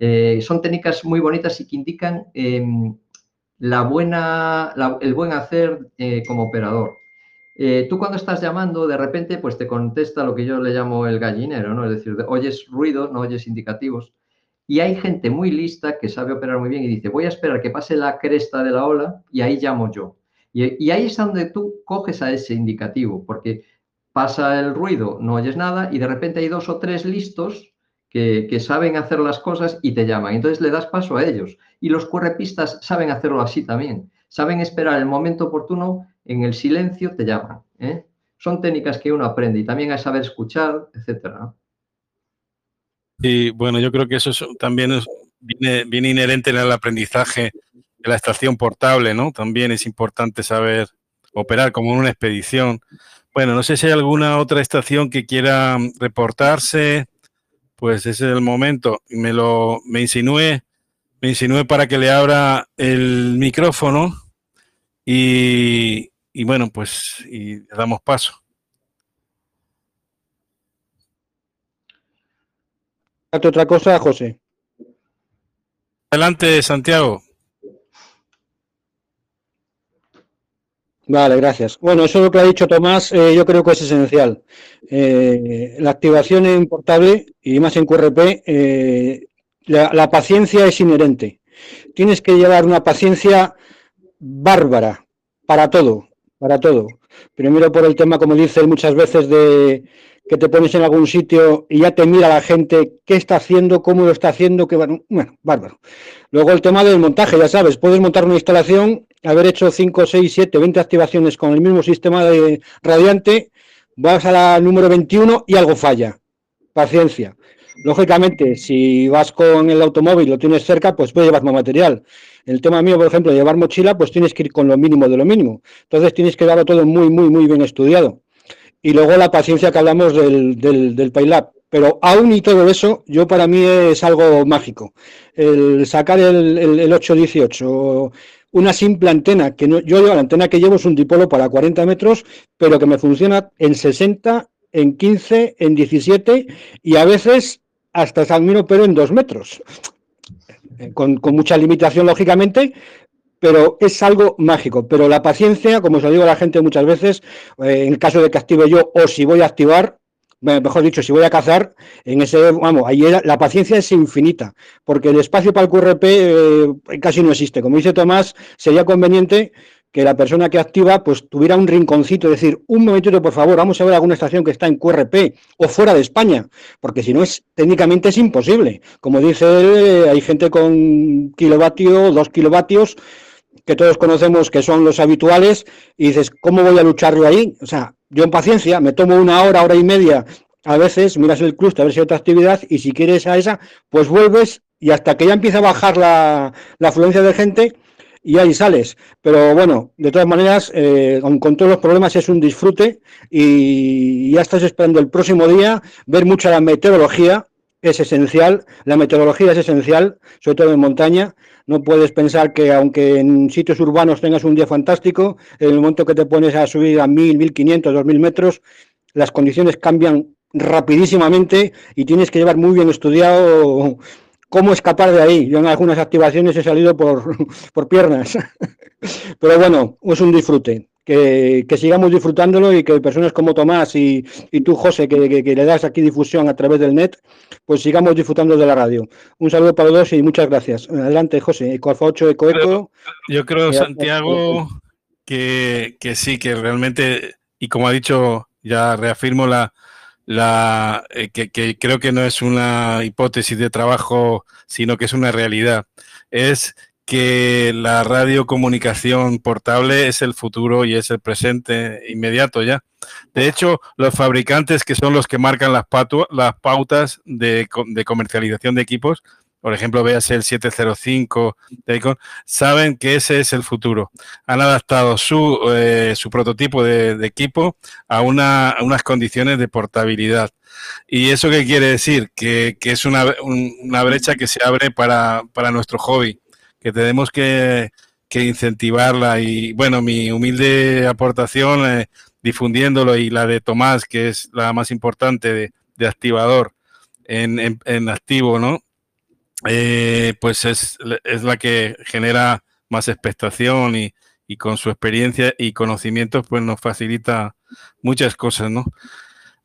eh, son técnicas muy bonitas y que indican em, la buena, el buen hacer eh, como operador. Eh, tú cuando estás llamando, de repente, pues te contesta lo que yo le llamo el gallinero, ¿no? Es decir, oyes ruido, no oyes indicativos. Y hay gente muy lista que sabe operar muy bien y dice, voy a esperar que pase la cresta de la ola y ahí llamo yo. Y, y ahí es donde tú coges a ese indicativo, porque pasa el ruido, no oyes nada y de repente hay dos o tres listos que, saben hacer las cosas y te llaman. Entonces le das paso a ellos. Y los currepistas saben hacerlo así también. Saben esperar el momento oportuno, en el silencio te llaman. ¿eh? Son técnicas que uno aprende y también a saber escuchar, etcétera. Y bueno, yo creo que eso también es, viene, viene inherente en el aprendizaje de la estación portable, ¿no? También es importante saber operar como en una expedición. Bueno, no sé si hay alguna otra estación que quiera reportarse, pues ese es el momento. Me lo me insinúe, me insinúe para que le abra el micrófono y, bueno, pues y damos paso. Otra cosa, José. Adelante, Santiago. Vale, gracias. Bueno, eso lo que ha dicho Tomás, eh, yo creo que es esencial. Eh, la activación en portable y más en QRP, eh, la, paciencia es inherente. Tienes que llevar una paciencia bárbara para todo, para todo. Primero por el tema, como dice muchas veces, de que te pones en algún sitio y ya te mira la gente qué está haciendo, cómo lo está haciendo, que bueno, bárbaro. Luego el tema del montaje, ya sabes, puedes montar una instalación, haber hecho 5, 6, 7, 20 activaciones con el mismo sistema de radiante, vas a la número 21 y algo falla. Paciencia. Lógicamente, si vas con el automóvil, lo tienes cerca, pues puedes llevar más material. El tema mío, por ejemplo, llevar mochila, pues tienes que ir con lo mínimo de lo mínimo. Entonces tienes que darlo todo muy, muy, muy bien estudiado. Y luego la paciencia que hablamos del, del, del. Pero aún y todo eso, yo para mí es algo mágico. El sacar el, el, 818, una simple antena, que no, yo la antena que llevo es un dipolo para 40 metros, pero que me funciona en 60, en 15, en 17 y a veces hasta San pero en 2 metros. Con, con, mucha limitación, lógicamente, pero es algo mágico. Pero la paciencia, como se lo digo a la gente muchas veces, eh, en caso de que active yo o si voy a activar, mejor dicho, si voy a cazar, en ese, vamos, ahí la paciencia es infinita, porque el espacio para el QRP eh, casi no existe. Como dice Tomás, sería conveniente que la persona que activa pues tuviera un rinconcito, decir, un momentito por favor, vamos a ver alguna estación que está en QRP o fuera de España, porque si no es técnicamente es imposible. Como dice él, hay gente con kilovatio, dos kilovatios, que todos conocemos que son los habituales, y dices, ¿cómo voy a luchar yo ahí? O sea, yo en paciencia me tomo una hora, hora y media, a veces miras el clúster a ver si hay otra actividad, y si quieres a esa, pues vuelves y hasta que ya empieza a bajar la, afluencia de gente, y ahí sales. Pero bueno, de todas maneras, eh, con, todos los problemas es un disfrute y ya estás esperando el próximo día ver mucha la meteorología, es esencial, la meteorología es esencial, sobre todo en montaña, no puedes pensar que aunque en sitios urbanos tengas un día fantástico, en el momento que te pones a subir a 1000, 1500, 2000 metros, las condiciones cambian rapidísimamente y tienes que llevar muy bien estudiado cómo escapar de ahí. Yo en algunas activaciones he salido por, por piernas. Pero bueno, es un disfrute que, sigamos disfrutándolo y que personas como Tomás y, tú, José, que, le das aquí difusión a través del net, pues sigamos disfrutando de la radio. Un saludo para todos y muchas gracias. Adelante, José. Eco Alfa 8, Eco Eco. Yo creo, Santiago, que, sí, que realmente, y como ha dicho, ya reafirmo la, la eh, que, que, creo que no es una hipótesis de trabajo, sino que es una realidad. Es que la radiocomunicación portable es el futuro y es el presente inmediato ya. De hecho, los fabricantes que son los que marcan las, las pautas de, comercialización de equipos, por ejemplo, veas el 705 de Icon, saben que ese es el futuro. Han adaptado su, eh, su prototipo de, equipo a, una, unas condiciones de portabilidad. ¿Y eso qué quiere decir? Que, es una, una, brecha que se abre para, para nuestro hobby que tenemos que, incentivarla y bueno, mi humilde aportación eh, difundiéndolo y la de Tomás, que es la más importante de, activador en, en, activo, ¿no? Eh, pues es, es, la que genera más expectación y, y, con su experiencia y conocimientos pues nos facilita muchas cosas, ¿no?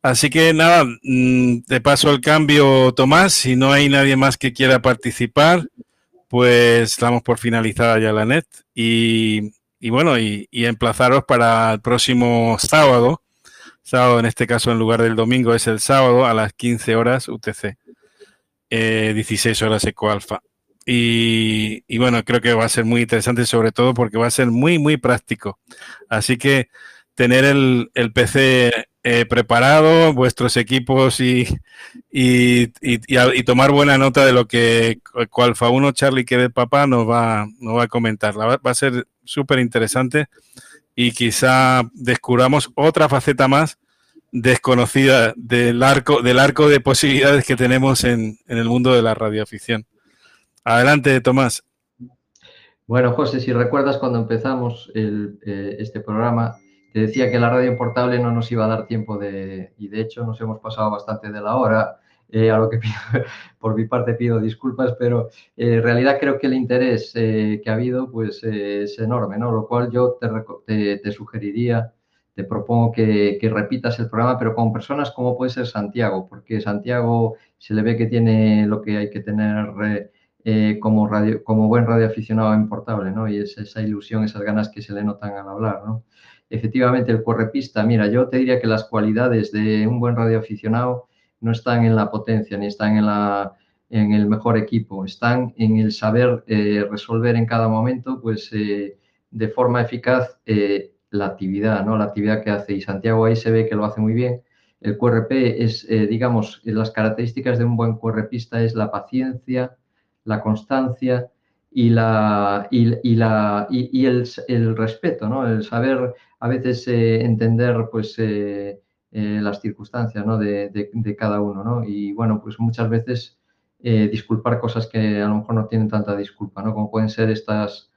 Así que nada, mm, te paso el cambio, Tomás, si no hay nadie más que quiera participar, pues estamos por finalizada ya la net y, bueno, y, emplazaros para el próximo sábado, sábado en este caso en lugar del domingo es el sábado a las 15 horas UTC, 16 eh, horas EcoAlfa. Y, y bueno, creo que va a ser muy interesante sobre todo porque va a ser muy, muy práctico. Así que tener el, el PC eh, preparado, vuestros equipos y, y, y, tomar buena nota de lo que Alfa 1 Charlie que papá nos va, nos va a comentar. va, a ser súper interesante y quizá descubramos otra faceta más desconocida del arco, del arco de posibilidades que tenemos en, en el mundo de la radioafición. Adelante, Tomás. Bueno, José, si recuerdas cuando empezamos el, eh, este programa, decía que la radio portable no nos iba a dar tiempo de, y de hecho nos hemos pasado bastante de la hora, eh, a lo que por mi parte pido disculpas, pero eh, en realidad creo que el interés eh, que ha habido pues es enorme, ¿no? Lo cual yo te, te, sugeriría te propongo que, repitas el programa, pero con personas como puede ser Santiago, porque Santiago se le ve que tiene lo que hay que tener como, radio, como buen radioaficionado en portable, ¿no? Y es esa ilusión, esas ganas que se le notan al hablar, ¿no? Efectivamente, el correpista, mira, yo te diría que las cualidades de un buen radioaficionado no están en la potencia ni están en, la, en el mejor equipo, están en el saber eh, resolver en cada momento, pues, de forma eficaz la actividad, ¿no? La actividad que hace. Y Santiago ahí se ve que lo hace muy bien. El QRP es, eh, digamos, las características de un buen QRPista es la paciencia, la constancia y, la, y, la, y, el, respeto, ¿no? El saber a veces eh, entender, pues, eh, las circunstancias, ¿no? De, de, cada uno, ¿no? Y, bueno, pues muchas veces disculpar cosas que a lo mejor no tienen tanta disculpa, ¿no? Como pueden ser estas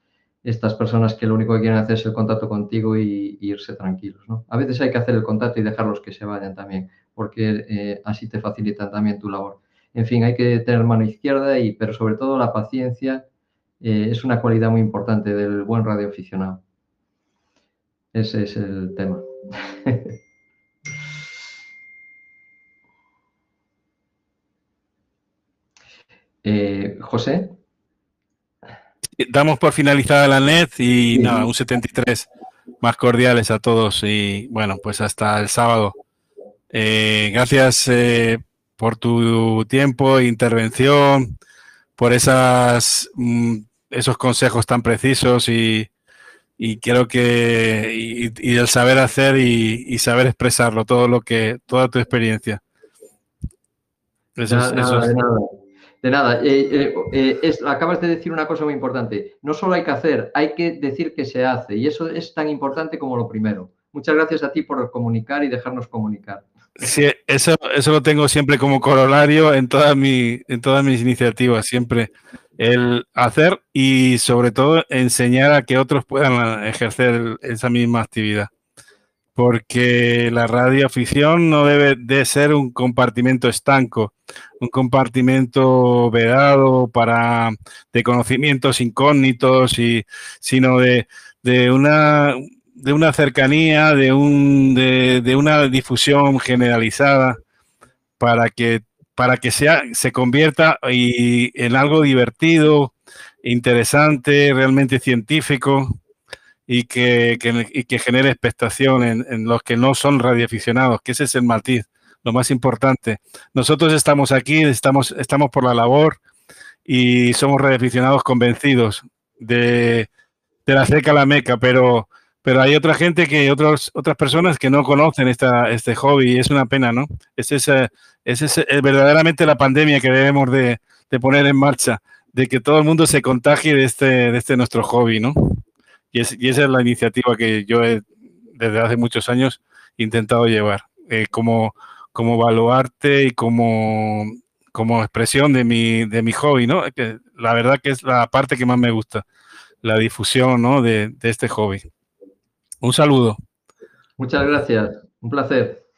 estas personas que lo único que quieren hacer es el contacto contigo y, irse tranquilos. ¿no? A veces hay que hacer el contacto y dejarlos que se vayan también, porque eh, así te facilitan también tu labor. En fin, hay que tener mano izquierda, y, pero sobre todo la paciencia eh, es una cualidad muy importante del buen radioaficionado. Ese es el tema. Eh, José damos por finalizada la net y nada, un 73 más cordiales a todos y bueno, pues hasta el sábado. Eh, gracias eh, por tu tiempo, intervención, por esas, mm, esos consejos tan precisos y, y creo que y, el saber hacer y, saber expresarlo, todo lo que, toda tu experiencia. Eso, nada, de nada, eh, eh, eh, acabas de decir una cosa muy importante. No solo hay que hacer, hay que decir que se hace. Y eso es tan importante como lo primero. Muchas gracias a ti por comunicar y dejarnos comunicar. Sí, eso, eso lo tengo siempre como corolario en, toda mi, en todas mis iniciativas, siempre el hacer y sobre todo enseñar a que otros puedan ejercer esa misma actividad. Porque la radioafición no debe de ser un compartimento estanco, un compartimento vedado para de conocimientos incógnitos y sino de, una de una cercanía, de un de, una difusión generalizada para que para que sea se convierta y, en algo divertido, interesante, realmente científico y que, que, genere expectación en, los que no son radioaficionados, que ese es el matiz, lo más importante. Nosotros estamos aquí, estamos, estamos por la labor y somos radioaficionados convencidos de, de la cerca a la meca, pero, pero hay otra gente que, otros, otras personas que no conocen esta, este hobby y es una pena, ¿no? Es, ese es eh, verdaderamente la pandemia que debemos de, poner en marcha, de que todo el mundo se contagie de este, este nuestro hobby, ¿no? Y, esa es la iniciativa que yo desde hace muchos años he intentado llevar, eh, como, como baluarte y como, como expresión de mi, de mi hobby, ¿no? Que la verdad que es la parte que más me gusta, la difusión ¿no? de este hobby. Un saludo. Muchas gracias, un placer.